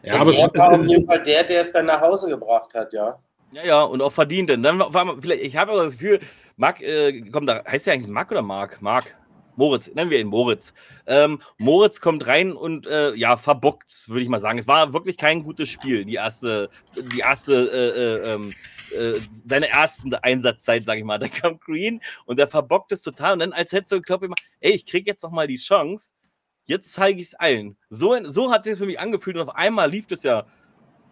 Ja, aber er war auf jeden Fall der, der es dann nach Hause gebracht hat, ja. Ja, ja, und auch verdient. Denn dann war vielleicht, ich habe das Gefühl, Marc, äh, kommt da, heißt der eigentlich Marc oder Marc? Marc. Moritz, nennen wir ihn Moritz. Ähm, Moritz kommt rein und äh, ja, verbockt, würde ich mal sagen. Es war wirklich kein gutes Spiel, die erste, die erste, äh, äh, ähm, äh seine erste Einsatzzeit, sage ich mal. Da kam Green und der verbockt es total. Und dann, als hätte so geglaubt, ey, ich kriege jetzt noch mal die Chance. Jetzt zeige ich es allen. So, so hat sich für mich angefühlt und auf einmal lief es ja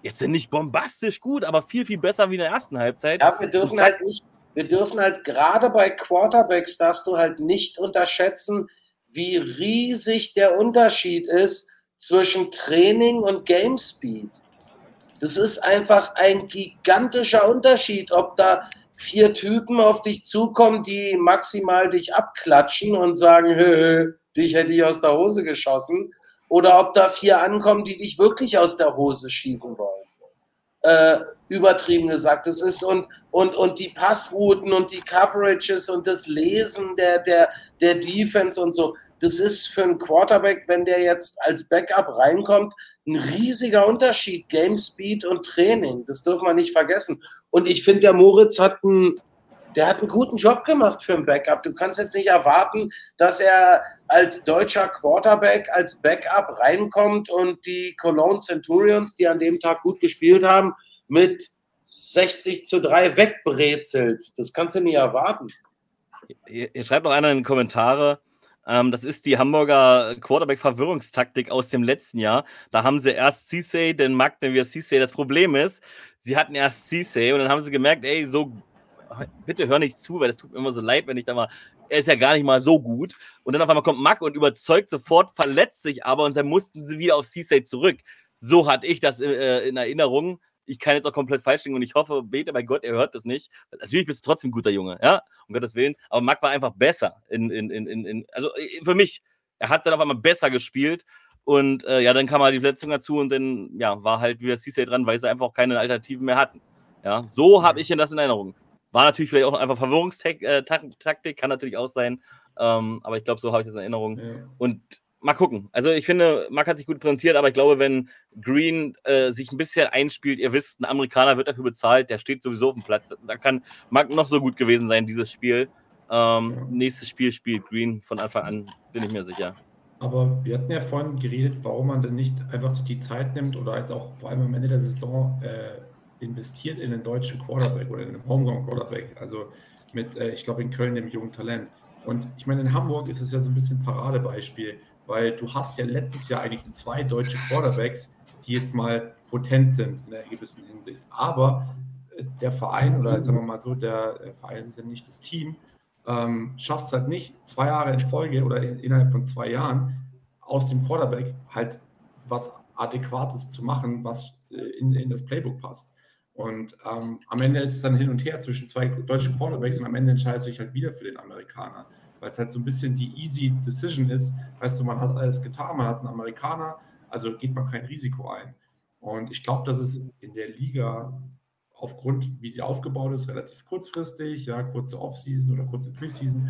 jetzt nicht bombastisch gut, aber viel, viel besser wie in der ersten Halbzeit. Ja, wir dürfen halt nicht, wir dürfen halt gerade bei Quarterbacks darfst du halt nicht unterschätzen, wie riesig der Unterschied ist zwischen Training und Game Speed. Das ist einfach ein gigantischer Unterschied, ob da vier Typen auf dich zukommen, die maximal dich abklatschen und sagen, hö, dich hätte ich aus der Hose geschossen, oder ob da vier ankommen, die dich wirklich aus der Hose schießen wollen. Äh, übertrieben gesagt. Das ist und, und, und die Passrouten und die Coverages und das Lesen der, der, der Defense und so. Das ist für einen Quarterback, wenn der jetzt als Backup reinkommt, ein riesiger Unterschied. Game Speed und Training. Das dürfen wir nicht vergessen. Und ich finde, der Moritz hat einen, der hat einen guten Job gemacht für ein Backup. Du kannst jetzt nicht erwarten, dass er als deutscher Quarterback, als Backup reinkommt und die Cologne Centurions, die an dem Tag gut gespielt haben, mit 60 zu 3 wegbrezelt. Das kannst du nie erwarten. Ihr, schreibt noch einer in die Kommentare, ähm, das ist die Hamburger Quarterback-Verwirrungstaktik aus dem letzten Jahr. Da haben sie erst Cissé, den Magdevier Cissé. Das Problem ist, sie hatten erst Cissé und dann haben sie gemerkt, ey, so bitte hör nicht zu, weil das tut mir immer so leid, wenn ich da mal, er ist ja gar nicht mal so gut. Und dann auf einmal kommt Mack und überzeugt sofort, verletzt sich aber und dann mussten sie wieder auf C-State zurück. So hatte ich das äh, in Erinnerung. Ich kann jetzt auch komplett falsch liegen und ich hoffe, bete bei Gott, er hört das nicht. Natürlich bist du trotzdem ein guter Junge, ja, um Gottes Willen. Aber Mack war einfach besser. In, in, in, in, also äh, für mich, er hat dann auf einmal besser gespielt. Und äh, ja, dann kam halt die Verletzung dazu und dann ja, war halt wieder CC dran, weil sie einfach auch keine Alternativen mehr hatten. Ja, so habe ich das in Erinnerung. War natürlich vielleicht auch einfach Verwirrungstaktik, äh, kann natürlich auch sein. Ähm, aber ich glaube, so habe ich das in Erinnerung. Ja. Und mal gucken. Also ich finde, Mark hat sich gut präsentiert, aber ich glaube, wenn Green äh, sich ein bisschen einspielt, ihr wisst, ein Amerikaner wird dafür bezahlt, der steht sowieso auf dem Platz. Da kann Mark noch so gut gewesen sein, dieses Spiel. Ähm, ja. Nächstes Spiel spielt Green von Anfang an, bin ich mir sicher. Aber wir hatten ja vorhin geredet, warum man denn nicht einfach sich die Zeit nimmt oder jetzt auch vor allem am Ende der Saison äh, investiert in einen deutschen Quarterback oder in einen Homegrown Quarterback. Also mit, äh, ich glaube, in Köln dem jungen Talent. Und ich meine, in Hamburg ist es ja so ein bisschen Paradebeispiel, weil du hast ja letztes Jahr eigentlich zwei deutsche Quarterbacks, die jetzt mal potent sind in einer gewissen Hinsicht. Aber äh, der Verein, oder sagen wir mal so, der, Verein ist ja nicht das Team, ähm, schafft es halt nicht, zwei Jahre in Folge oder in, innerhalb von zwei Jahren aus dem Quarterback halt was Adäquates zu machen, was äh, in, in das Playbook passt. Und ähm, am Ende ist es dann hin und her zwischen zwei deutschen Quarterbacks und am Ende entscheidet sich halt wieder für den Amerikaner, weil es halt so ein bisschen die easy Decision ist. Weißt du, man hat alles getan, man hat einen Amerikaner, also geht man kein Risiko ein. Und ich glaube, dass es in der Liga aufgrund, wie sie aufgebaut ist, relativ kurzfristig, ja, kurze Offseason oder kurze Preseason,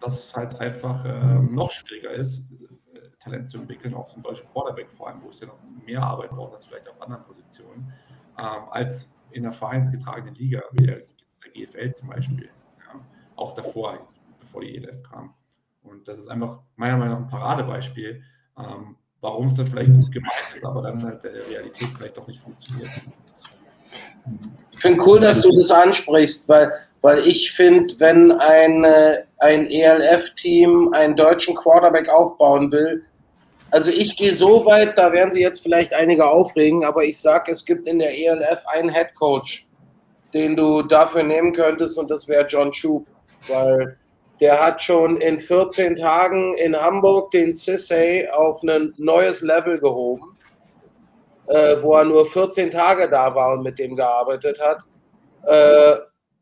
dass es halt einfach äh, noch schwieriger ist, äh, Talent zu entwickeln, auch zum deutschen Quarterback vor allem, wo es ja noch mehr Arbeit braucht als vielleicht auf anderen Positionen, ähm, als in der vereinsgetragenen Liga, wie der, der GFL zum Beispiel. Ja, auch davor, jetzt, bevor die ELF kam. Und das ist einfach meiner Meinung nach ein Paradebeispiel, ähm, warum es dann vielleicht gut gemeint ist, aber dann halt der Realität vielleicht doch nicht funktioniert. Ich finde cool, dass du das ansprichst, weil, weil ich finde, wenn ein, ein ELF-Team einen deutschen Quarterback aufbauen will, also ich gehe so weit, da werden Sie jetzt vielleicht einige aufregen, aber ich sage, es gibt in der ELF einen Head Coach, den du dafür nehmen könntest und das wäre John Schub, weil der hat schon in 14 Tagen in Hamburg den Sissay auf ein neues Level gehoben, äh, wo er nur 14 Tage da war und mit dem gearbeitet hat. Äh,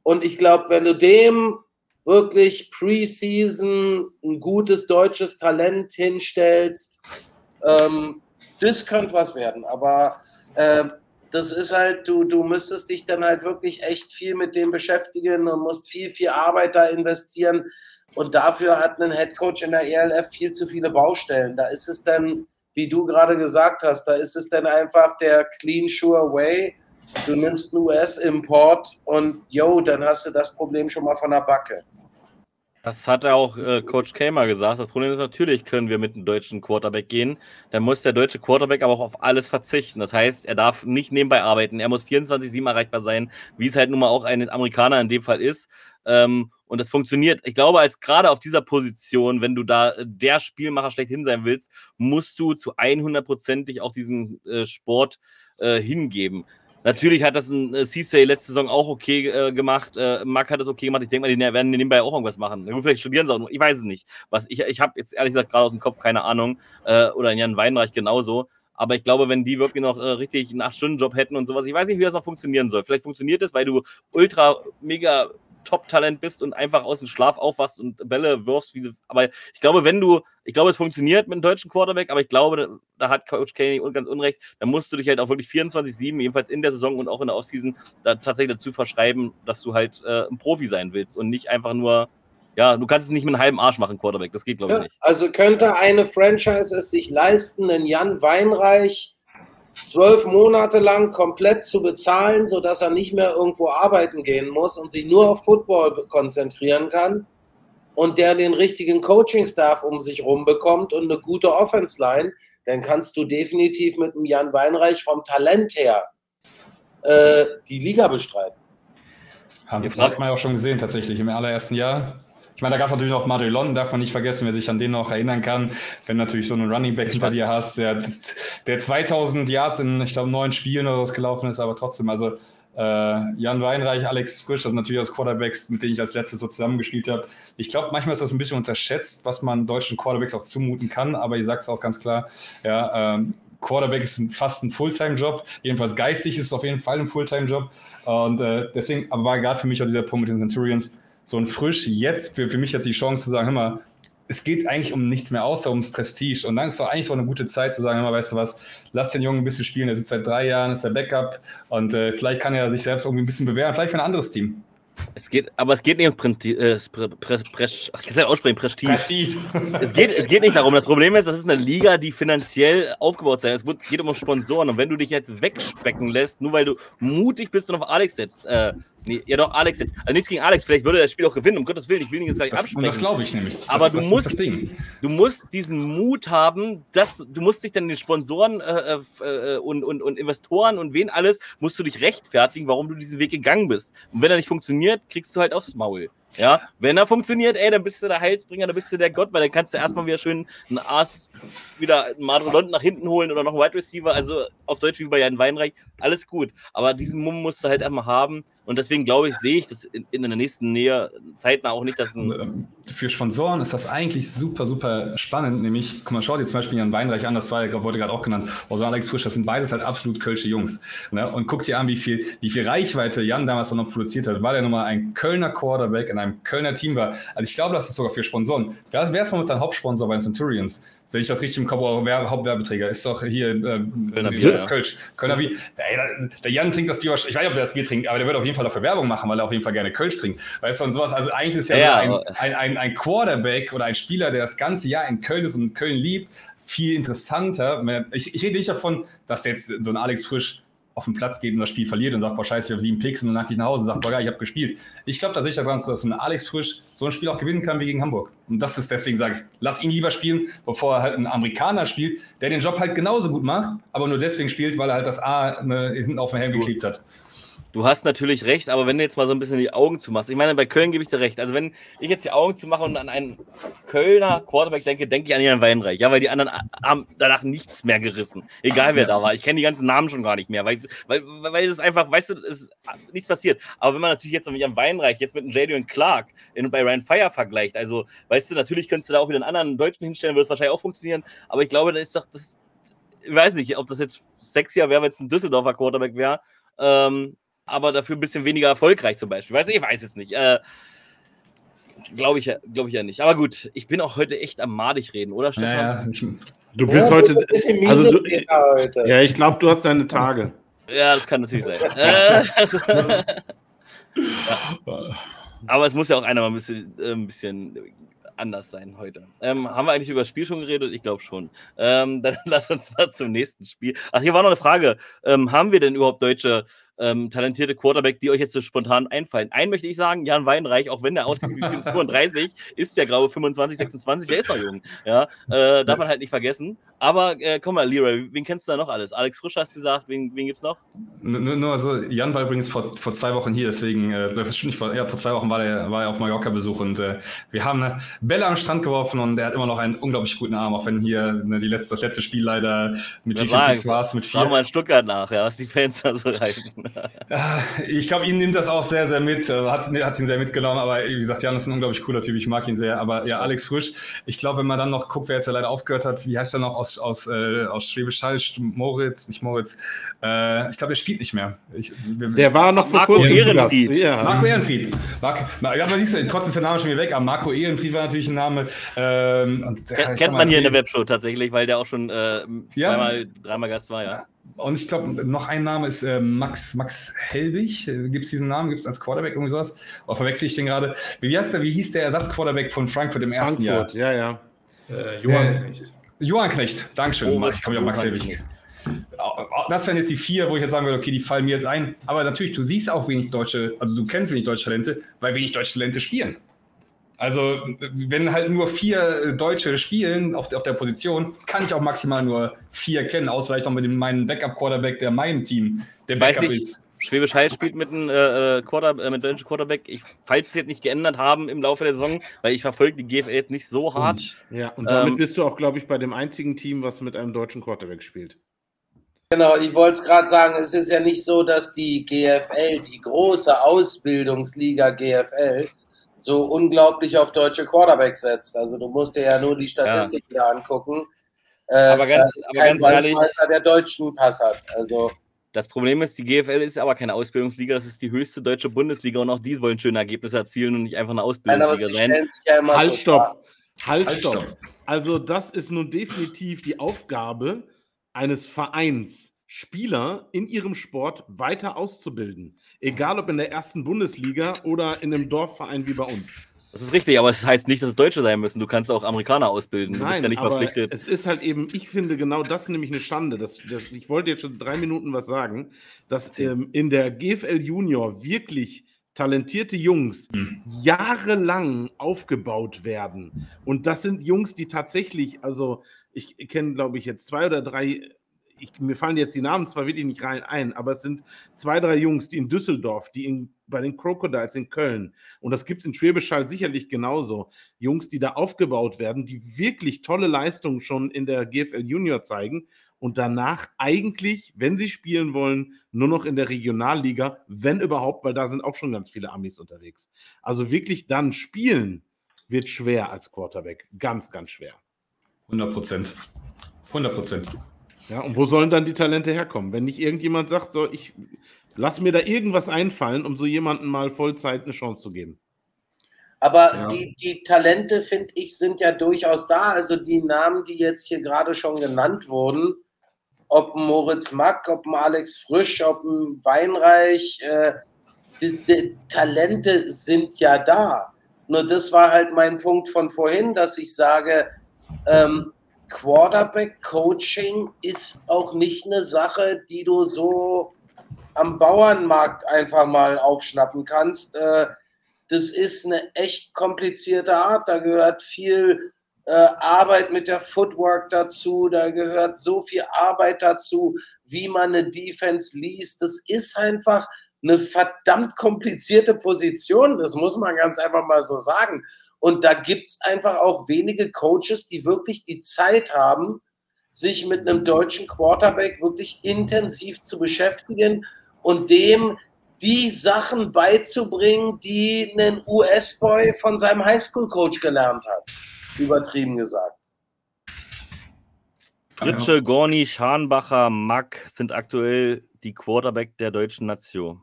Und ich glaube, wenn du dem wirklich Preseason ein gutes deutsches Talent hinstellst, ähm, das könnte was werden. Aber äh, das ist halt, du, du müsstest dich dann halt wirklich echt viel mit dem beschäftigen und musst viel, viel Arbeit da investieren. Und dafür hat ein Headcoach in der ELF viel zu viele Baustellen. Da ist es dann, wie du gerade gesagt hast, da ist es dann einfach der clean, sure way Du nimmst einen US-Import und yo, dann hast du das Problem schon mal von der Backe. Das hat auch äh, Coach Kamer gesagt. Das Problem ist natürlich, können wir mit einem deutschen Quarterback gehen. Dann muss der deutsche Quarterback aber auch auf alles verzichten. Das heißt, er darf nicht nebenbei arbeiten. Er muss 24-7 erreichbar sein, wie es halt nun mal auch ein Amerikaner in dem Fall ist. Ähm, und das funktioniert. Ich glaube, als gerade auf dieser Position, wenn du da der Spielmacher schlechthin sein willst, musst du zu 100%ig auch diesen äh, Sport äh, hingeben. Natürlich hat das ein äh, Ceesay letzte Saison auch okay äh, gemacht. Äh, Mark hat das okay gemacht. Ich denke mal, die werden nebenbei auch irgendwas machen. Vielleicht studieren sie auch. Ich weiß es nicht. Was ich ich habe jetzt ehrlich gesagt gerade aus dem Kopf keine Ahnung. Äh, oder in Jan Weinreich genauso. Aber ich glaube, wenn die wirklich noch äh, richtig einen 8-Stunden-Job hätten und sowas, ich weiß nicht, wie das noch funktionieren soll. Vielleicht funktioniert es, weil du ultra mega Top-Talent bist und einfach aus dem Schlaf aufwachst und Bälle wirfst. Wie aber ich glaube, wenn du, ich glaube, es funktioniert mit einem deutschen Quarterback, aber ich glaube, da hat Coach Kenny ganz unrecht, da musst du dich halt auch wirklich 24-7, jedenfalls in der Saison und auch in der Offseason, da tatsächlich dazu verschreiben, dass du halt äh, ein Profi sein willst und nicht einfach nur ja, du kannst es nicht mit einem halben Arsch machen, Quarterback. Das geht, glaube ich, nicht. Also könnte eine Franchise es sich leisten, einen Jan Weinreich zwölf Monate lang komplett zu bezahlen, sodass er nicht mehr irgendwo arbeiten gehen muss und sich nur auf Football konzentrieren kann und der den richtigen Coaching-Staff um sich rum bekommt und eine gute Offense-Line, dann kannst du definitiv mit dem Jan Weinreich vom Talent her äh, die Liga bestreiten. Haben wir ja auch schon gesehen, tatsächlich im allerersten Jahr. Ich meine, da gab es natürlich noch Madelon, darf man nicht vergessen, wer sich an den noch erinnern kann. Wenn du natürlich so einen Running Back hinter dir hast, der, der 2000 Yards in, ich glaube, neun Spielen oder was gelaufen ist, aber trotzdem, also äh, Jan Weinreich, Alex Frisch, das sind natürlich aus Quarterbacks, mit denen ich als letztes so zusammengespielt habe. Ich glaube, manchmal ist das ein bisschen unterschätzt, was man deutschen Quarterbacks auch zumuten kann, aber ihr sagt es auch ganz klar, ja, ähm, Quarterback ist ein, fast ein Fulltime-Job, jedenfalls geistig ist es auf jeden Fall ein Fulltime-Job und äh, deswegen, aber war gerade für mich auch dieser Punkt mit den Centurions, so ein Frisch jetzt für, für mich jetzt die Chance zu sagen, hör mal, es geht eigentlich um nichts mehr außer ums Prestige. Und dann ist doch eigentlich so eine gute Zeit zu sagen, hör mal, weißt du was, lass den Jungen ein bisschen spielen, er sitzt seit drei Jahren, ist der Backup und äh, vielleicht kann er sich selbst irgendwie ein bisschen bewähren, vielleicht für ein anderes Team. Es geht, aber es geht nicht um Prenti, äh, Pre, Pre, Pre, ich kann nicht aussprechen, Prestige. Prestige. es, geht, es geht nicht darum. Das Problem ist, das ist eine Liga, die finanziell aufgebaut sein. Es geht um Sponsoren. Und wenn du dich jetzt wegspecken lässt, nur weil du mutig bist und auf Alex setzt, äh, Nee, ja doch, Alex jetzt. Also nichts gegen Alex, vielleicht würde er das Spiel auch gewinnen, um Gottes Willen, ich will ihn jetzt gleich das, absprechen. Das glaube ich nämlich. Das, Aber du, musst, du musst diesen Mut haben, dass du musst dich dann den Sponsoren äh, äh, und, und, und Investoren und wen alles, musst du dich rechtfertigen, warum du diesen Weg gegangen bist. Und wenn er nicht funktioniert, kriegst du halt aufs Maul. Ja, wenn er funktioniert, ey, dann bist du der Heilsbringer, dann bist du der Gott, weil dann kannst du erstmal wieder schön einen Ass, wieder einen Madrelont nach hinten holen oder noch einen Wide Receiver, also auf Deutsch wie bei Jan Weinreich, alles gut. Aber diesen Mumm musst du halt einmal haben und deswegen glaube ich, sehe ich das in, in der nächsten Nähe zeitnah auch nicht, dass ein. Ähm, für Sponsoren ist das eigentlich super, super spannend. Nämlich, guck mal, schau dir zum Beispiel Jan Weinreich an, das war, wurde gerade auch genannt, also Alex Frisch, das sind beides halt absolut kölsche Jungs. Ne? Und guck dir an, wie viel, wie viel Reichweite Jan damals noch produziert hat, weil er nochmal ein Kölner Quarterback in einem Kölner Team war. Also ich glaube, das ist sogar für Sponsoren. Wer, ist momentan Hauptsponsor bei den Centurions? Wenn ich das richtig im Kopf habe, Hauptwerbeträger ist doch hier äh, Kölner Bier, das. Kölsch. Kölner Bier. Der, der, Jan trinkt das Bier, ich weiß nicht, ob er das Bier trinkt, aber der wird auf jeden Fall dafür Werbung machen, weil er auf jeden Fall gerne Kölsch trinkt. Weißt du, und sowas. Also eigentlich ist ja, ja so ein, ein, ein, ein, Quarterback oder ein Spieler, der das ganze Jahr in Köln ist und Köln liebt, viel interessanter. Ich, ich rede nicht davon, dass jetzt so ein Alex Frisch auf den Platz geht und das Spiel verliert und sagt, boah, scheiße, ich habe sieben Picks und dann nach ich nach Hause und sagt, boah, geil, ich habe gespielt. Ich glaube tatsächlich daran, dass ein Alex Frisch so ein Spiel auch gewinnen kann wie gegen Hamburg. Und das ist deswegen, sage ich, lass ihn lieber spielen, bevor er halt einen Amerikaner spielt, der den Job halt genauso gut macht, aber nur deswegen spielt, weil er halt das A ne, hinten auf den Helm geklebt hat. Du hast natürlich recht, aber wenn du jetzt mal so ein bisschen die Augen zumachst, ich meine, bei Köln gebe ich dir recht. Also, wenn ich jetzt die Augen zumache und an einen Kölner Quarterback denke, denke ich an Jan Weinreich. Ja, weil die anderen haben danach nichts mehr gerissen. Egal wer da war. Ich kenne die ganzen Namen schon gar nicht mehr, weil, weil, weil es einfach, weißt du, es ist nichts passiert. Aber wenn man natürlich jetzt mit Jan Weinreich, jetzt mit einem Jadon Clark in, bei Ryan Fire vergleicht, also, weißt du, natürlich könntest du da auch wieder einen anderen Deutschen hinstellen, würde es wahrscheinlich auch funktionieren. Aber ich glaube, da ist doch das, ich weiß nicht, ob das jetzt sexier wäre, wenn es ein Düsseldorfer Quarterback wäre. Ähm, aber dafür ein bisschen weniger erfolgreich zum Beispiel. Weiß ich, weiß es nicht. Äh, Glaube ich, ja, glaub ich ja nicht. Aber gut, ich bin auch heute echt am madig reden, oder Stefan? Ja, ja, ich, Du Ja, bist das heute. ist ein bisschen miese also du, heute. ja, ich glaube, du hast deine Tage. Ja, das kann natürlich sein. Äh, aber es muss ja auch einer mal ein bisschen, äh, ein bisschen anders sein heute. Ähm, haben wir eigentlich über das Spiel schon geredet? Ich glaube schon. Ähm, dann lass uns mal zum nächsten Spiel. Ach, hier war noch eine Frage. Ähm, haben wir denn überhaupt deutsche ähm, talentierte Quarterback, die euch jetzt so spontan einfallen? Einen möchte ich sagen, Jan Weinreich, auch wenn der aussieht wie 35, ist der graue 25, 26, der ist noch jung. Ja, äh, darf man halt nicht vergessen. Aber äh, komm mal, Leroy, wen kennst du da noch alles? Alex Frisch hast du gesagt, wen, wen gibt's noch? Nur, nur so, Jan war übrigens vor, vor zwei Wochen hier, deswegen, äh, nicht vor, ja, vor zwei Wochen war er, war auf Mallorca-Besuch und äh, wir haben eine Bälle am Strand geworfen und er hat immer noch einen unglaublich guten Arm, auch wenn hier ne, die letzte, das letzte Spiel leider mit viel war- es? Mit Schau vier. mal in Stuttgart nach, ja, was die Fans da so reichen. Ah, Ich glaube, ihn nimmt das auch sehr, sehr mit, äh, hat es ihn sehr mitgenommen, aber wie gesagt, Jan ist ein unglaublich cooler Typ, ich mag ihn sehr, aber ja, Alex Frisch, ich glaube, wenn man dann noch guckt, wer jetzt ja leider aufgehört hat, wie heißt er noch aus, aus, äh, aus Schwäbisch Hall, Moritz, nicht Moritz, äh, ich glaube, er spielt nicht mehr. Ich, wir, Der war noch vor Marco kurzem. Ehrenfried. Ja. Marco Ehrenfried. Marco, ja, aber siehst du, trotzdem ist der Name schon wieder weg, aber Marco Ehrenfried war natürlich ein Name. Ähm, und, ich Kennt, man hier in der Webshow tatsächlich, weil der auch schon äh, Ja. zweimal, dreimal Gast war, ja. Und ich glaube, noch ein Name ist äh, Max, Max Helbig. Gibt es diesen Namen? Gibt es als Quarterback irgendwie sowas? Oder verwechsel ich den gerade? Wie, heißt der, wie hieß der Ersatzquarterback von Frankfurt im ersten Frankfurt, Jahr? ja, ja. Äh, Johann Äh, Knecht. Johann Knecht. Dankeschön. Oh, ich komme ja auf Max Helbig. Das wären jetzt die vier, wo ich jetzt sagen würde, okay, die fallen mir jetzt ein. Aber natürlich, du siehst auch wenig deutsche, also du kennst wenig deutsche Talente, weil wenig deutsche Talente spielen. Also, wenn halt nur vier äh, Deutsche spielen auf, auf der Position, kann ich auch maximal nur vier kennen, außer vielleicht noch mit dem, meinem Backup-Quarterback, der meinem Team der Weiß Backup nicht. ist. Schwäbisch Hall spielt mit einem äh, Quarter, äh, mit deutschen Quarterback. Ich, falls sie es nicht geändert haben im Laufe der Saison, weil ich verfolge die GFL jetzt nicht so hart. Ja, und damit Ähm, bist du auch, glaube ich, bei dem einzigen Team, was mit einem deutschen Quarterback spielt. Genau, ich wollte es gerade sagen, es ist ja nicht so, dass die GFL, die große Ausbildungsliga GFL, so unglaublich auf deutsche Quarterbacks setzt. Also du musst dir ja nur die Statistik da angucken. Äh, Aber ganz- ist aber kein ganz ehrlich- der deutschen Pass hat. Also Das Problem ist, die GFL ist aber keine Ausbildungsliga, das ist die höchste deutsche Bundesliga und auch die wollen schöne Ergebnisse erzielen und nicht einfach eine nein, Ausbildungsliga sie sein. ja Halt, so stopp. Halt, Halt, stopp. stopp. Also, das ist nun definitiv die Aufgabe eines Vereins, Spieler in ihrem Sport weiter auszubilden. Egal ob in der ersten Bundesliga oder in einem Dorfverein wie bei uns. Das ist richtig, aber es heißt nicht, dass es Deutsche sein müssen. Du kannst auch Amerikaner ausbilden. Du bist ja nicht aber verpflichtet. Es ist halt eben, ich finde genau das nämlich eine Schande. Das, das, ich wollte jetzt schon drei Minuten was sagen, dass ähm, in der GFL Junior wirklich talentierte Jungs Hm. jahrelang aufgebaut werden. Und das sind Jungs, die tatsächlich, also ich kenne, glaube ich, jetzt zwei oder drei, ich, mir fallen jetzt die Namen zwar wirklich nicht rein ein, aber es sind zwei, drei Jungs, die in Düsseldorf, die in, bei den Crocodiles in Köln, und das gibt es in Schwäbisch Hall sicherlich genauso, Jungs, die da aufgebaut werden, die wirklich tolle Leistungen schon in der GFL Junior zeigen und danach eigentlich, wenn sie spielen wollen, nur noch in der Regionalliga, wenn überhaupt, weil da sind auch schon ganz viele Amis unterwegs. Also wirklich dann spielen wird schwer als Quarterback. Ganz, ganz schwer. 100 Prozent. 100 Prozent. Ja, und wo sollen dann die Talente herkommen? Wenn nicht irgendjemand sagt, so, ich lass mir da irgendwas einfallen, um so jemandem mal Vollzeit eine Chance zu geben. Aber Ja. die, die Talente, finde ich, sind ja durchaus da. Also die Namen, die jetzt hier gerade schon genannt wurden, ob Moritz Mack, ob Alex Frisch, ob ein Weinreich, äh, die, die Talente sind ja da. Nur das war halt mein Punkt von vorhin, dass ich sage, ähm, Quarterback-Coaching ist auch nicht eine Sache, die du so am Bauernmarkt einfach mal aufschnappen kannst. Äh, das ist eine echt komplizierte Art. Da gehört viel äh, Arbeit mit der Footwork dazu. Da gehört so viel Arbeit dazu, wie man eine Defense liest. Das ist einfach eine verdammt komplizierte Position. Das muss man ganz einfach mal so sagen. Und da gibt es einfach auch wenige Coaches, die wirklich die Zeit haben, sich mit einem deutschen Quarterback wirklich intensiv zu beschäftigen und dem die Sachen beizubringen, die ein US-Boy von seinem Highschool-Coach gelernt hat. Übertrieben gesagt. Fritsche, Gorni, Scharnbacher, Mack sind aktuell die Quarterback der deutschen Nation.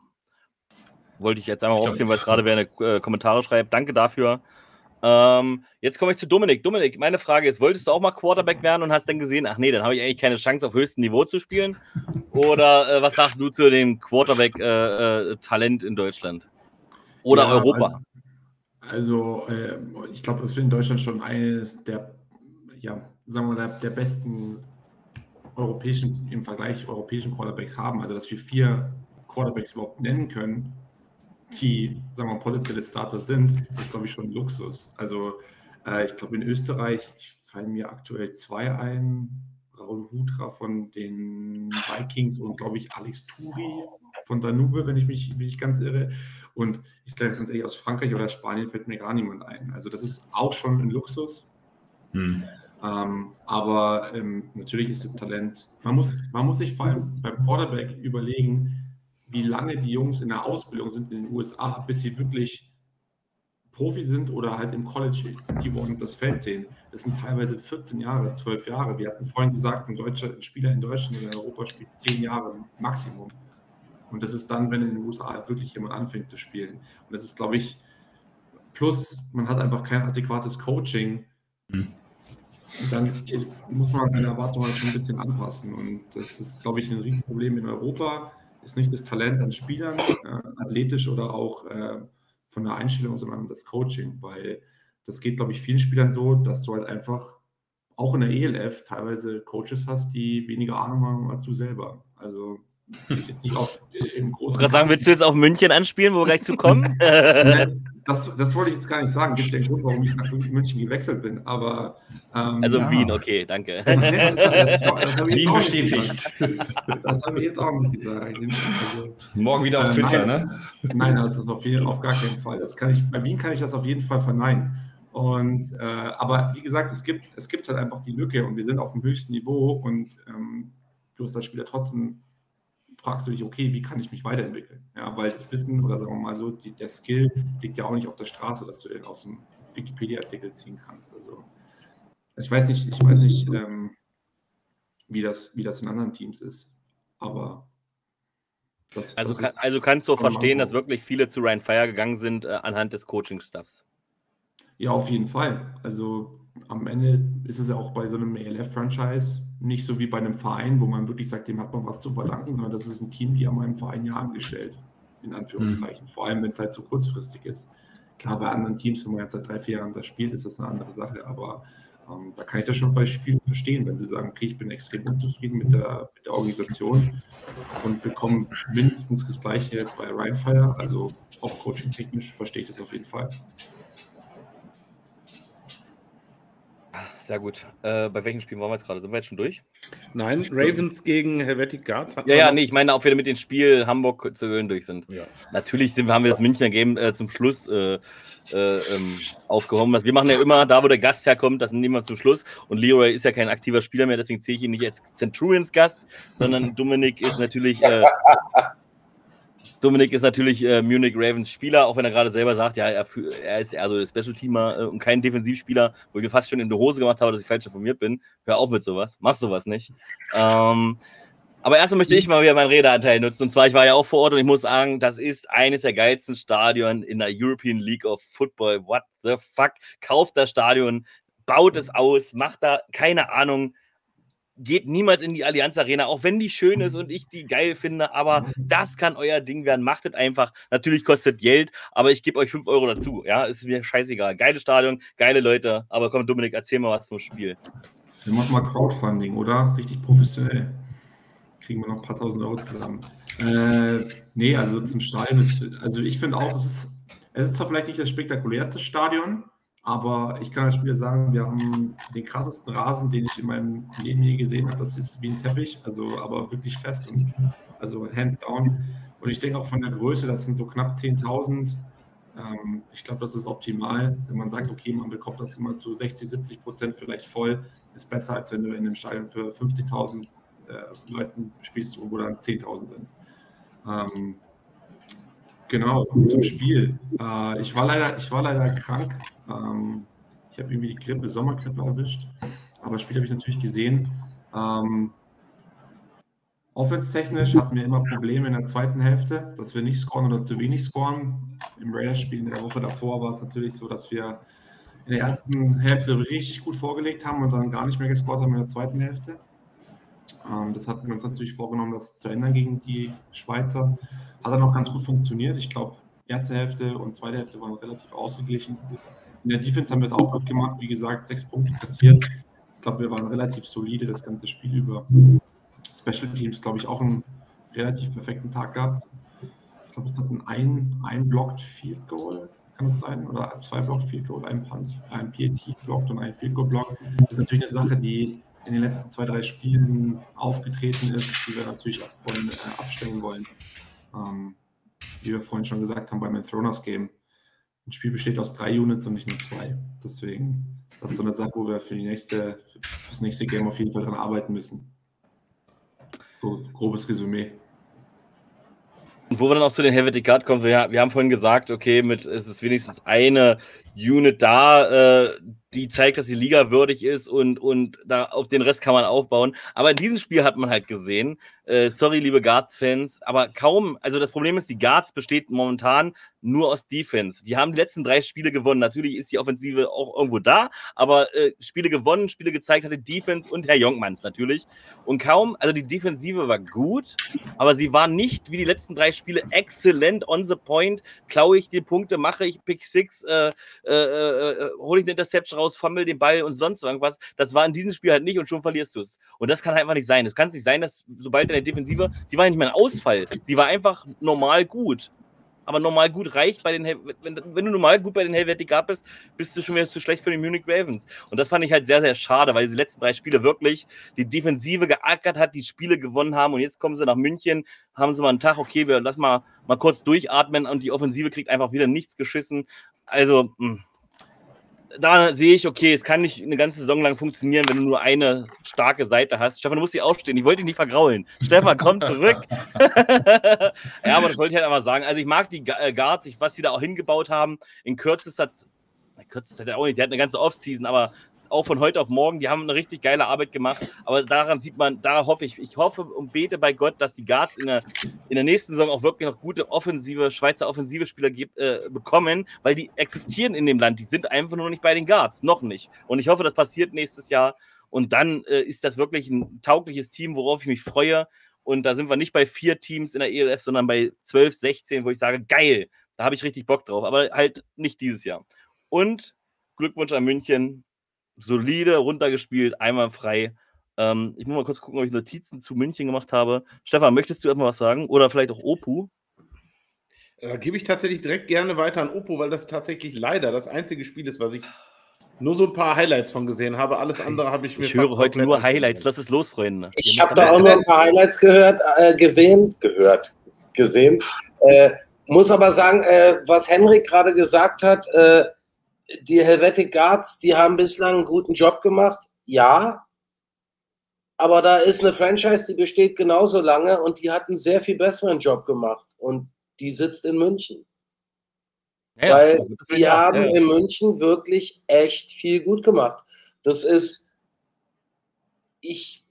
wollte ich jetzt einmal aufziehen, weil es gerade wer eine äh, Kommentare schreibt. Danke dafür. Ähm, jetzt komme ich zu Dominik. Dominik, meine Frage ist: Wolltest du auch mal Quarterback werden und hast dann gesehen, ach nee, dann habe ich eigentlich keine Chance auf höchstem Niveau zu spielen? Oder äh, was sagst du zu dem Quarterback-Talent äh, äh in Deutschland? Oder ja, Europa? Also, also äh, ich glaube, dass wir in Deutschland schon eines der, ja, sagen wir mal, der, der besten europäischen, im Vergleich europäischen Quarterbacks haben. Also, dass wir vier Quarterbacks überhaupt nennen können, die, sagen wir potenzielle Starter sind, ist, glaube ich, schon Luxus. Also äh, ich glaube, in Österreich fallen mir aktuell zwei ein. Raul Hutra von den Vikings und, glaube ich, Alex Turi von Danube, wenn ich mich, mich ganz irre. Und ich sage ganz ehrlich, aus Frankreich oder Spanien fällt mir gar niemand ein. Also das ist auch schon ein Luxus. Hm. Ähm, aber ähm, natürlich ist das Talent, man muss, man muss sich vor allem beim Quarterback überlegen, wie lange die Jungs in der Ausbildung sind in den USA, bis sie wirklich Profi sind oder halt im College die wollen das Feld sehen. Das sind teilweise 14 Jahre, 12 Jahre. Wir hatten vorhin gesagt, ein, deutscher, ein Spieler in Deutschland oder in Europa spielt 10 Jahre Maximum. Und das ist dann, wenn in den USA wirklich jemand anfängt zu spielen. Und das ist, glaube ich, plus man hat einfach kein adäquates Coaching. Mhm. Und dann muss man seine Erwartungen halt schon ein bisschen anpassen. Und das ist, glaube ich, ein Riesenproblem in Europa ist nicht das Talent an Spielern, äh, athletisch oder auch äh, von der Einstellung, sondern das Coaching, weil das geht, glaube ich, vielen Spielern so, dass du halt einfach auch in der ELF teilweise Coaches hast, die weniger Ahnung haben als du selber. Also jetzt nicht auf im großen. Ich sagen, willst du jetzt auf München anspielen, wo wir gleich zu kommen? das, das wollte ich jetzt gar nicht sagen. Gibt den Grund, warum ich nach München gewechselt bin. Aber ähm, also ja. Wien, okay, danke. Das, das, das, Wien bestätigt. Das habe ich jetzt auch nicht gesagt. Also, Morgen wieder auf äh, Twitter, nein, ne? Nein, das ist auf, jeden, auf gar keinen Fall. Das kann ich, bei Wien kann ich das auf jeden Fall verneinen. Und äh, aber wie gesagt, es gibt, es gibt halt einfach die Lücke und wir sind auf dem höchsten Niveau und ähm, du hast als Spieler trotzdem fragst du dich, okay, wie kann ich mich weiterentwickeln? Ja, weil das Wissen oder sagen wir mal so, die, der Skill liegt ja auch nicht auf der Straße, dass du den aus dem Wikipedia-Artikel ziehen kannst. Also ich weiß nicht, ich weiß nicht, ähm, wie, das, wie das in anderen Teams ist, aber das, also, das kann, also kannst du verstehen, dass wirklich viele zu Ryan Fire gegangen sind äh, anhand des Coaching-Stuffs. Ja, auf jeden Fall. Also am Ende ist es ja auch bei so einem ELF-Franchise nicht so wie bei einem Verein, wo man wirklich sagt, dem hat man was zu verdanken, sondern das ist ein Team, die haben einem Verein ja angestellt, in Anführungszeichen. Mhm. Vor allem, wenn es halt so kurzfristig ist. Klar, bei anderen Teams, wenn man jetzt seit drei, vier Jahren da spielt, ist das eine andere Sache, aber ähm, da kann ich das schon bei vielen verstehen, wenn sie sagen, okay, ich bin extrem unzufrieden mit der, mit der Organisation und bekomme mindestens das Gleiche bei Rheinfire, also auch coaching-technisch verstehe ich das auf jeden Fall. Sehr gut. Äh, bei welchen Spielen waren wir jetzt gerade? Sind wir jetzt schon durch? Nein, Ravens gegen Helvetic Guards. Ja, ja, nee, ich meine, ob wir mit dem Spiel Hamburg zu Höhen durch sind. Ja. Natürlich sind, haben wir das Münchner Game äh, zum Schluss äh, äh ähm, aufgehoben. Also wir machen ja immer, da wo der Gast herkommt, das nehmen wir zum Schluss. Und Leroy ist ja kein aktiver Spieler mehr, deswegen zähle ich ihn nicht als Centurions Gast, sondern Dominik ist natürlich äh, Dominik ist natürlich äh, Munich Ravens Spieler, auch wenn er gerade selber sagt, ja, er, er ist eher so der Special-Teamer äh, und kein Defensivspieler, wo ich mir fast schon in die Hose gemacht habe, dass ich falsch informiert bin. Hör auf mit sowas, mach sowas nicht. Ähm, aber erstmal möchte ich mal wieder meinen Redeanteil nutzen. Und zwar, ich war ja auch vor Ort und ich muss sagen, das ist eines der geilsten Stadien in der European League of Football. What the fuck? Kauft das Stadion, baut es aus, macht da, keine Ahnung, geht niemals in die Allianz Arena, auch wenn die schön ist und ich die geil finde, aber das kann euer Ding werden. Machtet einfach. Natürlich kostet Geld, aber ich gebe euch 5 Euro dazu. Ja, ist mir scheißegal. Geiles Stadion, geile Leute. Aber komm, Dominik, erzähl mal was vom Spiel. Wir machen mal Crowdfunding, oder? Richtig professionell. Kriegen wir noch ein paar tausend Euro zusammen. Äh, nee, also zum Stadion, also ich finde auch, es ist, es ist zwar vielleicht nicht das spektakulärste Stadion, aber ich kann als Spieler sagen, wir haben den krassesten Rasen, den ich in meinem Leben je gesehen habe. Das ist wie ein Teppich, also aber wirklich fest und also hands down. Und ich denke auch von der Größe, das sind so knapp 10.000. Ähm, ich glaube, das ist optimal. Wenn man sagt, okay, man bekommt das immer zu 60, 70 Prozent vielleicht voll, ist besser, als wenn du in einem Stadion für 50.000 äh, Leuten spielst, wo dann 10.000 sind. Ähm, Genau, zum Spiel. Äh, ich, war leider, ich war leider krank. Ähm, ich habe irgendwie die Grippe, Sommergrippe erwischt. Aber das Spiel habe ich natürlich gesehen. Ähm, Offense-technisch hatten wir immer Probleme in der zweiten Hälfte, dass wir nicht scoren oder zu wenig scoren. Im Raiders-Spiel in der Woche davor war es natürlich so, dass wir in der ersten Hälfte richtig gut vorgelegt haben und dann gar nicht mehr gescored haben in der zweiten Hälfte. Ähm, das hatten wir uns natürlich vorgenommen, das zu ändern gegen die Schweizer. Hat dann auch ganz gut funktioniert. Ich glaube, erste Hälfte und zweite Hälfte waren relativ ausgeglichen. In der Defense haben wir es auch gut gemacht. Wie gesagt, sechs Punkte kassiert. Ich glaube, wir waren relativ solide das ganze Spiel über. Special Teams, glaube ich, auch einen relativ perfekten Tag gehabt. Ich glaube, es hatten ein, ein Blocked Field Goal, kann es sein? Oder zwei Blocked Field Goal, ein Punt, ein PAT blockt und ein Field Goal Block. Das ist natürlich eine Sache, die in den letzten zwei, drei Spielen aufgetreten ist, die wir natürlich auch vorhin äh, abstellen wollen. Ähm, wie wir vorhin schon gesagt haben beim Throners Game. Ein Spiel besteht aus drei Units und nicht nur zwei. Deswegen, das ist so eine Sache, wo wir für, die nächste, für das nächste Game auf jeden Fall dran arbeiten müssen. So grobes Resümee. Und wo wir dann auch zu den Helvetic Guard kommen, wir, wir haben vorhin gesagt, okay, mit es ist wenigstens eine Unit da, äh, die zeigt, dass die Liga würdig ist und, und da auf den Rest kann man aufbauen. Aber in diesem Spiel hat man halt gesehen, äh, sorry, liebe Guards-Fans, aber kaum, also das Problem ist, die Guards besteht momentan nur aus Defense. Die haben die letzten drei Spiele gewonnen. Natürlich ist die Offensive auch irgendwo da, aber äh, Spiele gewonnen, Spiele gezeigt hatte Defense und Herr Jonkmanns natürlich. Und kaum, also die Defensive war gut, aber sie war nicht wie die letzten drei Spiele exzellent on the point. Klaue ich die Punkte, mache ich Pick Six, äh, äh, äh, äh hole ich eine Interception raus, fummel den Ball und sonst irgendwas. Das war in diesem Spiel halt nicht und schon verlierst du es. Und das kann halt einfach nicht sein. Es kann nicht sein, dass sobald der Defensive, sie war nicht mehr ein Ausfall. Sie war einfach normal gut. Aber normal gut reicht bei den, wenn, wenn du normal gut bei den Helvetic Guard bist, bist du schon wieder zu schlecht für die Munich Ravens. Und das fand ich halt sehr, sehr schade, weil die letzten drei Spiele wirklich die Defensive geackert hat, die Spiele gewonnen haben und jetzt kommen sie nach München, haben sie mal einen Tag, okay, wir lassen mal, mal kurz durchatmen und die Offensive kriegt einfach wieder nichts geschissen. Also, mh, da sehe ich, okay, es kann nicht eine ganze Saison lang funktionieren, wenn du nur eine starke Seite hast. Stefan, du musst dich aufstehen. Ich wollte dich nicht vergraulen. Stefan, komm zurück. ja, aber das wollte ich halt einmal sagen. Also ich mag die äh, Guards, was sie da auch hingebaut haben, in kürzester kürzester Zeit auch nicht, der hat eine ganze Offseason, aber auch von heute auf morgen, die haben eine richtig geile Arbeit gemacht. Aber daran sieht man, da hoffe ich, ich hoffe und bete bei Gott, dass die Guards in der, in der nächsten Saison auch wirklich noch gute offensive, Schweizer offensive Spieler äh, bekommen, weil die existieren in dem Land. Die sind einfach nur nicht bei den Guards, noch nicht. Und ich hoffe, das passiert nächstes Jahr. Und dann äh, ist das wirklich ein taugliches Team, worauf ich mich freue. Und da sind wir nicht bei vier Teams in der ELF, sondern bei 12, 16, wo ich sage, geil, da habe ich richtig Bock drauf. Aber halt nicht dieses Jahr. Und Glückwunsch an München. Solide runtergespielt, einmal frei. Ähm, ich muss mal kurz gucken, ob ich Notizen zu München gemacht habe. Stefan, möchtest du erstmal was sagen? Oder vielleicht auch Opu? Da äh, gebe ich tatsächlich direkt gerne weiter an Opu, weil das tatsächlich leider das einzige Spiel ist, was ich nur so ein paar Highlights von gesehen habe. Alles andere habe ich mir. Ich höre heute nur Highlights. Was ist los, Freunde? Ich habe da auch noch ein paar Highlights gehört, äh, gesehen, gehört, gesehen. Äh, muss aber sagen, äh, was Henrik gerade gesagt hat, äh, die Helvetic Guards, die haben bislang einen guten Job gemacht, ja. Aber da ist eine Franchise, die besteht genauso lange und die hat einen sehr viel besseren Job gemacht. Und die sitzt in München. Ja, Weil die haben ja. in München wirklich echt viel gut gemacht. Das ist, ich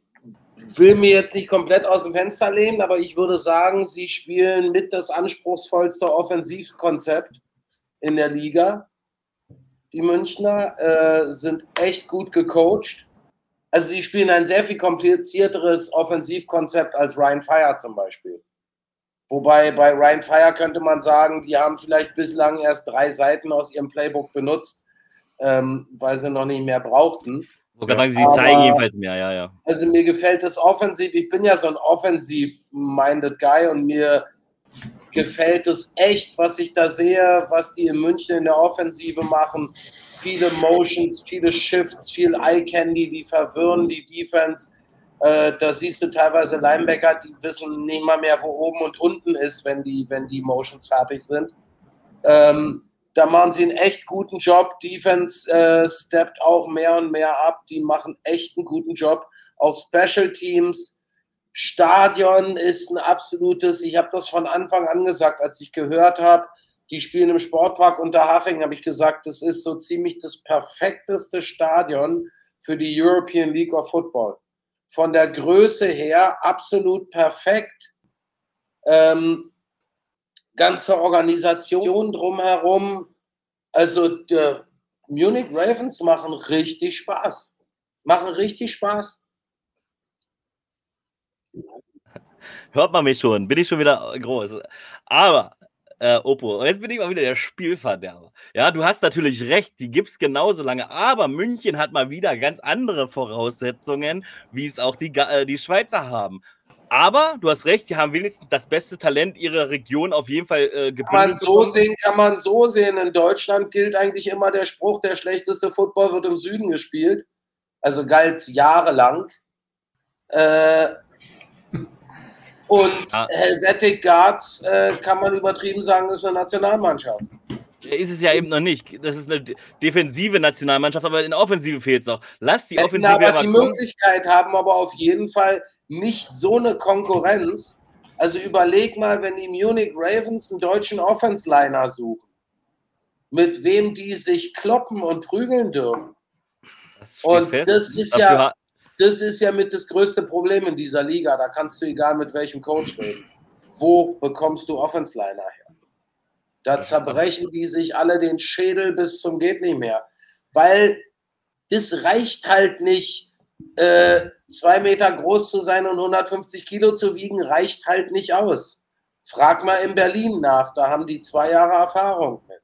will mir jetzt nicht komplett aus dem Fenster lehnen, aber ich würde sagen, sie spielen mit das anspruchsvollste Offensivkonzept in der Liga die Münchner, äh, sind echt gut gecoacht. Also sie spielen ein sehr viel komplizierteres Offensivkonzept als Ryan Fire zum Beispiel. Wobei bei Ryan Fire könnte man sagen, die haben vielleicht bislang erst drei Seiten aus ihrem Playbook benutzt, ähm, weil sie noch nicht mehr brauchten. Kann sagen, sie Aber, zeigen jedenfalls mehr, ja, ja. Also mir gefällt das offensiv. Ich bin ja so ein offensiv-minded Guy und mir gefällt es echt, was ich da sehe, was die in München in der Offensive machen. Viele Motions, viele Shifts, viel Eye Candy, die verwirren die Defense. Äh, da siehst du teilweise Linebacker, die wissen nicht mal mehr, wo oben und unten ist, wenn die, wenn die Motions fertig sind. Ähm, da machen sie einen echt guten Job. Defense äh, steppt auch mehr und mehr ab. Die machen echt einen guten Job. Auch Special Teams Stadion ist ein absolutes, ich habe das von Anfang an gesagt, als ich gehört habe, die spielen im Sportpark Unterhaching, habe ich gesagt, das ist so ziemlich das perfekteste Stadion für die European League of Football. von der Größe her absolut perfekt. Ähm, ganze Organisation drumherum. Also die Munich Ravens machen richtig Spaß. Machen richtig Spaß. Hört man mich schon, bin ich schon wieder groß. Aber, äh, Oppo, und jetzt bin ich mal wieder der Spielverderber. Ja, du hast natürlich recht, die gibt es genauso lange, aber München hat mal wieder ganz andere Voraussetzungen, wie es auch die, äh, die Schweizer haben. Aber du hast recht, sie haben wenigstens das beste Talent ihrer Region auf jeden Fall äh, gebündelt. Kann man so sehen, kann man so sehen. In Deutschland gilt eigentlich immer der Spruch, der schlechteste Football wird im Süden gespielt. Also galt es jahrelang. Äh, und ah. Helvetic Guards, äh, kann man übertrieben sagen, ist eine Nationalmannschaft. Ist es ja eben noch nicht. Das ist eine defensive Nationalmannschaft, aber in der Offensive fehlt es noch. Lass die Offensive aber die. Möglichkeit haben aber auf jeden Fall nicht so eine Konkurrenz. Also überleg mal, wenn die Munich Ravens einen deutschen Offense-Liner suchen, mit wem die sich kloppen und prügeln dürfen. Das und fest. das ist ja das ist ja mit das größte Problem in dieser Liga. Da kannst du egal mit welchem Coach reden. Wo bekommst du Offense-Liner her? Da zerbrechen die sich alle den Schädel bis zum geht nicht mehr. Weil das reicht halt nicht, äh, zwei Meter groß zu sein und 150 Kilo zu wiegen, reicht halt nicht aus. Frag mal in Berlin nach, da haben die zwei Jahre Erfahrung mit.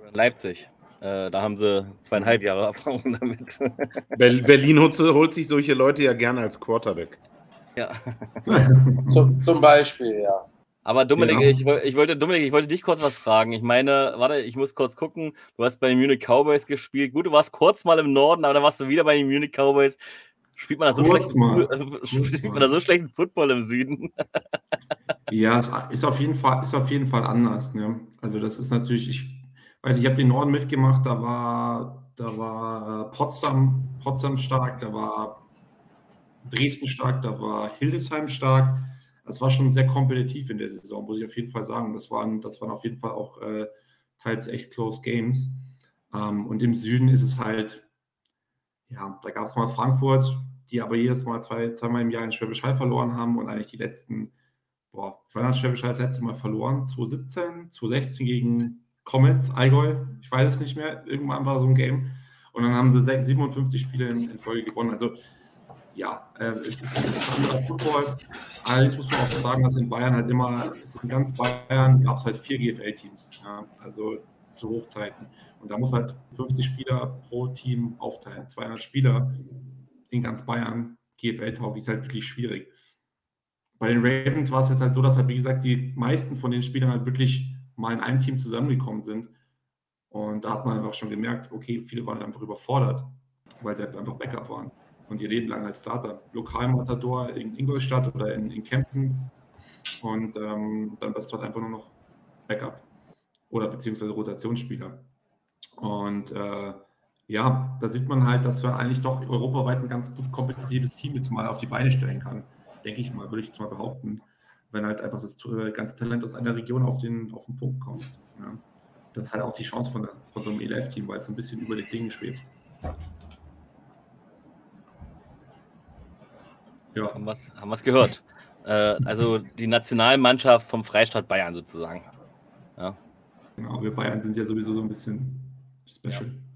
Oder Leipzig. Äh, da haben sie zweieinhalb Jahre Erfahrung damit. Berlin holt, holt, sich solche Leute ja gerne als Quarterback. Ja. zum, zum Beispiel, ja. Aber Dominik, ja. ich, ich, wollte, Dominik, ich wollte dich kurz was fragen. Ich meine, warte, ich muss kurz gucken. Du hast bei den Munich Cowboys gespielt. Gut, du warst kurz mal im Norden, aber dann warst du wieder bei den Munich Cowboys. Spielt man da so, schlechten, spielt man da so schlechten Football im Süden? ja, es ist auf jeden Fall, ist auf jeden Fall anders. Ne? Also das ist natürlich, ich weiß ich habe den Norden mitgemacht, da war, da war äh, Potsdam, Potsdam stark, da war Dresden stark, da war Hildesheim stark. Das war schon sehr kompetitiv in der Saison, muss ich auf jeden Fall sagen. Das waren, das waren auf jeden Fall auch äh, teils echt close Games. Ähm, und im Süden ist es halt, ja, da gab es mal Frankfurt, die aber jedes Mal zwei, zweimal im Jahr in Schwäbisch Hall verloren haben und eigentlich die letzten, boah, wann hat Schwäbisch Hall das letzte Mal verloren? 2017, 2016 gegen Comets, Allgäu, ich weiß es nicht mehr, irgendwann war so ein Game. Und dann haben sie 57 Spiele in, in Folge gewonnen. Also ja, äh, es ist ein anderer Football. Allerdings muss man auch sagen, dass in Bayern halt immer, in ganz Bayern gab es halt vier GFL-Teams, ja, also zu Hochzeiten. Und da muss halt 50 Spieler pro Team aufteilen. 200 Spieler in ganz Bayern, GFL-tauglich, ist halt wirklich schwierig. Bei den Ravens war es jetzt halt so, dass halt, wie gesagt, die meisten von den Spielern halt wirklich mal in einem Team zusammengekommen sind. Und da hat man einfach schon gemerkt, okay, viele waren einfach überfordert, weil sie halt einfach Backup waren und ihr Leben lang als Starter. Lokalmatador in Ingolstadt oder in, in Kempten und ähm, dann bist du halt einfach nur noch Backup oder beziehungsweise Rotationsspieler. Und äh, ja, da sieht man halt, dass wir eigentlich doch europaweit ein ganz gut kompetitives Team jetzt mal auf die Beine stellen kann. Denke ich mal, würde ich jetzt mal behaupten wenn halt einfach das ganze Talent aus einer Region auf den, auf den Punkt kommt. Ja. Das ist halt auch die Chance von, von so einem ELF-Team, weil es ein bisschen über den Dingen schwebt. Ja. Haben wir es haben gehört. Äh, also die Nationalmannschaft vom Freistaat Bayern sozusagen. Ja. Genau, wir Bayern sind ja sowieso so ein bisschen special. Ja.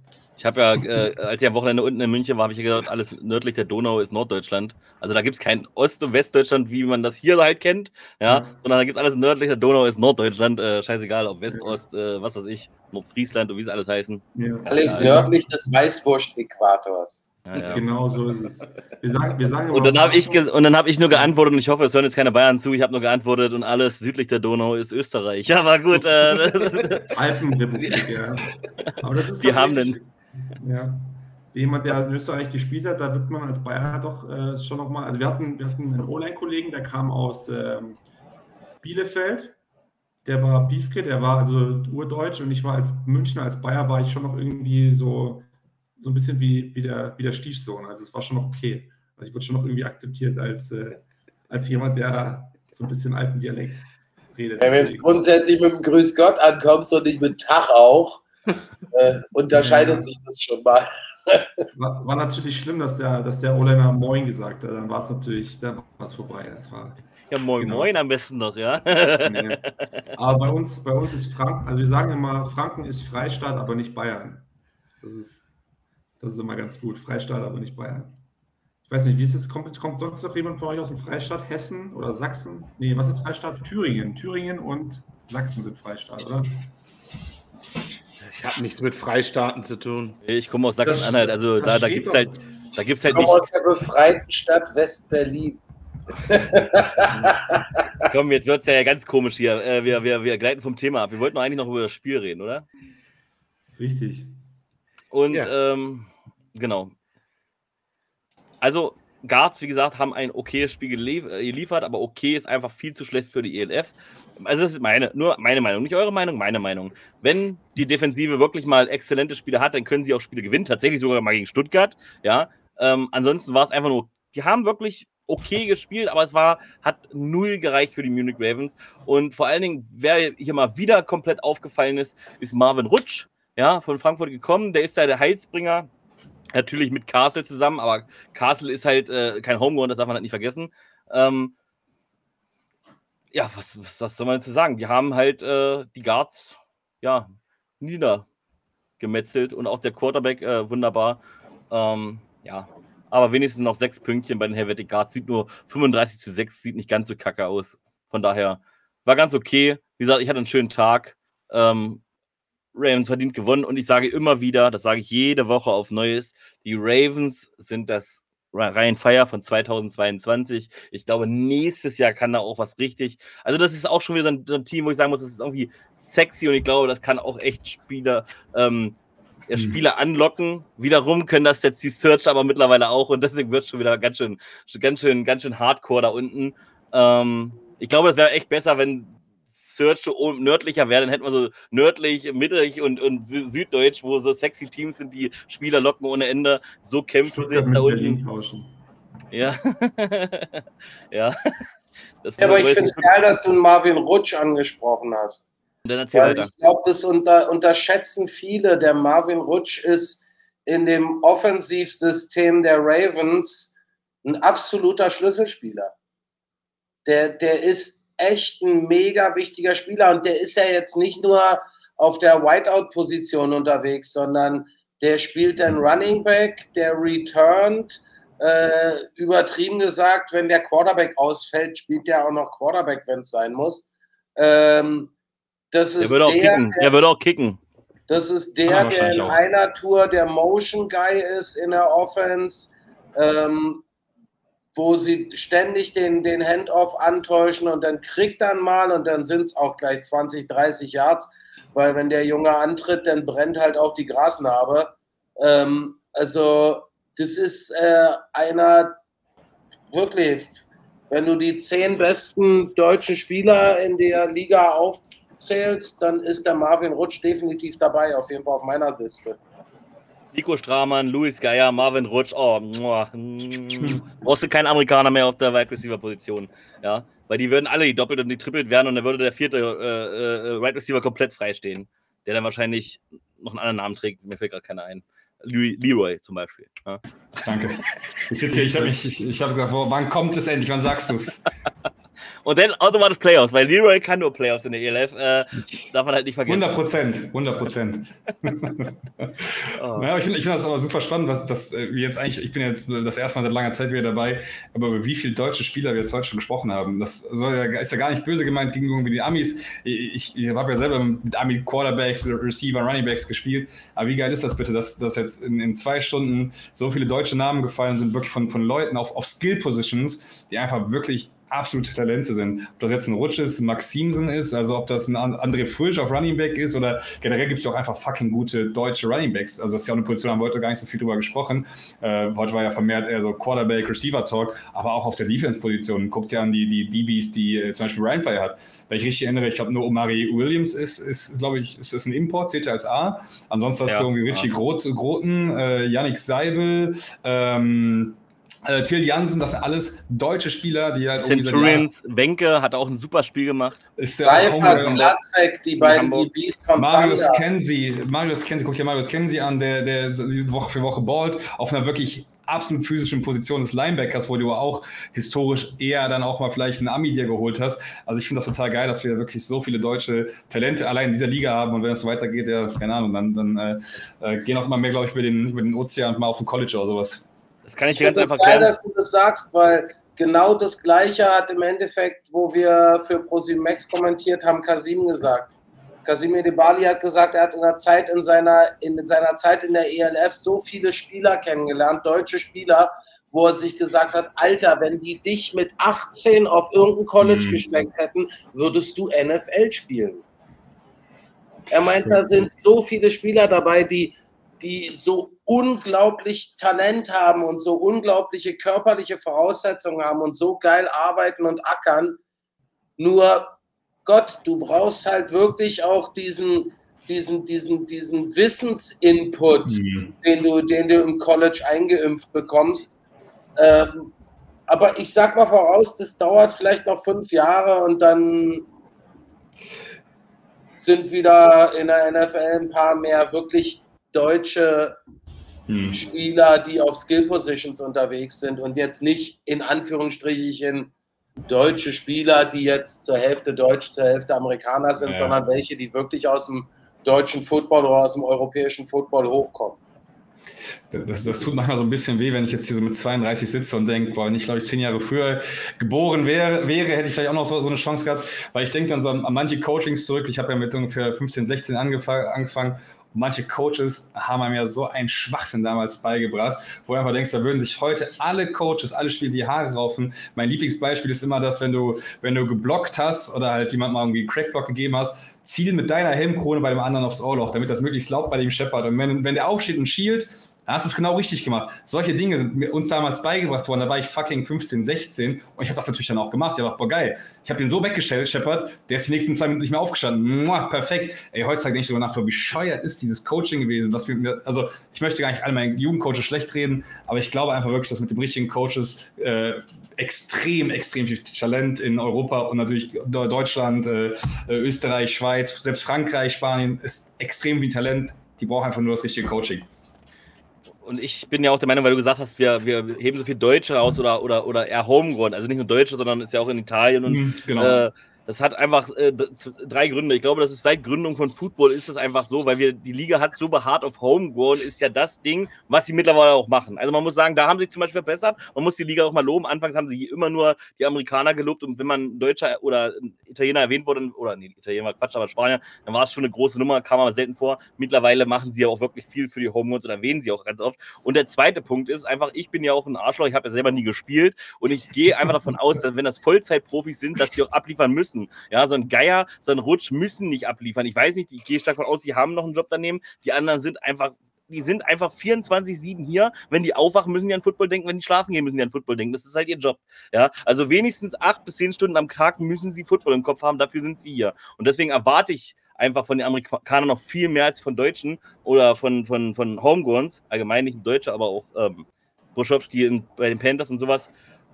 Ich habe ja, äh, als ich am Wochenende unten in München war, habe ich ja gesagt, alles nördlich der Donau ist Norddeutschland. Also da gibt es kein Ost- und Westdeutschland, wie man das hier halt kennt, ja, ja. sondern da gibt es alles nördlich der Donau ist Norddeutschland. Äh, scheißegal, ob West, ja. Ost, äh, was weiß ich, Nordfriesland und wie sie alles heißen. Ja. Alles nördlich des Weißwurst-Äquators. Ja, ja. Genau so ist es. Wir sagen, wir sagen und dann habe ich, hab ich nur geantwortet, und ich hoffe, es hören jetzt keine Bayern zu, ich habe nur geantwortet, und alles südlich der Donau ist Österreich. Ja, war gut. Äh, Alpenrepublik, ja. Aber das ist Die haben den. Ja. Jemand, der in Österreich gespielt hat, da wird man als Bayer doch äh, schon nochmal. Also, wir hatten, wir hatten einen O-Line-Kollegen, der kam aus ähm, Bielefeld. Der war Biefke, der war also urdeutsch und ich war als Münchner, als Bayer, war ich schon noch irgendwie so, so ein bisschen wie, wie, der, wie der Stiefsohn. Also, es war schon noch okay. Also, ich wurde schon noch irgendwie akzeptiert als, äh, als jemand, der so ein bisschen alten Dialekt redet. Ja, Wenn es grundsätzlich mit dem Grüß Gott ankommst und nicht mit Tag auch, äh, unterscheidet ja. sich das schon mal. War, war, natürlich schlimm, dass der, dass der Olener Moin gesagt hat. Dann war es natürlich, dann war es vorbei. Das war, ja, moin genau. moin am besten noch, ja. Nee. Aber bei uns, bei uns ist Franken, also wir sagen immer, Franken ist Freistaat, aber nicht Bayern. Das ist, das ist immer ganz gut. Freistaat, aber nicht Bayern. Ich weiß nicht, wie ist es? Kommt, kommt sonst noch jemand von euch aus dem Freistaat? Hessen oder Sachsen? Nee, was ist Freistaat? Thüringen. Thüringen und Sachsen sind Freistaat, oder? Ich habe nichts mit Freistaaten zu tun. Ich komme aus Sachsen-Anhalt, also da, da gibt es halt, da gibt's halt ich komme aus der befreiten Stadt West-Berlin. Komm, jetzt wird es ja ganz komisch hier. Äh, wir, wir, wir gleiten vom Thema ab. Wir wollten eigentlich noch über das Spiel reden, oder? Richtig. Und ja. ähm, genau. Also, Guards, wie gesagt, haben ein okayes Spiel äh, geliefert, aber okay ist einfach viel zu schlecht für die ELF. Also, das ist meine, nur meine Meinung, nicht eure Meinung, meine Meinung. Wenn die Defensive wirklich mal exzellente Spiele hat, dann können sie auch Spiele gewinnen, tatsächlich sogar mal gegen Stuttgart, ja. Ähm, ansonsten war es einfach nur, die haben wirklich okay gespielt, aber es war, hat null gereicht für die Munich Ravens. Und vor allen Dingen, wer hier mal wieder komplett aufgefallen ist, ist Marvin Rutsch, ja, von Frankfurt gekommen. Der ist da der Heilsbringer. Natürlich mit Castle zusammen, aber Castle ist halt äh, kein Homegrown, das darf man halt nicht vergessen. Ähm, ja, was, was, was, soll man dazu sagen? Die haben halt äh, die Guards, ja, niedergemetzelt und auch der Quarterback äh, wunderbar. Ähm, ja, aber wenigstens noch sechs Pünktchen bei den Helvetic Guards. Sieht nur 35 zu 6, sieht nicht ganz so kacke aus. Von daher war ganz okay. Wie gesagt, ich hatte einen schönen Tag. Ähm, Ravens verdient gewonnen und ich sage immer wieder, das sage ich jede Woche auf Neues, die Ravens sind das Ryan Fire von 2022. Ich glaube, nächstes Jahr kann da auch was richtig. Also, das ist auch schon wieder so ein, so ein Team, wo ich sagen muss, das ist irgendwie sexy und ich glaube, das kann auch echt Spieler ähm, ja, hm. Spieler anlocken. Wiederum können das jetzt die Search aber mittlerweile auch und deswegen wird es schon wieder ganz schön, ganz schön, ganz schön hardcore da unten. Ähm, ich glaube, es wäre echt besser, wenn Search nördlicher wäre, dann hätten wir so nördlich, mittelig und, und süddeutsch, wo so sexy Teams sind, die Spieler locken ohne Ende. So kämpfen sie jetzt da unten. Ja. ja. ja aber ich finde es geil, dass du einen Marvin Rutsch angesprochen hast. Dann erzähl Weil. Ich glaube, das unter, unterschätzen viele. Der Marvin Rutsch ist in dem Offensivsystem der Ravens ein absoluter Schlüsselspieler. Der, der ist echt ein mega wichtiger Spieler und der ist ja jetzt nicht nur auf der Whiteout-Position unterwegs, sondern der spielt den Running Back, der returnt, äh, übertrieben gesagt, wenn der Quarterback ausfällt, spielt der auch noch Quarterback, wenn es sein muss. Ähm, das ist der würde auch der, kicken. Auch kicken. Das ist der, der in auch. einer Tour der Motion Guy ist in der Offense, ähm, wo sie ständig den, den Handoff antäuschen und dann kriegt dann mal und dann sind es auch gleich 20, 30 Yards, weil wenn der Junge antritt, dann brennt halt auch die Grasnarbe. Ähm, also das ist äh, einer wirklich, wenn du die zehn besten deutschen Spieler in der Liga auf zählst, dann ist der Marvin Rutsch definitiv dabei, auf jeden Fall auf meiner Liste. Nico Stramann, Luis Geier, Marvin Rutsch, oh, brauchst du keinen Amerikaner mehr auf der Wide Receiver Position, ja, weil die würden alle die doppelt und die trippelt werden und dann würde der vierte äh, äh, Wide Receiver komplett freistehen, der dann wahrscheinlich noch einen anderen Namen trägt, mir fällt gerade keiner ein. Leroy zum Beispiel. Ja. Danke. Ich sitze hier, ich habe hab gesagt, wann kommt es endlich, wann sagst du es? Und dann automatisch Playoffs, weil Leroy kann nur Playoffs in der ELF. Äh, darf man halt nicht vergessen. 100 Prozent, 100 Prozent. oh. naja, ich finde ich find das aber super spannend, was das äh, jetzt eigentlich, ich bin jetzt das erste Mal seit langer Zeit wieder dabei, aber über wie viele deutsche Spieler wir jetzt heute schon gesprochen haben. Das ja, ist ja gar nicht böse gemeint gegen irgendwie die Amis. Ich, ich habe ja selber mit Ami Quarterbacks, Receiver, Runningbacks gespielt. Aber wie geil ist das bitte, dass, dass jetzt in, in zwei Stunden so viele deutsche Namen gefallen sind, wirklich von, von Leuten auf, auf Skill-Positions, die einfach wirklich absolute Talente sind. Ob das jetzt ein Rutsch ist, Max Simpson ist, also ob das ein André Frisch auf Running Back ist oder generell gibt es ja auch einfach fucking gute deutsche Running Backs. Also das ist ja auch eine Position, haben wir heute gar nicht so viel drüber gesprochen. Äh, heute war ja vermehrt eher so Quarterback, Receiver Talk, aber auch auf der Defense-Position. Guckt ja an die, die DBs, die äh, zum Beispiel Ryan Fire hat. Wenn ich richtig erinnere, ich glaube nur Omari Williams ist, ist glaube ich, ist, ist ein Import, zählt er als A. Ansonsten hast ja, du irgendwie Richie ja. Groten, äh, Yannick Seibel, ähm, äh, Till Jansen, das sind alles deutsche Spieler, die halt Centurions, Wenke hat auch ein super Spiel gemacht. Seifert, Glatzek, die beiden DBs vom Marius Kenzie, Marius Kenzie, guck dir Marius Kenzie an, der, der Woche für Woche ballt, auf einer wirklich absolut physischen Position des Linebackers, wo du auch historisch eher dann auch mal vielleicht einen Ami dir geholt hast. Also ich finde das total geil, dass wir wirklich so viele deutsche Talente allein in dieser Liga haben und wenn es so weitergeht, ja, keine Ahnung, dann, dann äh, äh, gehen auch immer mehr, glaube ich, über den, über den Ozean und mal auf den College oder sowas. Das kann ich, ich dir ganz einfach geil, dass du das sagst, weil genau das Gleiche hat im Endeffekt, wo wir für ProSimax kommentiert haben, Kasim gesagt. Kasim Debali hat gesagt, er hat in der Zeit in seiner, in seiner Zeit in der ELF so viele Spieler kennengelernt, deutsche Spieler, wo er sich gesagt hat, Alter, wenn die dich mit 18 auf irgendein College mhm. gesteckt hätten, würdest du NFL spielen. Er meint, da sind so viele Spieler dabei, die, die so unglaublich Talent haben und so unglaubliche körperliche Voraussetzungen haben und so geil arbeiten und ackern. Nur Gott, du brauchst halt wirklich auch diesen, diesen, diesen, diesen Wissensinput, mhm. den, du, den du im College eingeimpft bekommst. Ähm, aber ich sag mal voraus, das dauert vielleicht noch fünf Jahre und dann sind wieder in der NFL ein paar mehr wirklich deutsche hm. Spieler, die auf Skill Positions unterwegs sind und jetzt nicht in Anführungsstrichen deutsche Spieler, die jetzt zur Hälfte Deutsch, zur Hälfte Amerikaner sind, ja. sondern welche, die wirklich aus dem deutschen Football oder aus dem europäischen Football hochkommen. Das, das, tut manchmal so ein bisschen weh, wenn ich jetzt hier so mit 32 sitze und denke, boah, wenn ich, glaube ich, zehn Jahre früher geboren wäre, wäre hätte ich vielleicht auch noch so, so eine Chance gehabt, weil ich denke dann so an, an manche Coachings zurück. Ich habe ja mit ungefähr 15, 16 angefangen, angefangen manche Coaches haben einem ja so einen Schwachsinn damals beigebracht, wo du einfach denkst, da würden sich heute alle Coaches, alle Spieler die Haare raufen. Mein Lieblingsbeispiel ist immer das, wenn du, wenn du geblockt hast oder halt jemand mal irgendwie einen Crackblock gegeben hast, ziel mit deiner Helmkrone bei dem anderen aufs Ohrloch, damit das möglichst laut bei dem scheppert. Und wenn, wenn der aufsteht und schielt, da hast du es genau richtig gemacht. Solche Dinge sind uns damals beigebracht worden. Da war ich fucking 15, 16 und ich habe das natürlich dann auch gemacht. Ich dachte, boah, geil. Ich habe den so weggescheppert, der ist die nächsten zwei Minuten nicht mehr aufgestanden. Mua, perfekt. Ey, heutzutage denke ich darüber nach, wie bescheuert ist dieses Coaching gewesen. Was wir, also, ich möchte gar nicht alle meine Jugendcoaches schlecht reden, aber ich glaube einfach wirklich, dass mit den richtigen Coaches äh, extrem, extrem viel Talent in Europa und natürlich Deutschland, äh, Österreich, Schweiz, selbst Frankreich, Spanien ist extrem viel Talent. Die brauchen einfach nur das richtige Coaching und ich bin ja auch der Meinung, weil du gesagt hast, wir, wir heben so viel Deutsche raus oder, oder, oder eher Homegrown, also nicht nur Deutsche, sondern ist ja auch in Italien und mhm, genau. äh, das hat einfach äh, drei Gründe. Ich glaube, das ist seit Gründung von Football ist das einfach so, weil wir die Liga hat so beharrt auf Homegrown, ist ja das Ding, was sie mittlerweile auch machen. Also man muss sagen, da haben sie sich zum Beispiel verbessert. Man muss die Liga auch mal loben. Anfangs haben sie immer nur die Amerikaner gelobt und wenn man Deutscher oder Italiener erwähnt wurde, oder nee, Italiener war Quatsch, aber Spanier, dann war es schon eine große Nummer, kam aber selten vor. Mittlerweile machen sie ja auch wirklich viel für die Homegrowns und erwähnen sie auch ganz oft. Und der zweite Punkt ist einfach, ich bin ja auch ein Arschloch, ich habe ja selber nie gespielt und ich gehe einfach davon aus, dass wenn das Vollzeitprofis sind, dass sie auch abliefern müssen. Ja, so ein Geier, so ein Rutsch müssen nicht abliefern. Ich weiß nicht, ich gehe stark davon aus, die haben noch einen Job daneben. Die anderen sind einfach die sind einfach 24-7 hier. Wenn die aufwachen, müssen die an Football denken. Wenn die schlafen gehen, müssen die an Football denken. Das ist halt ihr Job. Ja, also wenigstens acht bis zehn Stunden am Tag müssen sie Football im Kopf haben. Dafür sind sie hier. Und deswegen erwarte ich einfach von den Amerikanern noch viel mehr als von Deutschen oder von, von, von Homegrowns. Allgemein nicht ein Deutscher, aber auch ähm, Bruschowski bei den Panthers und sowas.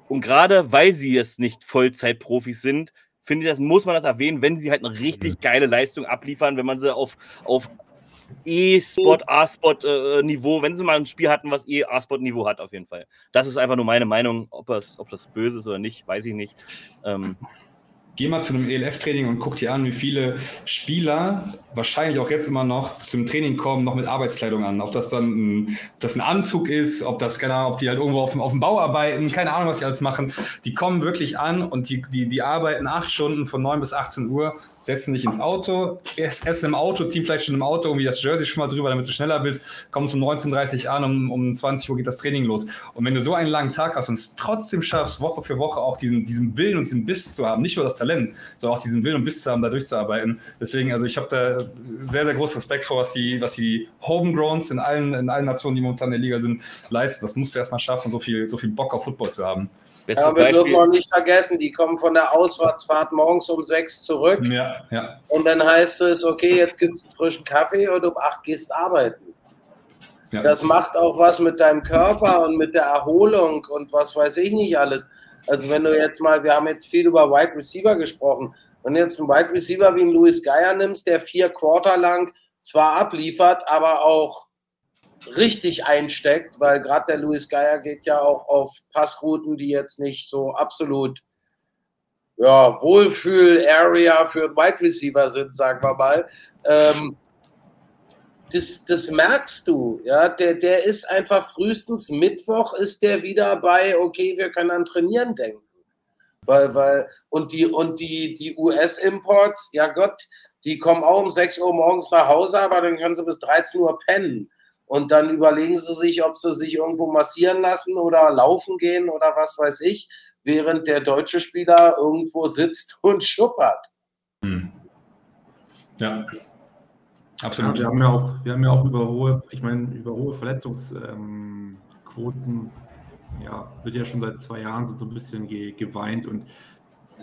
Und gerade weil sie es nicht Vollzeitprofis sind, finde ich, das muss man das erwähnen, wenn sie halt eine richtig mhm. geile Leistung abliefern, wenn man sie auf, auf E-Sport, A-Sport-Niveau, wenn sie mal ein Spiel hatten, was E-A-Sport-Niveau hat, auf jeden Fall. Das ist einfach nur meine Meinung. Ob das, ob das böse ist oder nicht, weiß ich nicht. Ähm, geh mal zu einem ELF-Training und guck dir an, wie viele Spieler wahrscheinlich auch jetzt immer noch zum Training kommen, noch mit Arbeitskleidung an. Ob das dann ein, das ein Anzug ist, ob das, keine Ahnung, ob die halt irgendwo auf, auf dem Bau arbeiten, keine Ahnung, was die alles machen. Die kommen wirklich an und die, die, die arbeiten acht Stunden von 9 bis 18 Uhr setzen dich ins Auto, essen im Auto, ziehen vielleicht schon im Auto irgendwie das Jersey schon mal drüber, damit du schneller bist, kommst um 19.30 Uhr an, um, um 20 Uhr geht das Training los. Und wenn du so einen langen Tag hast und es trotzdem schaffst, Woche für Woche auch diesen, diesen Willen und diesen Biss zu haben, nicht nur das Talent, sondern auch diesen Willen und Biss zu haben, da durchzuarbeiten. Deswegen, also ich habe da sehr, sehr großen Respekt vor, was die, was die Homegrowns in allen, in allen Nationen, die momentan in der Liga sind, leisten. Das musst du erstmal schaffen, so viel, so viel Bock auf Football zu haben. Bestes ja, wir Beispiel. dürfen auch nicht vergessen, die kommen von der Auswärtsfahrt morgens um sechs zurück. Ja, ja. Und dann heißt es, okay, jetzt gibt es einen frischen Kaffee und um acht gehst arbeiten. Ja. Das macht auch was mit deinem Körper und mit der Erholung und was weiß ich nicht alles. Also wenn du jetzt mal, wir haben jetzt viel über Wide Receiver gesprochen, wenn du jetzt einen Wide Receiver wie einen Louis Geier nimmst, der vier Quarter lang zwar abliefert, aber auch richtig einsteckt, weil gerade der Louis Geier geht ja auch auf Passrouten, die jetzt nicht so absolut ja, Wohlfühl-Area für Wide Receiver sind, sagen wir mal. Ähm, das, das merkst du, ja, der, der ist einfach frühestens Mittwoch ist der wieder bei, okay, wir können an Trainieren denken. Weil, weil, und die, und die, die US-Imports, ja Gott, die kommen auch um 6 Uhr morgens nach Hause, aber dann können sie bis 13 Uhr pennen. Und dann überlegen sie sich, ob sie sich irgendwo massieren lassen oder laufen gehen oder was weiß ich, während der deutsche Spieler irgendwo sitzt und schuppert. Hm. Ja, absolut. Ja, wir, haben ja auch, wir haben ja auch über hohe, ich meine, über hohe Verletzungsquoten, ähm, ja, wird ja schon seit zwei Jahren so ein bisschen ge, geweint und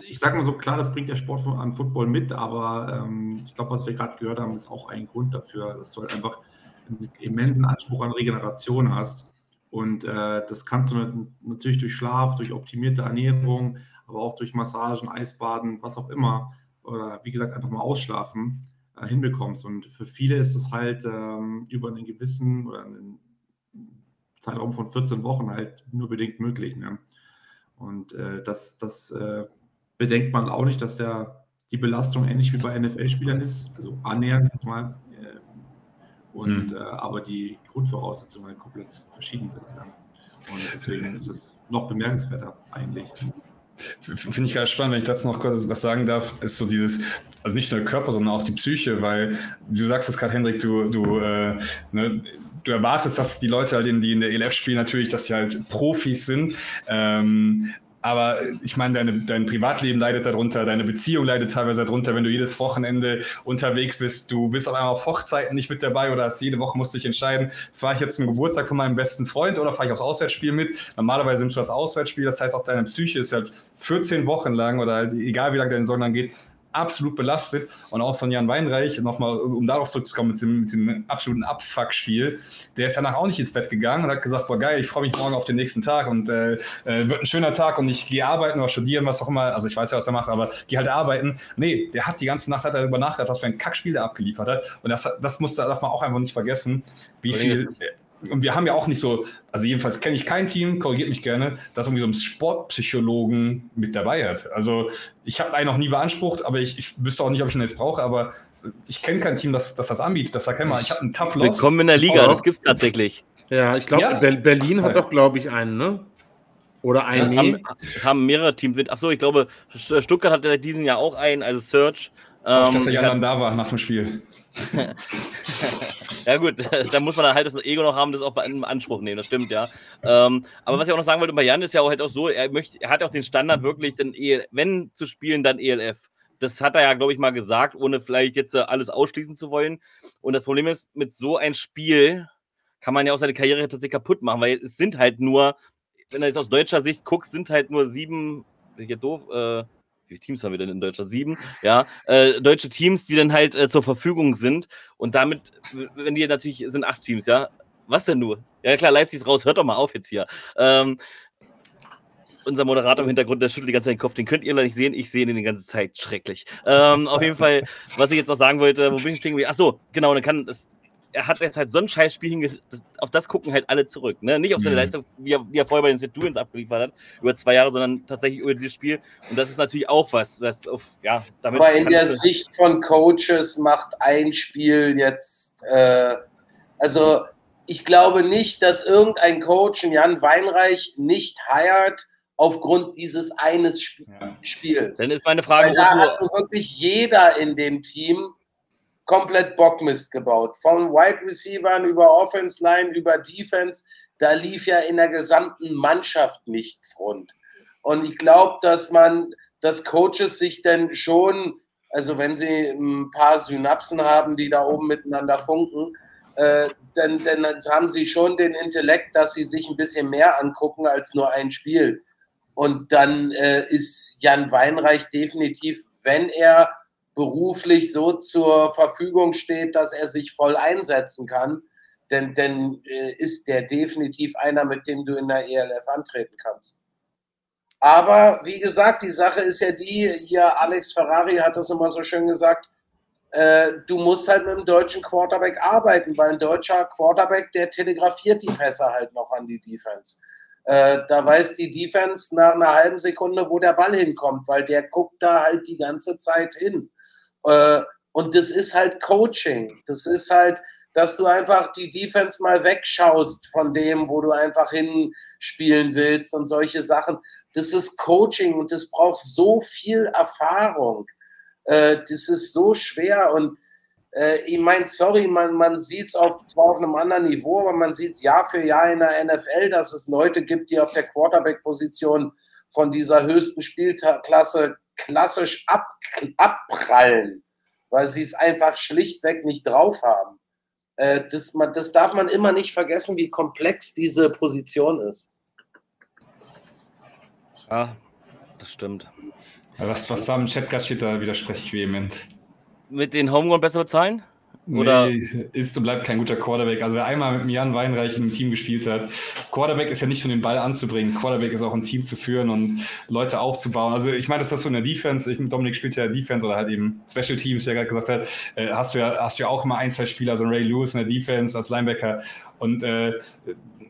ich sage mal so, klar, das bringt der Sport an Football mit, aber ähm, ich glaube, was wir gerade gehört haben, ist auch ein Grund dafür. Das soll einfach einen immensen Anspruch an Regeneration hast. Und äh, das kannst du natürlich durch Schlaf, durch optimierte Ernährung, aber auch durch Massagen, Eisbaden, was auch immer, oder wie gesagt, einfach mal ausschlafen, äh, hinbekommst. Und für viele ist es halt ähm, über einen gewissen oder einen Zeitraum von 14 Wochen halt nur bedingt möglich. Ne? Und äh, das, das äh, bedenkt man auch nicht, dass der, die Belastung ähnlich wie bei NFL-Spielern ist, also annähernd mal und, mhm. äh, aber die Grundvoraussetzungen halt komplett verschieden sind. Ja. Und deswegen ist es noch bemerkenswerter eigentlich. Finde ich ganz spannend, wenn ich dazu noch kurz was sagen darf, ist so dieses, also nicht nur der Körper, sondern auch die Psyche, weil du sagst es gerade, Hendrik, du, du, äh, ne, du erwartest, dass die Leute, halt, die in der ELF spielen, natürlich, dass sie halt Profis sind. Ähm, aber ich meine, deine, dein Privatleben leidet darunter, deine Beziehung leidet teilweise darunter, wenn du jedes Wochenende unterwegs bist. Du bist auf einmal auf Hochzeiten nicht mit dabei oder hast jede Woche musst du dich entscheiden, fahre ich jetzt zum Geburtstag von meinem besten Freund oder fahre ich aufs Auswärtsspiel mit? Normalerweise nimmst du das Auswärtsspiel, das heißt auch deine Psyche ist halt 14 Wochen lang oder halt, egal wie lange deine Saison dann geht, absolut belastet. Und auch so ein Jan Weinreich, nochmal, um darauf zurückzukommen, mit dem, mit dem absoluten Abfuck-Spiel, der ist danach auch nicht ins Bett gegangen und hat gesagt, boah geil, ich freue mich morgen auf den nächsten Tag und äh, äh, wird ein schöner Tag und ich gehe arbeiten oder studieren, was auch immer. Also ich weiß ja, was er macht, aber gehe halt arbeiten. Nee, der hat die ganze Nacht hat er darüber nachgedacht, was für ein Kackspiel der abgeliefert hat. Und das, das muss, darf man auch einfach nicht vergessen, wie viel und wir haben ja auch nicht so, also jedenfalls kenne ich kein Team, korrigiert mich gerne, das irgendwie so einen Sportpsychologen mit dabei hat. Also ich habe einen noch nie beansprucht, aber ich, ich wüsste auch nicht, ob ich ihn jetzt brauche, aber ich kenne kein Team, das, das das anbietet. Das sag mal, ich habe einen Tough Loss. Willkommen in der Liga, das gibt es tatsächlich. Ja, ich glaube, ja. Berlin hat doch, glaube ich, einen, ne? Oder einen. Das haben, das haben mehrere Teams mit. Achso, ich glaube, Stuttgart hat ja diesen Jahr auch einen, also Search. Ähm, dass der Jan dann da war nach dem Spiel. Ja gut, da muss man halt das Ego noch haben, das auch in Anspruch nehmen, das stimmt, ja. Ähm, aber was ich auch noch sagen wollte, bei Jan ist ja auch halt auch so, er möchte, er hat auch den Standard wirklich, denn e wenn zu spielen, dann ELF. Das hat er ja, glaube ich, mal gesagt, ohne vielleicht jetzt äh, alles ausschließen zu wollen. Und das Problem ist, mit so einem Spiel kann man ja auch seine Karriere tatsächlich kaputt machen, weil es sind halt nur, wenn du jetzt aus deutscher Sicht guckst, sind halt nur sieben, hier doof, äh, wie viele Teams haben wir denn in Deutschland? Sieben, ja, äh, deutsche Teams, die dann halt äh, zur Verfügung sind. Und damit, wenn die natürlich, sind acht Teams, ja. Was denn nur? Ja, klar, Leipzig ist raus, hört doch mal auf jetzt hier. Ähm, unser Moderator im Hintergrund, der schüttelt die ganze Zeit den Kopf, den könnt ihr leider nicht sehen, ich sehe ihn die ganze Zeit schrecklich. Ähm, auf jeden Fall, was ich jetzt noch sagen wollte, wo bin ich stehen? Ach so, genau, dann kann das, er hat jetzt halt so ein Scheißspiel hingestellt, auf das gucken halt alle zurück. Ne? Nicht auf seine mhm. Leistung, wie er, wie er, vorher bei den St. abgeliefert hat, über zwei Jahre, sondern tatsächlich über dieses Spiel. Und das ist natürlich auch was, was auf, ja, damit. Aber in der Sicht von Coaches macht ein Spiel jetzt, äh, also ich glaube nicht, dass irgendein Coach, Jan Weinreich, nicht heiert, aufgrund dieses eines Sp ja. Spiels. Dann ist meine Frage. Weil da hat wirklich jeder in dem Team komplett Bockmist gebaut. Von Wide Receivern über Offense Line, über Defense. Da lief ja in der gesamten Mannschaft nichts rund. Und ich glaube, dass man, dass Coaches sich denn schon, also wenn sie ein paar Synapsen haben, die da oben miteinander funken, äh, dann, dann haben sie schon den Intellekt, dass sie sich ein bisschen mehr angucken als nur ein Spiel. Und dann äh, ist Jan Weinreich definitiv, wenn er beruflich so zur Verfügung steht, dass er sich voll einsetzen kann, denn, denn äh, ist der definitiv einer, mit dem du in der ELF antreten kannst. Aber wie gesagt, die Sache ist ja die, hier Alex Ferrari hat das immer so schön gesagt, äh, du musst halt mit einem deutschen Quarterback arbeiten, weil ein deutscher Quarterback, der telegrafiert die Pässe halt noch an die Defense. Äh, da weiß die Defense nach einer halben Sekunde, wo der Ball hinkommt, weil der guckt da halt die ganze Zeit hin. Äh, und das ist halt Coaching. Das ist halt, dass du einfach die Defense mal wegschaust von dem, wo du einfach hinspielen willst und solche Sachen. Das ist Coaching und das braucht so viel Erfahrung. Äh, das ist so schwer und äh, ich meine, sorry, man, man sieht es zwar auf einem anderen Niveau, aber man sieht es Jahr für Jahr in der NFL, dass es Leute gibt, die auf der Quarterback-Position von dieser höchsten Spielklasse klassisch ab, abprallen, weil sie es einfach schlichtweg nicht drauf haben. Äh, das, man, das darf man immer nicht vergessen, wie komplex diese Position ist. Ja, das stimmt. Was, was da im Chat gerade steht, da widerspreche ich vehement. Mit den Homegrown besser bezahlen? Oder? Nee, ist und bleibt kein guter Quarterback. Also wer einmal mit Jan Weinreich in einem Team gespielt hat, Quarterback ist ja nicht nur den Ball anzubringen, Quarterback ist auch ein Team zu führen und Leute aufzubauen. Also ich meine, das ist so in der Defense, ich, Dominik spielt ja Defense oder halt eben Special Teams, der gerade gesagt hat, äh, hast du ja, hast du ja auch immer ein, zwei Spieler, also Ray Lewis in der Defense als Linebacker und äh,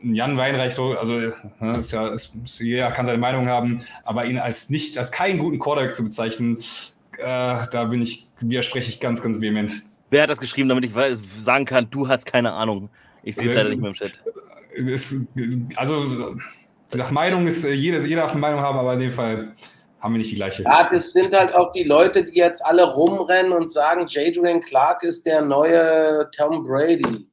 Jan Weinreich so, also ne, ist ja, ist, jeder kann seine Meinung haben, aber ihn als nicht, als keinen guten Quarterback zu bezeichnen, äh, da bin ich, widerspreche ich ganz, ganz vehement. Wer hat das geschrieben, damit ich sagen kann, du hast keine Ahnung? Ich sehe es leider nicht mehr im Chat. Ist, also, nach Meinung ist, jeder, jeder darf eine Meinung haben, aber in dem Fall haben wir nicht die gleiche. Ja, das sind halt auch die Leute, die jetzt alle rumrennen und sagen, Jadrian Clark ist der neue Tom Brady.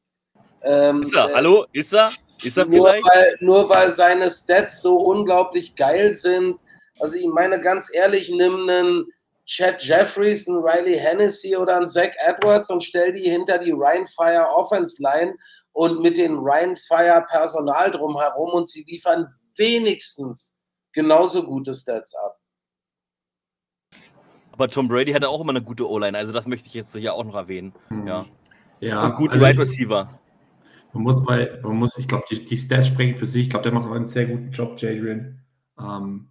Ähm, ist er? Äh, Hallo? Ist er? Ist er nur vielleicht? Weil, nur weil seine Stats so unglaublich geil sind. Also ich meine ganz ehrlich, nimm einen Chad Jeffries, einen Riley Hennessy oder einen Zach Edwards und stell die hinter die Ryan Fire Offense Line und mit den Ryan Fire Personal drumherum und sie liefern wenigstens genauso gute Stats ab. Aber Tom Brady hatte auch immer eine gute O-Line, also das möchte ich jetzt hier auch noch erwähnen. Hm. Ja. Ja, und guten also Wide Receiver. Man muss bei, man muss, ich glaube, die, die Stats sprechen für sich. Ich glaube, der macht auch einen sehr guten Job, Jadrian. Ähm,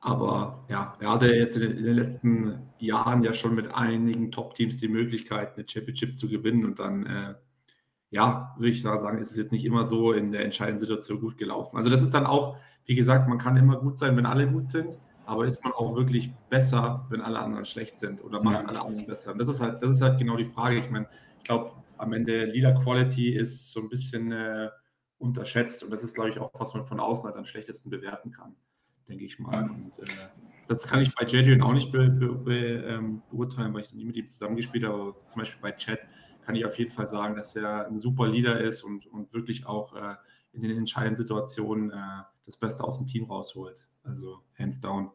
aber ja, er hatte jetzt in den, letzten Jahren ja schon mit einigen Top-Teams die Möglichkeit, eine Championship zu gewinnen. Und dann, äh, ja, würde ich sagen, ist es jetzt nicht immer so in der entscheidenden Situation gut gelaufen. Also das ist dann auch, wie gesagt, man kann immer gut sein, wenn alle gut sind. Aber ist man auch wirklich besser, wenn alle anderen schlecht sind? Oder macht ja. alle anderen besser? Und das ist halt, das ist halt genau die Frage. Ich meine, ich glaube, am Ende Leader Quality ist so ein bisschen äh, unterschätzt. Und das ist, glaube ich, auch, was man von außen halt am schlechtesten bewerten kann denke ich mal. Und, äh, das kann ich bei Jadrian auch nicht be, be, be, ähm, beurteilen, weil ich nie mit ihm zusammengespielt habe. Aber zum Beispiel bei Chad kann ich auf jeden Fall sagen, dass er ein super Leader ist und, und wirklich auch äh, in den entscheidenden Situationen äh, das Beste aus dem Team rausholt. Also hands down.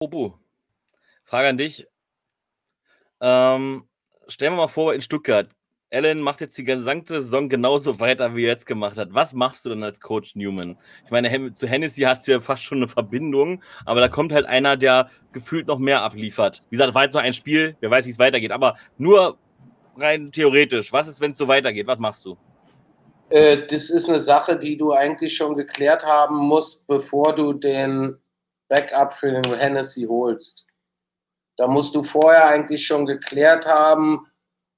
Obu, Frage an dich. Ähm, stellen wir mal vor, in Stuttgart Allen macht jetzt die gesamte Saison genauso weiter, wie er jetzt gemacht hat. Was machst du denn als Coach Newman? Ich meine, zu Hennessy hast du ja fast schon eine Verbindung, aber da kommt halt einer, der gefühlt noch mehr abliefert. Wie gesagt, war jetzt nur ein Spiel, wer weiß, wie es weitergeht, aber nur rein theoretisch. Was ist, wenn es so weitergeht? Was machst du? Äh, das ist eine Sache, die du eigentlich schon geklärt haben musst, bevor du den Backup für den Hennessy holst. Da musst du vorher eigentlich schon geklärt haben,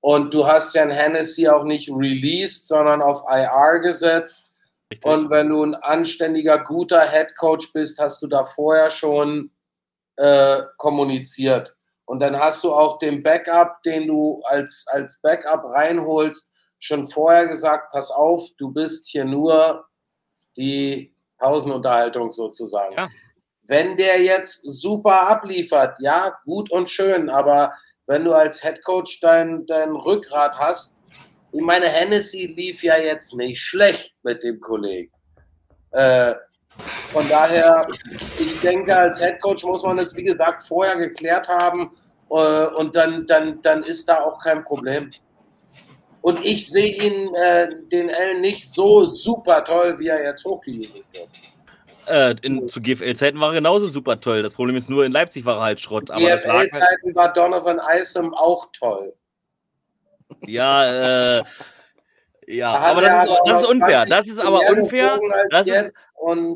und du hast Jan Hennessy auch nicht released, sondern auf IR gesetzt. Richtig. Und wenn du ein anständiger, guter Head Coach bist, hast du da vorher schon äh, kommuniziert. Und dann hast du auch den Backup, den du als, als Backup reinholst, schon vorher gesagt, pass auf, du bist hier nur die Pausenunterhaltung sozusagen. Ja. Wenn der jetzt super abliefert, ja, gut und schön, aber wenn du als Headcoach dein, dein Rückgrat hast. Ich meine, Hennessy lief ja jetzt nicht schlecht mit dem Kollegen. Äh, von daher, ich denke, als Headcoach muss man es, wie gesagt, vorher geklärt haben äh, und dann, dann, dann ist da auch kein Problem. Und ich sehe ihn, äh, den L, nicht so super toll, wie er jetzt hochgejubelt wird. Äh, in, zu GFL-Zeiten war er genauso super toll. Das Problem ist nur, in Leipzig war er halt Schrott. GFL-Zeiten halt war Donovan Isom auch toll. Ja, äh, ja, aber das ist, aber das ist unfair. 20 Das ist aber unfair. Das ist,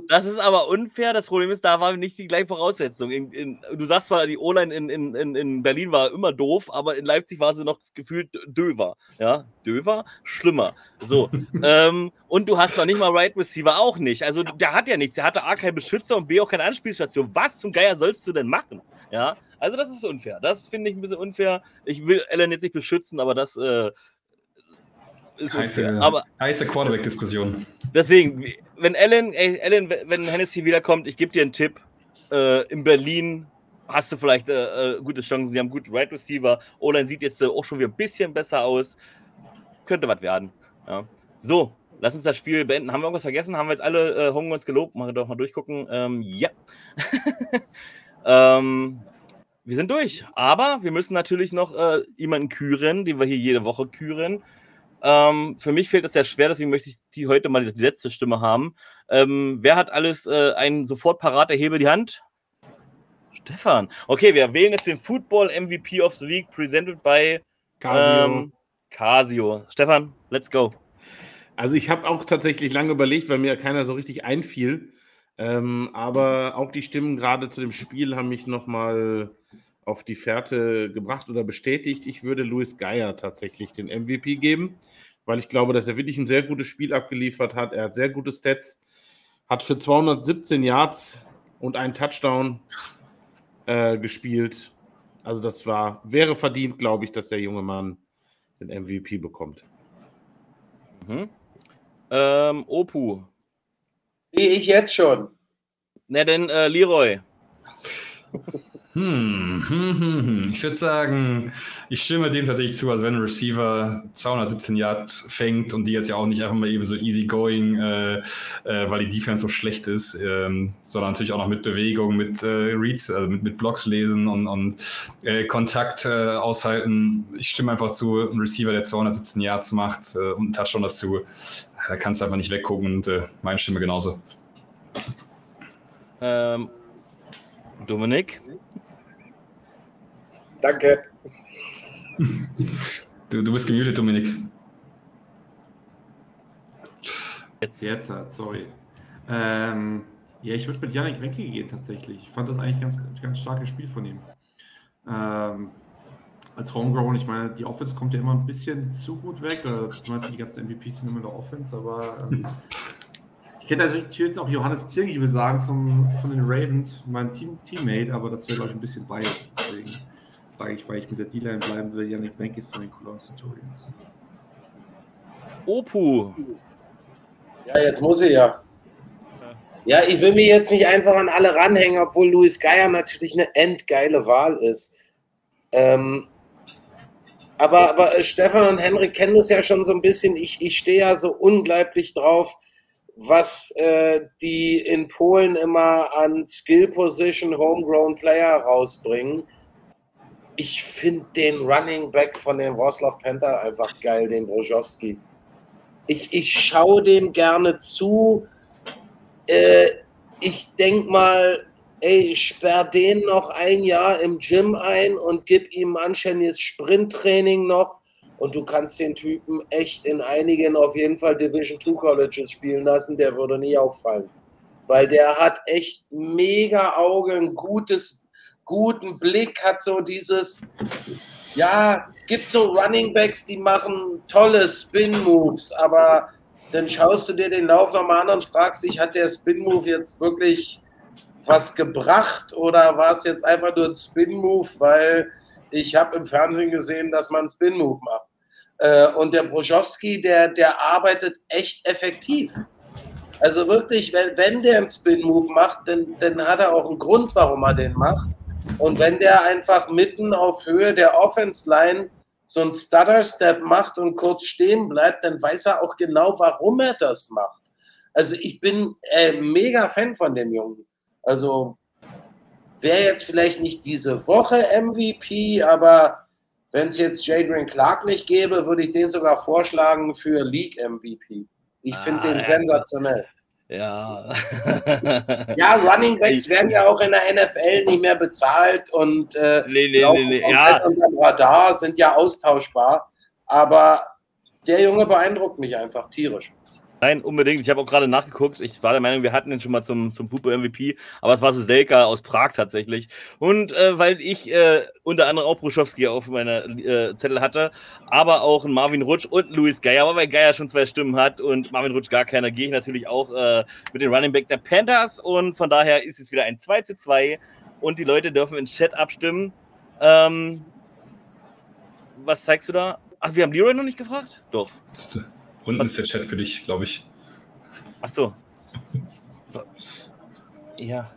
das ist aber unfair. Das Problem ist, da war nicht die gleiche Voraussetzung. In, in, du sagst zwar, die O-Line in, in, in, in Berlin war immer doof, aber in Leipzig war sie noch gefühlt döver. Ja, döver, schlimmer. So. ähm, und du hast noch nicht mal Right Receiver auch nicht. Also der hat ja nichts. Der hatte A, keinen Beschützer und B, auch keine Anspielstation. Was zum Geier sollst du denn machen? Ja, also das ist unfair. Das finde ich ein bisschen unfair. Ich will Ellen jetzt nicht beschützen, aber das äh. Heiße, Aber heiße Quarterback-Diskussion. Deswegen, wenn Ellen, ey, Ellen, wenn Hennessy wiederkommt, ich gebe dir einen Tipp. Äh, in Berlin hast du vielleicht äh, äh, gute Chancen. Sie haben gute Right Receiver. Olan sieht jetzt äh, auch schon wieder ein bisschen besser aus. Könnte was werden. Ja. So, lass uns das Spiel beenden. Haben wir irgendwas vergessen? Haben wir jetzt alle äh, Homeruns gelobt? Mal doch mal durchgucken. Ähm, ja. ähm, wir sind durch. Aber wir müssen natürlich noch äh, jemanden küren, den wir hier jede Woche küren. Ähm, für mich fehlt es sehr schwer, deswegen möchte ich die heute mal die letzte Stimme haben. Ähm, wer hat alles äh, einen sofort parat? Erhebe die Hand. Stefan. Okay, wir wählen jetzt den Football MVP of the Week, presented by Casio. ähm, Casio. Stefan, let's go. Also ich habe auch tatsächlich lange überlegt, weil mir keiner so richtig einfiel. Ähm, aber auch die Stimmen gerade zu dem Spiel haben mich nochmal auf die Fährte gebracht oder bestätigt. Ich würde Luis Geier tatsächlich den MVP geben, weil ich glaube, dass er wirklich ein sehr gutes Spiel abgeliefert hat. Er hat sehr gute Stats, hat für 217 Yards und einen Touchdown äh, gespielt. Also das war, wäre verdient, glaube ich, dass der junge Mann den MVP bekommt. Mhm. Ähm, Opu. wie ich jetzt schon. Na denn, äh, Leroy. Hm, hm, hm, hm. Ich würde sagen, ich stimme dem tatsächlich zu, also wenn ein Receiver 217 Yards fängt und die jetzt ja auch nicht einfach mal eben so easy going, äh, äh, weil die Defense so schlecht ist, ähm, sondern natürlich auch noch mit Bewegung, mit äh, Reads, also mit, mit Blocks lesen und, und äh, Kontakt äh, aushalten. Ich stimme einfach zu, ein Receiver, der 217 Yards macht äh, und einen Touchdown dazu, da kannst du einfach nicht weggucken und meine Stimme genauso. Ähm, Dominik. Danke. Du, du bist gemutet, Dominik. Jetzt. Jetzt, sorry. Ähm, ja, ich würde mit Yannick Wenke gehen tatsächlich. Ich fand das eigentlich ganz, ganz starkes Spiel von ihm. Ähm, als Homegrown, ich meine, die Offense kommt ja immer ein bisschen zu gut weg. Zumindest die ganzen MVPs sind immer in der Offense, aber ähm, ich könnte natürlich jetzt auch Johannes Ziergiebe sagen vom, von den Ravens, mein Team, Teammate, aber das wäre, glaube ich, ein bisschen biased. Deswegen sage ich, weil ich mit der D-Line bleiben will, Yannick Wenke von den Cologne Centurions. Opu. Ja, jetzt muss ich ja. Ja, ich will mir jetzt nicht einfach an alle ranhängen, obwohl Luis Geier natürlich eine endgeile Wahl ist. Ähm, aber, aber äh, Stefan und Henrik kennen das ja schon so ein bisschen. Ich, ich stehe ja so unglaublich drauf, was äh, die in Polen immer an Skill Position Homegrown Player rausbringen. Ich finde den Running Back von den Wroclaw Panther einfach geil, den Broschowski. Ich, ich schaue dem gerne zu. Äh, ich denke mal, ey, sperr den noch ein Jahr im Gym ein und gib ihm anständiges Sprinttraining noch. Und du kannst den Typen echt in einigen auf jeden Fall Division 2 Colleges spielen lassen, der würde nie auffallen. Weil der hat echt mega Auge, ein gutes, guten Blick, hat so dieses, ja, gibt so Running Backs, die machen tolle Spin-Moves, aber dann schaust du dir den Lauf nochmal an und fragst dich, hat der Spin-Move jetzt wirklich was gebracht oder war es jetzt einfach nur ein Spin-Move, weil ich habe im Fernsehen gesehen, dass man einen Spin-Move macht. Äh, und der Broschowski, der, der arbeitet echt effektiv. Also wirklich, wenn, wenn der einen Spin-Move macht, dann, dann hat er auch einen Grund, warum er den macht. Und wenn der einfach mitten auf Höhe der Offense-Line so einen Stutter-Step macht und kurz stehen bleibt, dann weiß er auch genau, warum er das macht. Also ich bin äh, mega Fan von dem Jungen. Also wäre jetzt vielleicht nicht diese Woche MVP, aber wenn es jetzt Jadrian Clark nicht gäbe, würde ich den sogar vorschlagen für League MVP. Ich finde Ah, den sensationell. Ja. Ja, Running Backs werden ja auch in der NFL nicht mehr bezahlt und äh, Nee, nee, laufen nee, nee. Ja, unterm Radar, sind ja austauschbar. Aber der Junge beeindruckt mich einfach tierisch. Nein, unbedingt. Ich habe auch gerade nachgeguckt. Ich war der Meinung, wir hatten ihn schon mal zum, zum Football-MVP, aber es war so Selka aus Prag tatsächlich. Und äh, weil ich äh, unter anderem auch Bruschowski auf meiner äh, Zettel hatte, aber auch einen Marvin Rutsch und Luis Geier, aber weil Geier schon zwei Stimmen hat und Marvin Rutsch gar keiner, gehe ich natürlich auch äh, mit dem Running Back der Panthers und von daher ist es wieder ein 2 zu 2 und die Leute dürfen ins Chat abstimmen. Ähm, was zeigst du da? Ach, wir haben Leroy noch nicht gefragt? Doch. Unten Was? ist der Chat für dich, glaube ich. Ach so. Ja.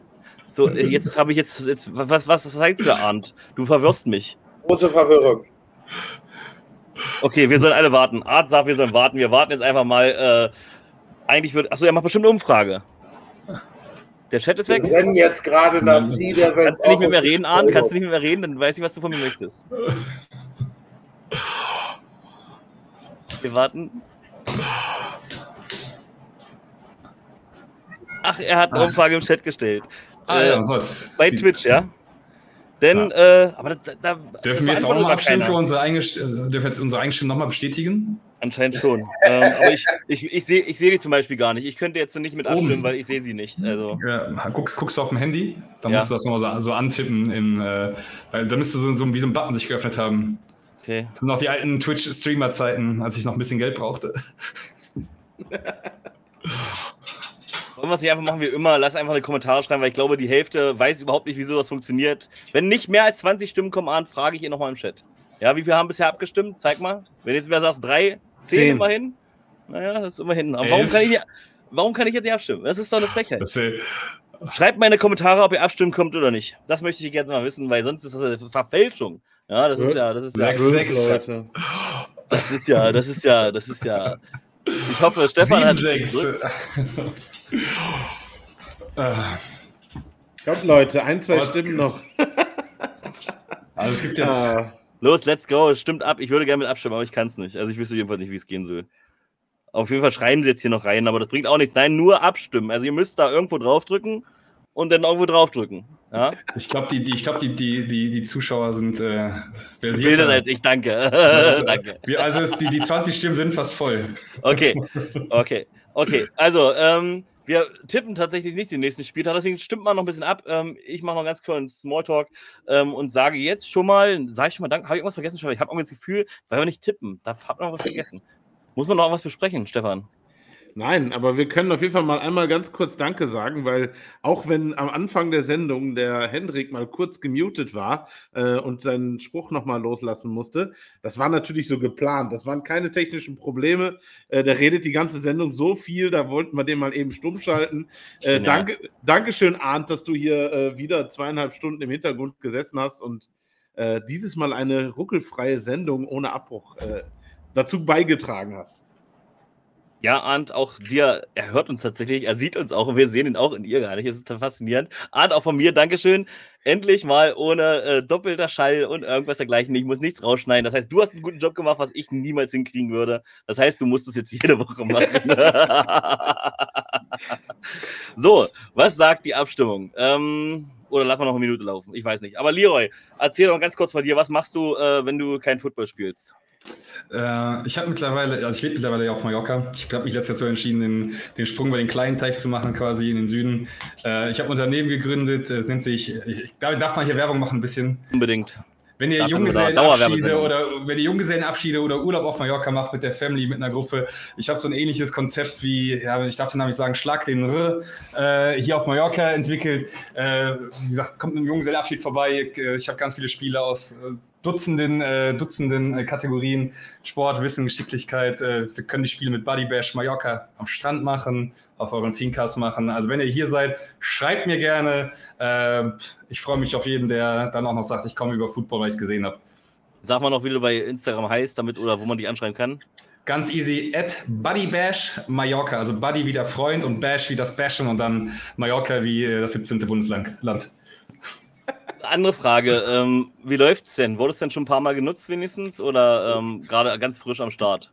So, äh, jetzt habe ich jetzt, jetzt was, was zeigst du, Arndt? Du verwirrst mich. Große Verwirrung. Okay, wir sollen alle warten. Art sagt, wir sollen warten. Wir warten jetzt einfach mal. Äh, eigentlich wird. Achso, er macht bestimmt eine Umfrage. Der Chat ist weg. Wir senden jetzt gerade das Sie der Kannst du nicht mit mir reden, Arndt? Kannst du nicht mit mir reden? Dann weiß ich, was du von mir möchtest. Wir warten. Ach, er hat eine Umfrage im Chat gestellt. Ah, äh, ja, sonst. Bei Twitch, ja. Denn, ja. Äh, aber da, da Dürfen wir jetzt auch nochmal abstimmen für unsere eigene, äh, dürfen jetzt unsere Eigenstimme nochmal bestätigen? Anscheinend schon. ähm, aber ich, ich, ich sehe ich seh die zum Beispiel gar nicht. Ich könnte jetzt nicht mit abstimmen, Oben. weil ich sehe sie nicht. Also. Ja, guckst, guckst du auf dem Handy, dann ja. musst du das nochmal so, so antippen. Im, äh, da müsste so, so wie so ein Button sich geöffnet haben. Okay. Das sind noch die alten Twitch-Streamer-Zeiten, als ich noch ein bisschen Geld brauchte. Wollen wir es nicht einfach machen wie immer? Lass einfach eine Kommentare schreiben, weil ich glaube, die Hälfte weiß überhaupt nicht, wieso das funktioniert. Wenn nicht mehr als 20 Stimmen kommen an, frage ich ihr nochmal im Chat. Ja, wie viele haben bisher abgestimmt? Zeig mal. Wenn jetzt wer sagt, drei, zehn, zehn. immerhin. Naja, das ist immerhin. Aber warum kann, ich, warum kann ich jetzt nicht abstimmen? Das ist doch eine Frechheit. Das, Schreibt mal in die Kommentare, ob ihr abstimmen kommt oder nicht. Das möchte ich gerne mal wissen, weil sonst ist das eine Verfälschung. Ja, das ist ja, das ist ja. Sechs, Leute. Das ist ja, das ist ja, das ist ja. Ich hoffe, Stefan Sieben, hat. Kommt, Leute, ein, zwei Was? Stimmen noch. Also es gibt jetzt. Ah. Los, let's go. Es stimmt ab. Ich würde gerne mit abstimmen, aber ich kann es nicht. Also ich wüsste jedenfalls nicht, wie es gehen soll. Auf jeden Fall schreiben sie jetzt hier noch rein, aber das bringt auch nichts. Nein, nur abstimmen. Also ihr müsst da irgendwo draufdrücken und dann irgendwo draufdrücken. Ja? Ich glaube, die, die, glaub, die, die, die, die Zuschauer sind äh, versiert. als ich, danke. Das, danke. Wir, also es, die, die 20 Stimmen sind fast voll. Okay, okay, okay. Also, ähm, wir tippen tatsächlich nicht den nächsten Spieltag, deswegen stimmt man noch ein bisschen ab. Ähm, ich mache noch ganz kurz einen Smalltalk ähm, und sage jetzt schon mal, sage ich schon mal Danke, habe ich irgendwas vergessen? Ich habe irgendwie das Gefühl, weil wir nicht tippen, da hat man noch was vergessen. Muss man noch was besprechen, Stefan? Nein, aber wir können auf jeden Fall mal einmal ganz kurz Danke sagen, weil auch wenn am Anfang der Sendung der Hendrik mal kurz gemutet war äh, und seinen Spruch nochmal loslassen musste, das war natürlich so geplant. Das waren keine technischen Probleme. Äh, der redet die ganze Sendung so viel, da wollten wir den mal eben stumm schalten. Äh, danke, Dankeschön, Arndt, dass du hier äh, wieder zweieinhalb Stunden im Hintergrund gesessen hast und äh, dieses Mal eine ruckelfreie Sendung ohne Abbruch äh, dazu beigetragen hast. Ja, Arndt, auch dir, er hört uns tatsächlich, er sieht uns auch und wir sehen ihn auch in ihr gar nicht. Es ist faszinierend. Arndt, auch von mir, Dankeschön. Endlich mal ohne äh, doppelter Schall und irgendwas dergleichen. Ich muss nichts rausschneiden. Das heißt, du hast einen guten Job gemacht, was ich niemals hinkriegen würde. Das heißt, du musst es jetzt jede Woche machen. so, was sagt die Abstimmung? Ähm, oder lassen wir noch eine Minute laufen? Ich weiß nicht. Aber Leroy, erzähl doch ganz kurz von dir, was machst du, äh, wenn du kein Football spielst? Äh, ich habe mittlerweile, also ich lebe mittlerweile ja auf Mallorca. Ich habe mich letztes Jahr so entschieden, den, den, Sprung über den kleinen Teich zu machen, quasi in den Süden. Äh, ich habe ein Unternehmen gegründet, es nennt sich, ich, darf man hier Werbung machen ein bisschen? Unbedingt. Wenn ihr Junggesellenabschiede oder wenn ihr Junggesellenabschiede oder Urlaub auf Mallorca macht mit der Family, mit einer Gruppe, ich habe so ein ähnliches Konzept wie, ja, ich darf den Namen sagen, Schlag den R äh, hier auf Mallorca entwickelt. Äh, wie gesagt, kommt ein Junggesellenabschied vorbei. Ich habe ganz viele Spiele aus äh, Dutzenden, äh, Dutzenden äh, Kategorien, Sport, Wissen, Geschicklichkeit. Äh, wir können die Spiele mit Buddy Bash Mallorca am Strand machen, auf euren Fincast machen. Also wenn ihr hier seid, schreibt mir gerne. Äh, ich freue mich auf jeden, der dann auch noch sagt, ich komme über Football, weil ich es gesehen habe. Sag mal noch, wie du bei Instagram heißt, damit oder wo man dich anschreiben kann. Ganz easy, at Buddy Bash Mallorca. Also Buddy wie der Freund und Bash wie das Bashen und dann Mallorca wie äh, das 17. Bundesland. Andere Frage. Ähm, wie läuft es denn? Wurde es denn schon ein paar Mal genutzt wenigstens oder ähm, gerade ganz frisch am Start?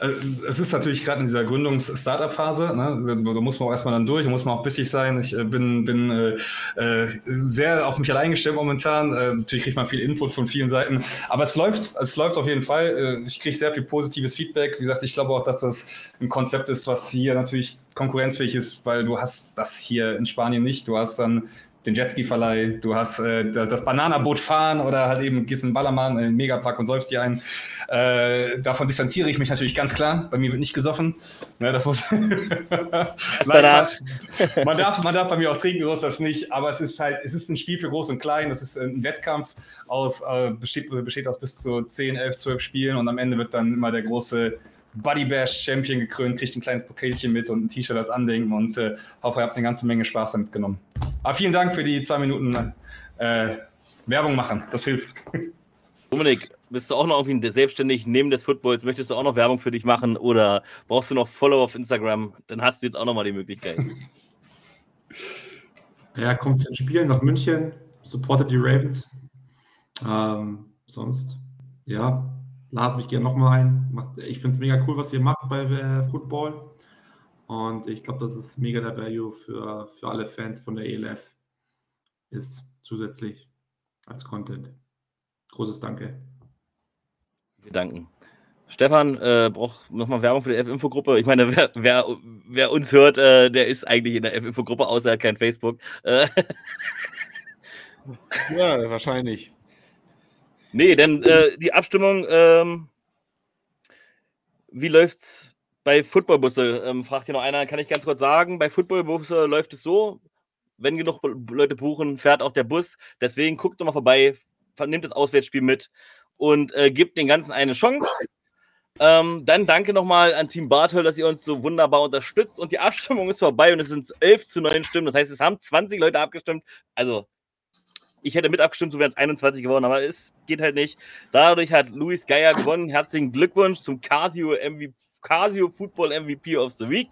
Äh, es ist natürlich gerade in dieser Gründungs-Startup-Phase. Ne? Da muss man auch erstmal dann durch, da muss man auch bissig sein. Ich äh, bin, bin äh, äh, sehr auf mich allein gestellt momentan. Äh, natürlich kriegt man viel Input von vielen Seiten, aber es läuft, es läuft auf jeden Fall. Ich kriege sehr viel positives Feedback. Wie gesagt, ich glaube auch, dass das ein Konzept ist, was hier natürlich konkurrenzfähig ist, weil du hast das hier in Spanien nicht. Du hast dann den Jetski-Verleih, du hast äh, das, das Bananaboot fahren oder halt eben gehst in Ballermann in den Megapark und säufst dir ein. Äh, davon distanziere ich mich natürlich ganz klar. Bei mir wird nicht gesoffen. Ne, das muss Nein, man, darf, man darf bei mir auch trinken, so ist das nicht. Aber es ist halt, es ist ein Spiel für Groß und Klein. Das ist ein Wettkampf aus, äh, besteht, besteht aus bis zu 10, 11, 12 Spielen und am Ende wird dann immer der große Buddy Bash Champion gekrönt, kriegt ein kleines Pokelchen mit und ein T-Shirt als Andenken und äh, hoffe, ihr habt eine ganze Menge Spaß damit genommen. Aber vielen Dank für die zwei Minuten äh, Werbung machen. Das hilft. Dominik, bist du auch noch irgendwie selbstständig neben des Footballs? Möchtest du auch noch Werbung für dich machen oder brauchst du noch Follower auf Instagram? Dann hast du jetzt auch noch mal die Möglichkeit. Ja, kommt zu den Spielen nach München, supportet die Ravens. Ähm, sonst, ja, lad mich gerne nochmal ein. Macht, ich finde es mega cool, was ihr macht bei äh, Football. Und ich glaube, das ist mega der Value für, für alle Fans von der ELF. Ist zusätzlich als Content. Großes Danke. Wir danken. Stefan äh, braucht nochmal Werbung für die F-Info-Gruppe. Ich meine, wer, wer, wer, uns hört, äh, der ist eigentlich in der F-Info-Gruppe, außer er hat kein Facebook. Äh. ja, wahrscheinlich. Nee, denn äh, die Abstimmung, ähm, wie läuft's bei Footballbusse? Ähm, fragt hier noch einer, kann ich ganz kurz sagen, bei Footballbusse läuft es so, wenn genug Leute buchen, fährt auch der Bus. Deswegen guckt doch mal vorbei, nimmt das Auswärtsspiel mit und äh, gibt den Ganzen eine Chance. Ähm, dann danke nochmal an Team Bartel, dass ihr uns so wunderbar unterstützt. Und die Abstimmung ist vorbei und es sind 11 zu 9 Stimmen. Das heißt, es haben 20 Leute abgestimmt. Also ich hätte mit abgestimmt, so wären es 21 geworden, aber es geht halt nicht. Dadurch hat Luis Geier gewonnen. Herzlichen Glückwunsch zum Casio, MVP, Casio Football MVP of the Week.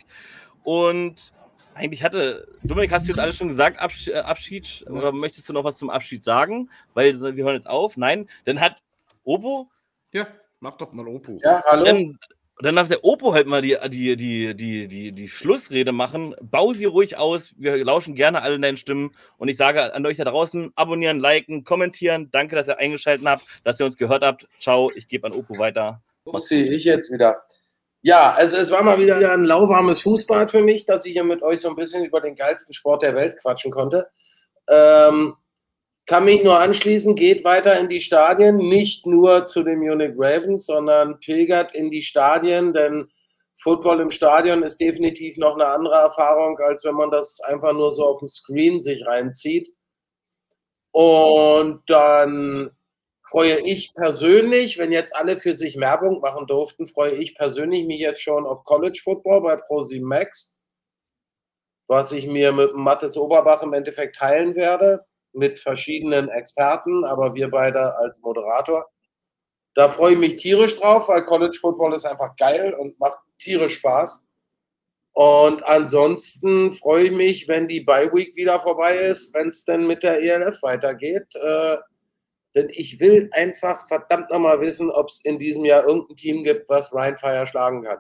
Und eigentlich hatte, Dominik, hast du jetzt alles schon gesagt, Abschied, äh, Abschied oder möchtest du noch was zum Abschied sagen? Weil wir hören jetzt auf. Nein, dann hat Obo. Ja, mach doch mal Opo. Ja, hallo. Dann, dann darf der Opo halt mal die, die, die, die, die, die Schlussrede machen. Bau sie ruhig aus. Wir lauschen gerne alle deinen Stimmen. Und ich sage an euch da draußen: abonnieren, liken, kommentieren. Danke, dass ihr eingeschaltet habt, dass ihr uns gehört habt. Ciao, ich gebe an Opo weiter. sehe ich jetzt wieder. Ja, also es war mal wieder ein lauwarmes Fußbad für mich, dass ich hier mit euch so ein bisschen über den geilsten Sport der Welt quatschen konnte. Ähm, kann mich nur anschließen, geht weiter in die Stadien, nicht nur zu den Munich Ravens, sondern pilgert in die Stadien, denn Football im Stadion ist definitiv noch eine andere Erfahrung, als wenn man das einfach nur so auf dem Screen sich reinzieht. Und dann freue ich persönlich, wenn jetzt alle für sich Werbung machen durften, freue ich persönlich mich jetzt schon auf College Football bei ProSieben Max, was ich mir mit Mattes Oberbach im Endeffekt teilen werde mit verschiedenen Experten, aber wir beide als Moderator. Da freue ich mich tierisch drauf, weil College Football ist einfach geil und macht tierisch Spaß. Und ansonsten freue ich mich, wenn die Bye Week wieder vorbei ist, wenn es denn mit der ELF weitergeht. Äh, denn ich will einfach verdammt nochmal wissen, ob es in diesem Jahr irgendein Team gibt, was Ryan Fire schlagen kann.